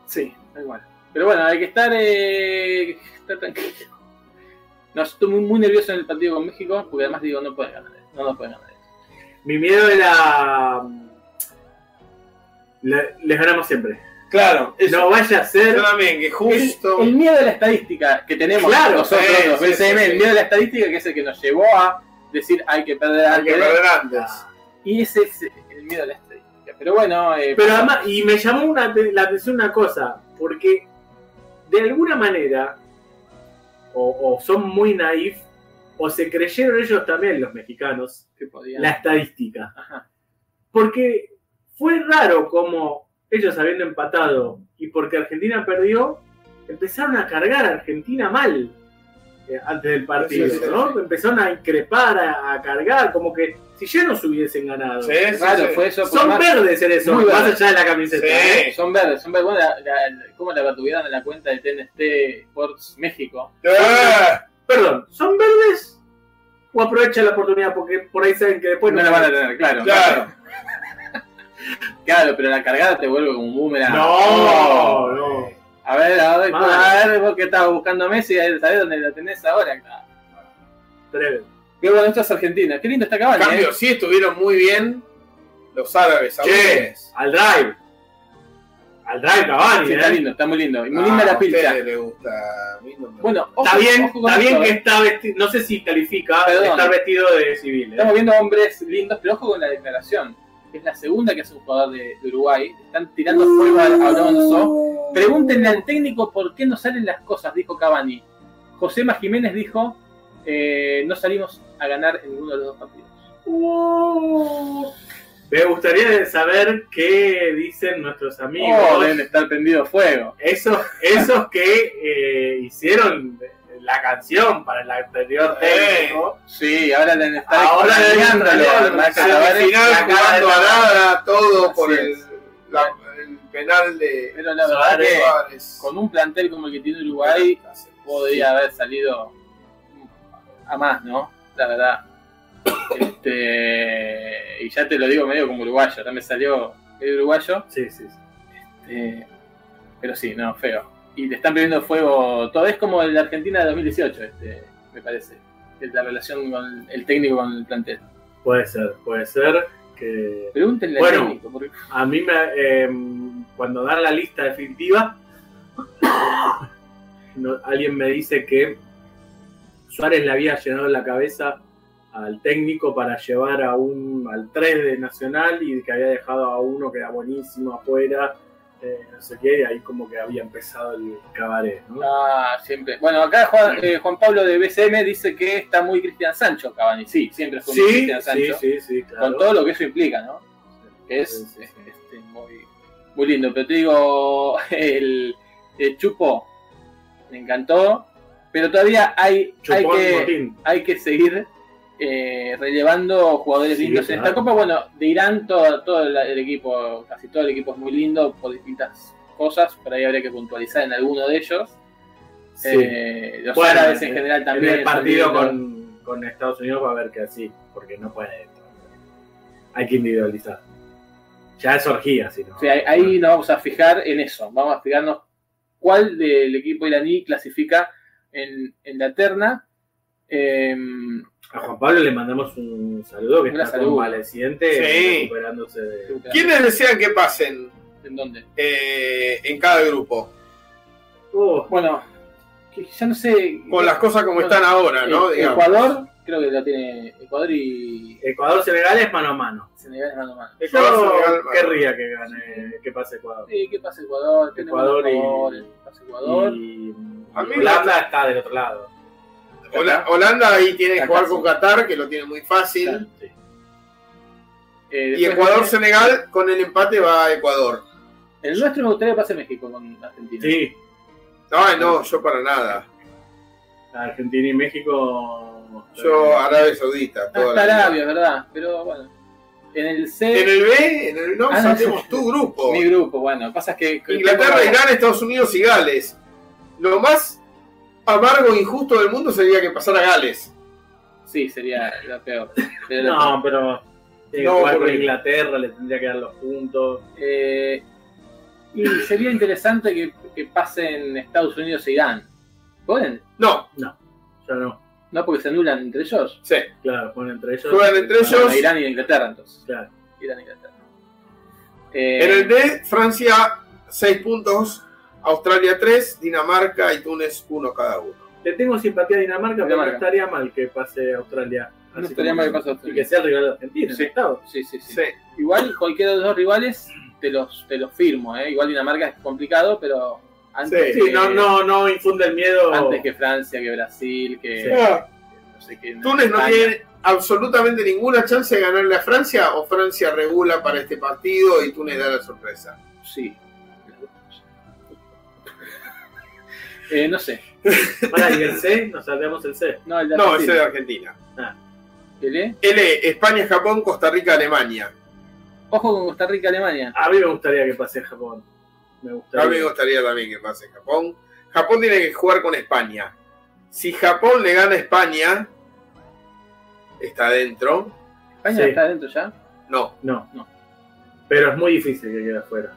Sí, da igual. Pero bueno, hay que estar, eh, estar tranquilo. No, estoy muy, muy nervioso en el partido con México, porque además digo, no pueden ganar. No nos pueden ganar. mi miedo era. le- les ganamos siempre. Claro, eso. No vaya a ser. Yo también, que justo. El, el miedo de la estadística que tenemos Claro, nosotros, sí, los BCM, sí, el miedo de la estadística que es el que nos llevó a decir hay que perder hay que antes. perder antes. Y ese es el miedo de la estadística. Pero bueno, eh, Pero además, y me llamó una, la atención una cosa, porque de alguna manera, o, o son muy naif, o se creyeron ellos también, los mexicanos, que podía. la estadística. Ajá. Porque fue raro como ellos habiendo empatado y porque Argentina perdió, empezaron a cargar a Argentina mal eh, antes del partido, Sí, sí, ¿no? sí. Empezaron a increpar, a, a cargar, como que si ya nos hubiesen ganado. Sí, sí, Raro sí. fue eso. Son más- verdes en eso, Muy más verdes. allá de la camiseta. Sí. ¿eh? Son verdes, son verdes. Bueno, la- la- ¿Cómo la tuvieron en la cuenta de TNT Sports México? Ah, Perdón, ¿son verdes? ¿O aprovechan la oportunidad porque por ahí saben que después no la van a tener, claro. Claro. Claro, <laughs> pero la cargada te vuelve como un boomerang. No, no. A ver, a ver, a ver, vos que estabas buscando a Messi, ¿sabés dónde la tenés ahora? Claro. Tremendo. Qué bueno, esto es Argentina. Qué lindo está Cavani, cambio, ¿eh? sí estuvieron muy bien los árabes. Saudíes. al drive. Al drive Cavani, Sí, ¿eh? está lindo, está muy lindo. Y muy Ah, linda la pilcha. ustedes les gusta. A mí no me Bueno, ojo, Está bien, ojo está bien esto, que ¿eh? está vestido, no sé si califica Perdón. estar vestido de civil. ¿eh? Estamos viendo hombres lindos, pero ojo con la declaración. Es la segunda que hace un jugador de, de Uruguay. Están tirando fuego a Alonso. Pregúntenle al técnico por qué no salen las cosas, dijo Cavani. José Jiménez dijo, eh, no salimos a ganar en ninguno de los dos partidos. Uh, me gustaría saber qué dicen nuestros amigos. Oh, deben estar prendido fuego. esos, esos que eh, hicieron la canción para el anterior Eh. técnico. Sí, ahora Ahora. Tavares. final la cara jugando a nada, todo por el, la- el penal de Pero la verdad que Suárez. con un plantel como el que tiene Uruguay, podría haber salido a más, ¿no? La verdad. Este, y ya te lo digo medio como uruguayo, ya me salió medio uruguayo. Sí, sí, sí. eh, pero sí, no, feo. Y le están prendiendo fuego todo. Es como el de Argentina de 2018, este, me parece. La relación con el técnico con el plantel. Puede ser, puede ser que... Pregúntenle Bueno. al técnico. porque- A mí me, eh, cuando dan la lista definitiva, <coughs> no- alguien me dice que Suárez le había llenado la cabeza al técnico para llevar a un al 3 de Nacional y que había dejado a uno que era buenísimo afuera, eh, no sé qué, y ahí como que había empezado el cabaret, ¿no? Ah, siempre. Bueno, acá Juan, eh, Juan Pablo de BCM dice que está muy Cristian Sancho, Cavani. Sí, siempre fue muy Sí, Cristian sí, Sancho. sí, sí, claro. Con todo lo que eso implica, ¿no? Es Sí, sí, sí. este, muy, muy lindo. Pero te digo, <laughs> el, el Chupo me encantó. Pero todavía hay, hay, que, hay que seguir eh, relevando jugadores Sí, lindos en esta copa. Bueno, de Irán todo, todo el, el equipo, casi todo el equipo es muy lindo por distintas cosas. Por ahí habría que puntualizar en alguno de ellos. Sí. Eh, los Bueno, árabes en general también. En el partido con, con Estados Unidos va a haber que así, porque no puede. Hay que individualizar. Ya es orgía, si no. Ahí- ahí nos vamos a fijar en eso. Vamos a fijarnos cuál del equipo iraní clasifica en, en la terna. Eh, A Juan Pablo le mandamos un saludo que está saludo. convaleciente, Sí. recuperándose de. ¿Quiénes desean que pasen ¿En dónde? eh, en cada grupo? Oh, Bueno, que ya no sé. Con las cosas como Bueno, están ahora, ¿no? eh. Ecuador, creo que lo tiene Ecuador y Ecuador-Senegal es mano a mano. Senegal es mano a mano. Yo Ecuador-Senegal, mano. querría que gane, que pase Ecuador. Sí, ¿Qué pasa Ecuador? Ecuador y- favores, ¿qué pasa Ecuador? Y, A mí y Holanda está del otro lado. Hola- Holanda ahí tiene que jugar con Qatar, que lo tiene muy fácil. Claro. Sí. Eh, Y Ecuador-Senegal, con el empate va a Ecuador. El nuestro me gustaría que pase México con Argentina. Sí, No, no, yo para nada. Argentina y México. Yo Arabia Saudita. Toda está la vida. Arabia, ¿verdad? Pero bueno. En el C, En el B, en el no, Ah, no, tu grupo. mi grupo, bueno, pasa es que. Inglaterra, Irán, Estados Unidos y Gales. Lo más amargo e injusto del mundo sería que pasara Gales. Sí, sería lo peor. Lo No, pero. Que No, jugar con porque- Inglaterra, le tendría que dar los puntos. Eh, y sería interesante que, que pasen Estados Unidos e Irán. ¿Pueden? No, Ya no. No, porque se anulan entre ellos. sí. Claro, juegan entre ellos. Juegan entre ellos. Bueno, Irán y Inglaterra, entonces. Claro. Irán e Inglaterra. Eh, En el D, Francia 6 puntos, Australia 3, Dinamarca y Túnez 1 cada uno. Le tengo simpatía a Dinamarca, pero no estaría mal que pase Australia. No Así estaría mal que pase Australia. Y que sea el rival de Argentina. Sí. sí, sí, sí, Sí. Igual cualquiera de los dos rivales te los, te los firmo. ¿eh? Igual Dinamarca es complicado, pero antes, Sí, que, no, no, no infunde el miedo. antes que Francia, que Brasil, que Sí. No sé qué. Túnez no tiene absolutamente ninguna chance de ganarle a Francia o Francia regula para este partido y Túnez da la sorpresa. Sí. Eh, no sé. <laughs> Pará, y el C, nos saltamos el C. No, el de No, ese Argentina. de Argentina. ¿El E? L, España, Japón, Costa Rica, Alemania. Ojo con Costa Rica, Alemania. A mí me gustaría que pase Japón. Me A mí me gustaría también que pase Japón. Japón tiene que jugar con España. Si Japón le gana a España, está adentro. ¿España Sí. está adentro ya? No, No, No. Pero es muy difícil que quede afuera.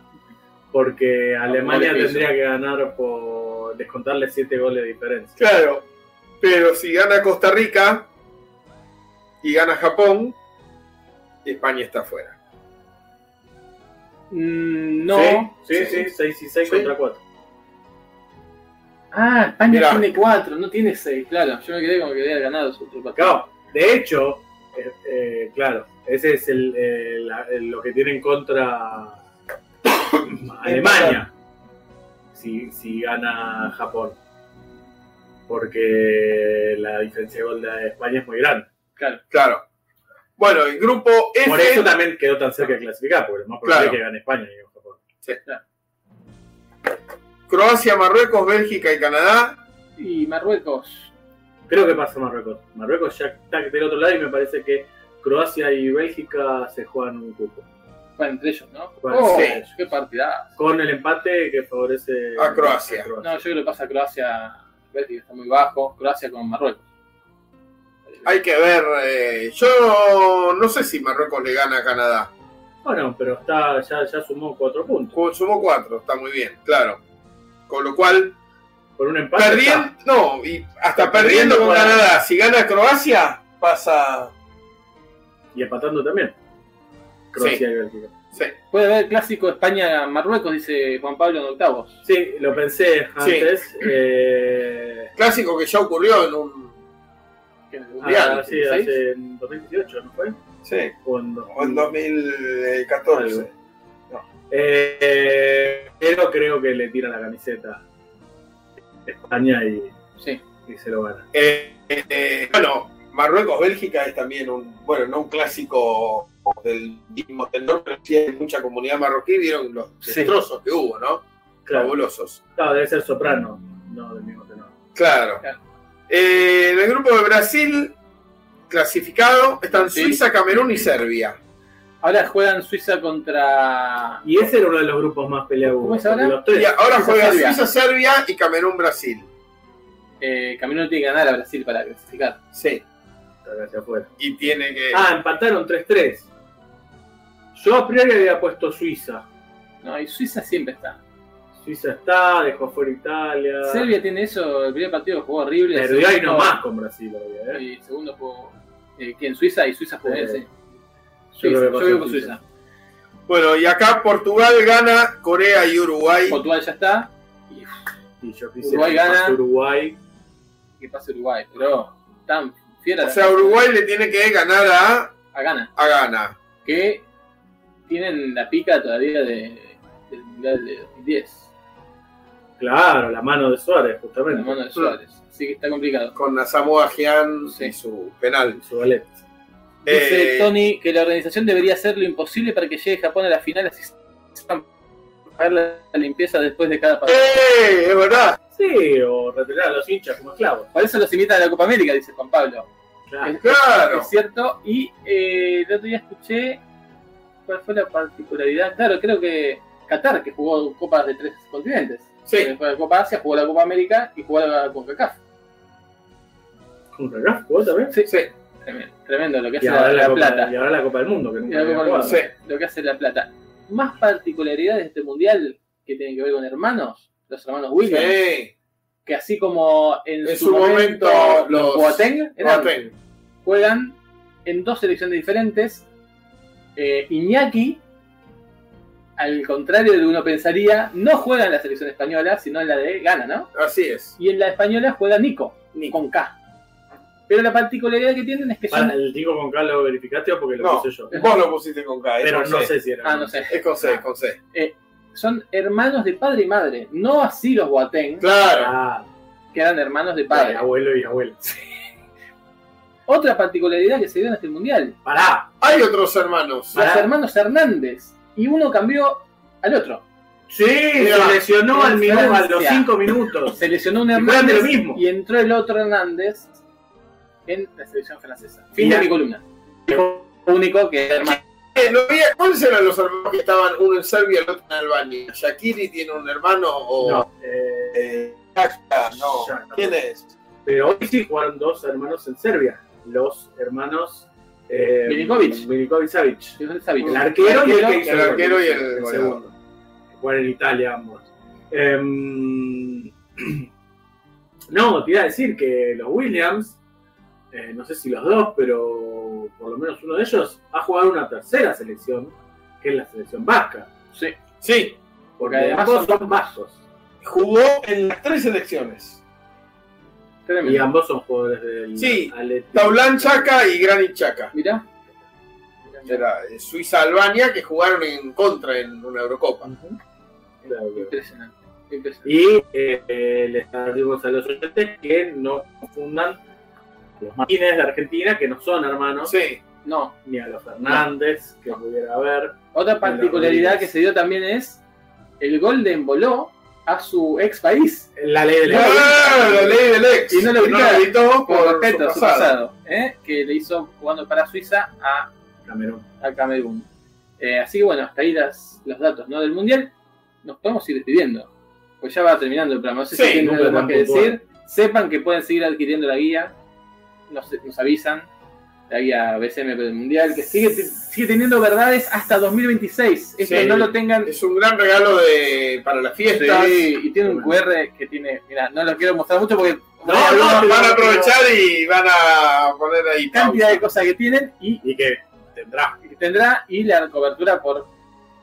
Porque Alemania tendría que ganar por descontarle 7 goles de diferencia. claro. Pero si gana Costa Rica y gana Japón, España está afuera. Mm, no. Sí, sí, Sí. 6 y 6 Sí. contra 4. Ah, España Mirá. tiene 4, no tiene 6. Claro, yo me quedé como que había ganado su otro partido. Claro, de hecho, eh, eh, claro, ese es el, eh, la- el- lo que tiene en contra Alemania si, si gana Japón. Porque la diferencia de gol de España es muy grande. Claro. Claro. Bueno, el grupo F. Por eso también quedó tan cerca de clasificar, porque lo más probable Claro. es que gane España y no Japón. Croacia, Marruecos, Bélgica y Canadá. Y Marruecos. Creo que pasa Marruecos. Marruecos ya está del otro lado y me parece que Croacia y Bélgica se juegan un cupo. Bueno, entre ellos, ¿no? Bueno, oh, sí. qué partida. Con el empate que favorece A Croacia. No, yo creo que pasa Croacia. Bélgica está muy bajo. Croacia con Marruecos. Hay que ver. eh, yo no sé si Marruecos le gana a Canadá. Bueno, pero está, ya, ya sumó cuatro puntos. Sumó cuatro, está muy bien, claro. Con lo cual, Por un empate. perdiendo, no, y hasta Perdiendo con- Canadá. Si gana Croacia, pasa. Y empatando también. Croacia y Bélgica. Sí. Puede haber clásico España-Marruecos, dice Juan Pablo en octavos. Sí, lo pensé antes. eh, Clásico que ya ocurrió en un. En ah, Mundial, sí, 16. hace en 2018, ¿no fue? Sí. O en, O en 2014. Eh, pero creo que le tira la camiseta España y, Sí. y se lo gana. Eh, eh, bueno, Marruecos-Bélgica es también un. Bueno, no un clásico del mismo tenor, pero sí hay mucha comunidad marroquí. Vieron los Sí. destrozos que hubo, ¿no? Claro, Fabulosos. Claro, debe ser soprano, no del mismo tenor. Claro. Claro. Eh, en el grupo de Brasil, clasificado, están Sí. Suiza, Camerún y Serbia. Ahora juegan Suiza contra. Y ese era uno de los grupos más peleados. ¿Cómo es ahora? porque Los tres. Y ahora Suiza, juega Serbia. Suiza, Serbia y Camerún, Brasil. Eh, Camerún tiene que ganar a Brasil para clasificar. Sí. hacia afuera. Y tiene que. Ah, empataron 3-3. Yo a priori había puesto Suiza. No, y Suiza siempre está. Suiza está, dejó fuera Italia. Serbia tiene eso, el primer partido jugó horrible. Perdió ahí nomás con Brasil, obvio, ¿eh? Y segundo jugó. Eh, ¿Quién? Suiza y Suiza jugó sí. Yo Suiza, que vivo con Suiza. Suiza. Bueno, y acá Portugal gana, Corea y Uruguay. Portugal ya está. Y Y yo quise Uruguay que gana. pase Uruguay. que pase Uruguay. Pero tan fiera. O sea, Uruguay le tiene que ganar a, a gana. a Ghana. Que tienen la pica todavía de, del Mundial de 2010. Claro, la mano de Suárez, justamente. la mano de Suárez. Así que está complicado. Con Samoa Gyan Sí. y su penal. Su ballet. Dice Eh, Tony que la organización debería hacer lo imposible para que llegue Japón a la final así se van a pagar la la limpieza después de cada partido. ¡Eh! Es verdad. Sí, o retirar a los hinchas como esclavos. Por eso los invitan a la Copa América, dice Juan Pablo. Claro. Es- Claro. Es cierto. Y eh, el otro día escuché cuál fue la particularidad. Claro, creo que Qatar, que jugó copas de tres continentes. Sí. Eh, Fue la Copa Asia, jugó la Copa América y jugó la CONCACAF. ¿Un reloj? ¿Vos también? Sí, sí. Tremendo, tremendo lo que Y hace la, la la Copa, plata. y ahora la Copa del Mundo, que nunca la había Copa del jugado. Mundo, Sí. Lo que hace la plata. Más particularidades de este mundial que tienen que ver con hermanos, los hermanos Williams, Sí. que así como en, En su, su momento, momento los los Boateng eran- Boateng. juegan en dos selecciones diferentes. Eh, Iñaki, al contrario de lo que uno pensaría, no juega en la selección española, sino en la de Ghana, ¿no? Así es. Y en la española juega Nico, ni con K. Pero la particularidad que tienen es que son. Para, el Tico con K lo verificaste o porque lo No, puse yo. vos lo pusiste con K. es Pero con no C. sé si era. Ah, no sé. Es con C, con C. Son hermanos de padre y madre. No así los Boateng, Claro. Ah, que eran hermanos de padre. abuelo y abuelo. Otra particularidad que se dio en este mundial. Pará. Hay otros hermanos. Los Pará. hermanos Hernández. Y uno cambió al otro. Sí, Mira, se lesionó al minuto, a los. 5 minutos. Se lesionó un Y Hernández lo mismo. y entró el otro Hernández en la selección francesa. Fin de mi columna. Único que hermano. Eh, no había- ¿Cuáles eran los hermanos que estaban uno en Serbia y el otro en Albania? ¿Shakiri tiene un hermano o.? No, eh, Eh, no. ¿Quién es? pero hoy sí jugaron dos hermanos en Serbia. Los hermanos eh, Milinkovic. Milinkovic Savic. Savic. El arquero y el que hizo el arquero y el segundo. Juegan en Italia ambos. Em, <clears throat> no, te iba a decir que los Williams, eh, no sé si los dos, pero por lo menos uno de ellos ha jugado una tercera selección, que es la selección vasca. Sí. Sí, Porque además son vascos. jugó en las tres selecciones. Tremendo. Y ambos son jugadores del Sí. Taulán Chaca y Granit Chaca. Mirá. Era eh, Suiza-Albania que jugaron en contra en una Eurocopa. Claro. Impresionante. impresionante. Y eh, eh, les decimos a los oyentes que no confundan los Martínez de Argentina, que no son hermanos, Sí, No. ni a los Fernández, que pudiera haber. Otra particularidad que se dio también es el gol de Emboló a su ex país. La ley del Ah, la ley del ex. Y no lo gritó Por por respeto a su su pasado. ¿eh? Que le hizo jugando para Suiza a, Camerún. a Camerún. Eh, así que bueno, hasta ahí las, los datos ¿no? del Mundial. Nos podemos ir despidiendo. Pues ya va terminando el programa. No sé Sí, si tienen algo más que puntual. decir. Sepan que pueden seguir adquiriendo la guía. Nos, nos avisan. La guía BCM Mundial, que sigue, sigue teniendo verdades hasta 2026. Esto no lo tengan. Es un gran regalo de, para la fiesta. y tiene un QR que tiene. Mira, no lo quiero mostrar mucho porque. No, no, van a aprovechar y van a poner ahí. Cantidad de cosas que tienen y. Y que tendrá. Que tendrá y la cobertura por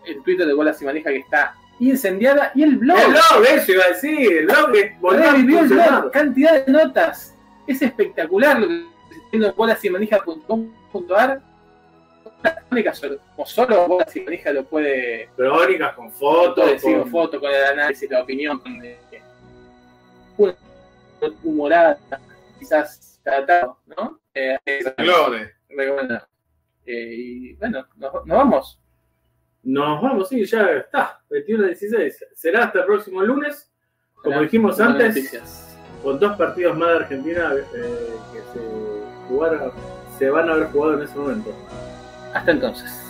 el Twitter de Bolas y Manija que está incendiada y el blog. El blog, eso iba a decir. El blog que volvió el blog. Cantidad de notas. Es espectacular lo que haciendo bolasimanija.com.ar como solo Bolas y Manija lo puede. Crónicas con fotos. Con fotos, con el análisis, la opinión, con una humorada, quizás tratado, ¿no? Eh, eh, y bueno, nos, vamos. Nos vamos, sí, ya está. 21 16. Será hasta el próximo lunes. Como dijimos antes, con dos partidos más de Argentina eh, que se se van a haber jugado en ese momento. Hasta entonces.